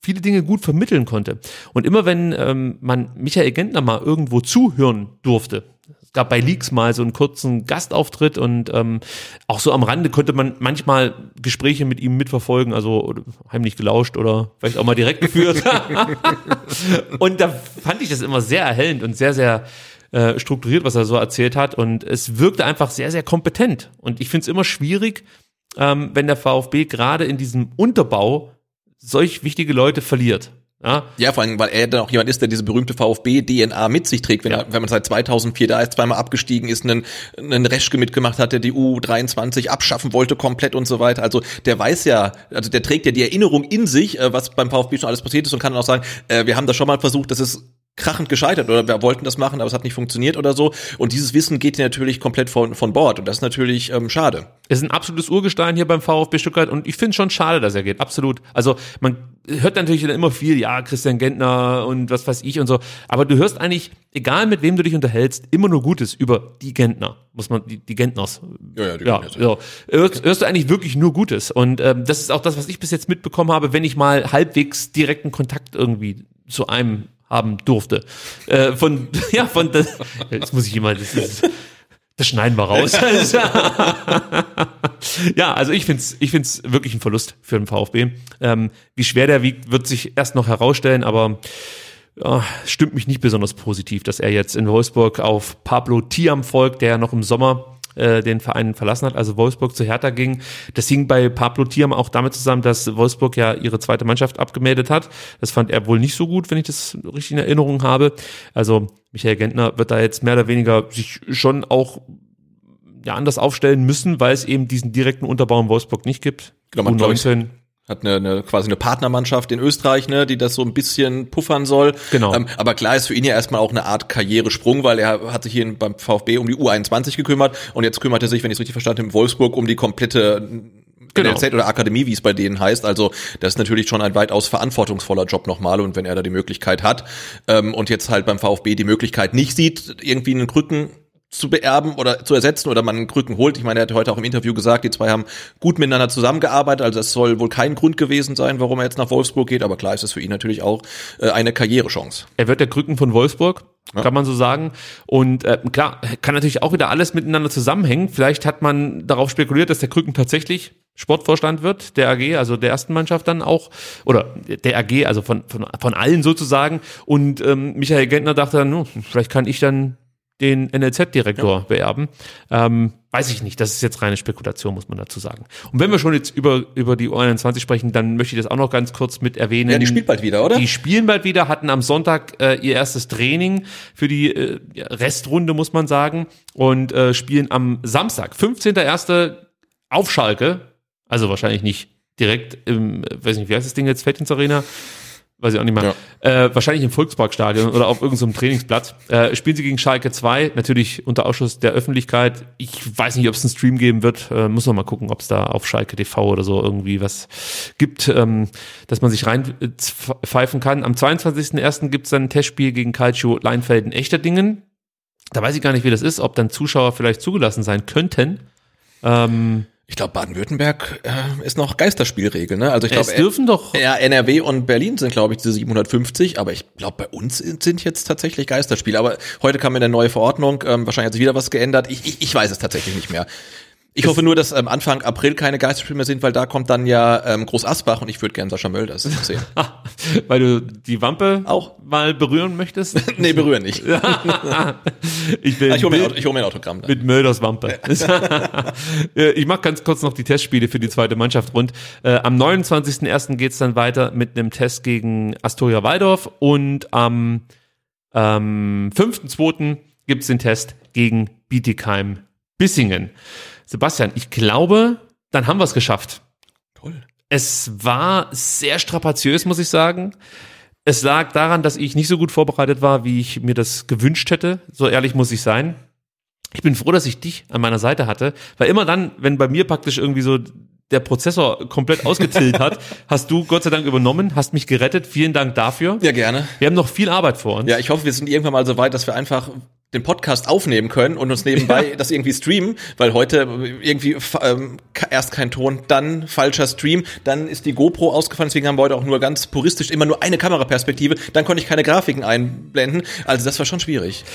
viele Dinge gut vermitteln konnte. Und immer wenn ähm, man Michael Gentner mal irgendwo zuhören durfte, gab bei Leaks mal so einen kurzen Gastauftritt und ähm, auch so am Rande konnte man manchmal Gespräche mit ihm mitverfolgen, also heimlich gelauscht oder vielleicht auch mal direkt geführt. und da fand ich das immer sehr erhellend und sehr, sehr äh, strukturiert, was er so erzählt hat. Und es wirkte einfach sehr, sehr kompetent. Und ich finde es immer schwierig, ähm, wenn der VfB gerade in diesem Unterbau solch wichtige Leute verliert. Ja, ja, vor allem, weil er dann auch jemand ist, der diese berühmte VfB-DNA mit sich trägt, wenn, ja. er, wenn man seit 2004 da ist, zweimal abgestiegen ist, einen, einen Reschke mitgemacht hat, der die U23 abschaffen wollte komplett und so weiter. Also der weiß ja, also der trägt ja die Erinnerung in sich, äh, was beim VfB schon alles passiert ist und kann dann auch sagen, äh, wir haben das schon mal versucht, das ist krachend gescheitert oder wir wollten das machen, aber es hat nicht funktioniert oder so. Und dieses Wissen geht natürlich komplett von, von Bord und das ist natürlich ähm, schade. Es ist ein absolutes Urgestein hier beim VfB Stuttgart und ich finde schon schade, dass er geht. Absolut. Also man hört natürlich immer viel, ja, Christian Gentner und was weiß ich und so. Aber du hörst eigentlich, egal mit wem du dich unterhältst, immer nur Gutes über die Gentner. Muss man, die, die Gentners. Ja, ja, die ja, ja. Hörst, hörst, du eigentlich wirklich nur Gutes. Und ähm, das ist auch das, was ich bis jetzt mitbekommen habe, wenn ich mal halbwegs direkten Kontakt irgendwie zu einem haben durfte. Äh, von, ja, von, das, jetzt muss ich immer, das, ist, das schneiden wir raus. ja, also ich find's, ich find's wirklich ein Verlust für den VfB. Ähm, wie schwer der wiegt, wird sich erst noch herausstellen, aber ja, stimmt mich nicht besonders positiv, dass er jetzt in Wolfsburg auf Pablo Tiam folgt, der noch im Sommer äh, den Verein verlassen hat, also Wolfsburg zu Hertha ging. Das hing bei Pablo Thiam auch damit zusammen, dass Wolfsburg ja ihre zweite Mannschaft abgemeldet hat. Das fand er wohl nicht so gut, wenn ich das richtig in Erinnerung habe. Also Michael Gentner wird da jetzt mehr oder weniger sich schon auch ja, anders aufstellen müssen, weil es eben diesen direkten Unterbau in Wolfsburg nicht gibt. Genau, man, U19 hat eine, eine quasi eine Partnermannschaft in Österreich, ne, die das so ein bisschen puffern soll. Genau. Ähm, aber klar ist für ihn ja erstmal auch eine Art Karrieresprung, weil er hat sich hier beim VfB um die U21 gekümmert und jetzt kümmert er sich, wenn ich es richtig verstanden habe, in Wolfsburg um die komplette genau. NLZ oder Akademie, wie es bei denen heißt. Also das ist natürlich schon ein weitaus verantwortungsvoller Job nochmal und wenn er da die Möglichkeit hat ähm, und jetzt halt beim VfB die Möglichkeit nicht sieht, irgendwie einen Krücken zu beerben oder zu ersetzen oder man einen Krücken holt. Ich meine, er hat heute auch im Interview gesagt, die zwei haben gut miteinander zusammengearbeitet, also es soll wohl kein Grund gewesen sein, warum er jetzt nach Wolfsburg geht, aber klar ist es für ihn natürlich auch äh, eine Karrierechance. Er wird der Krücken von Wolfsburg, ja. kann man so sagen. Und äh, klar, kann natürlich auch wieder alles miteinander zusammenhängen. Vielleicht hat man darauf spekuliert, dass der Krücken tatsächlich Sportvorstand wird, der AG, also der ersten Mannschaft dann auch, oder der AG, also von, von, von allen sozusagen. Und ähm, Michael Gentner dachte dann, no, vielleicht kann ich dann den NLZ-Direktor ja. beerben. Ähm, weiß ich nicht, das ist jetzt reine Spekulation, muss man dazu sagen. Und wenn wir schon jetzt über, über die U21 sprechen, dann möchte ich das auch noch ganz kurz mit erwähnen. Ja, die spielt bald wieder, oder? Die spielen bald wieder, hatten am Sonntag äh, ihr erstes Training für die äh, Restrunde, muss man sagen, und äh, spielen am Samstag, 15.01. auf Schalke, also wahrscheinlich nicht direkt im, weiß nicht, wie heißt das Ding jetzt, Fettins Arena? Weiß ich auch nicht mehr. Ja. Äh, wahrscheinlich im Volksparkstadion oder auf irgendeinem Trainingsplatz. Äh, spielen sie gegen Schalke 2, natürlich unter Ausschuss der Öffentlichkeit. Ich weiß nicht, ob es einen Stream geben wird. Äh, muss man mal gucken, ob es da auf Schalke TV oder so irgendwie was gibt, ähm, dass man sich reinpfeifen kann. Am 22.01. gibt es dann ein Testspiel gegen Calcio Leinfelden Echterdingen. Da weiß ich gar nicht, wie das ist, ob dann Zuschauer vielleicht zugelassen sein könnten. Ähm, ich glaube, Baden-Württemberg äh, ist noch Geisterspielregel, ne? Also ich glaube, dürfen doch. Ja, NRW und Berlin sind, glaube ich, diese 750, aber ich glaube, bei uns sind jetzt tatsächlich Geisterspiele. Aber heute kam in der neue Verordnung, ähm, wahrscheinlich hat sich wieder was geändert. Ich, ich, ich weiß es tatsächlich nicht mehr. Ich hoffe nur, dass ähm, Anfang April keine Geisterspiele mehr sind, weil da kommt dann ja ähm, Groß Asbach und ich würde gerne Sascha Mölders sehen. weil du die Wampe auch mal berühren möchtest? nee, berühren nicht. ich, will ich hole mir, hol mir ein Autogramm. Dann. Mit Mölders Wampe. ich mache ganz kurz noch die Testspiele für die zweite Mannschaft rund. Äh, am 29.01. geht's dann weiter mit einem Test gegen Astoria Waldorf und am ähm, 5.2. gibt's den Test gegen Bietigheim Bissingen. Sebastian, ich glaube, dann haben wir es geschafft. Toll. Es war sehr strapaziös, muss ich sagen. Es lag daran, dass ich nicht so gut vorbereitet war, wie ich mir das gewünscht hätte. So ehrlich muss ich sein. Ich bin froh, dass ich dich an meiner Seite hatte, weil immer dann, wenn bei mir praktisch irgendwie so der Prozessor komplett ausgetillt hat, hast du Gott sei Dank übernommen, hast mich gerettet. Vielen Dank dafür. Ja, gerne. Wir haben noch viel Arbeit vor uns. Ja, ich hoffe, wir sind irgendwann mal so weit, dass wir einfach den Podcast aufnehmen können und uns nebenbei ja. das irgendwie streamen, weil heute irgendwie ähm, erst kein Ton, dann falscher Stream, dann ist die GoPro ausgefallen, deswegen haben wir heute auch nur ganz puristisch immer nur eine Kameraperspektive, dann konnte ich keine Grafiken einblenden, also das war schon schwierig.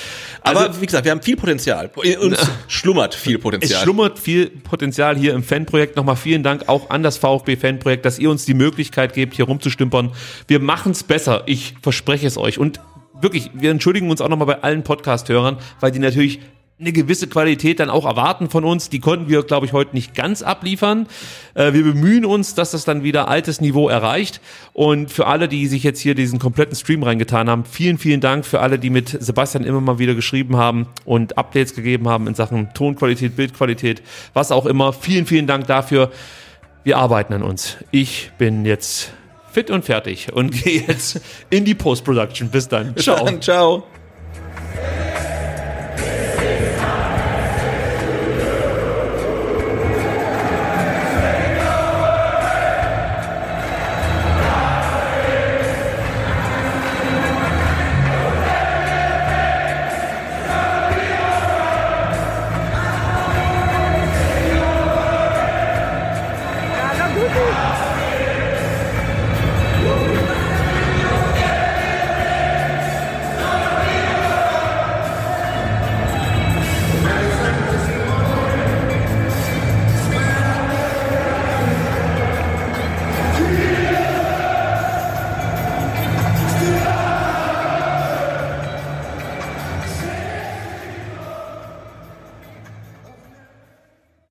Aber also, wie gesagt, wir haben viel Potenzial, uns schlummert viel Potenzial. Es schlummert viel Potenzial hier im Fanprojekt, nochmal vielen Dank auch an das VfB Fanprojekt, dass ihr uns die Möglichkeit gebt, hier rumzustümpern. Wir machen's besser, ich verspreche es euch und wirklich, wir entschuldigen uns auch nochmal bei allen Podcast-Hörern, weil die natürlich eine gewisse Qualität dann auch erwarten von uns. Die konnten wir, glaube ich, heute nicht ganz abliefern. Äh, wir bemühen uns, dass das dann wieder altes Niveau erreicht. Und für alle, die sich jetzt hier diesen kompletten Stream reingetan haben, vielen, vielen Dank für alle, die mit Sebastian immer mal wieder geschrieben haben und Updates gegeben haben in Sachen Tonqualität, Bildqualität, was auch immer. Vielen, vielen Dank dafür. Wir arbeiten an uns. Ich bin jetzt fit und fertig und gehe jetzt in die Post-Production. Bis dann. Ciao. Bis. Dann, ciao.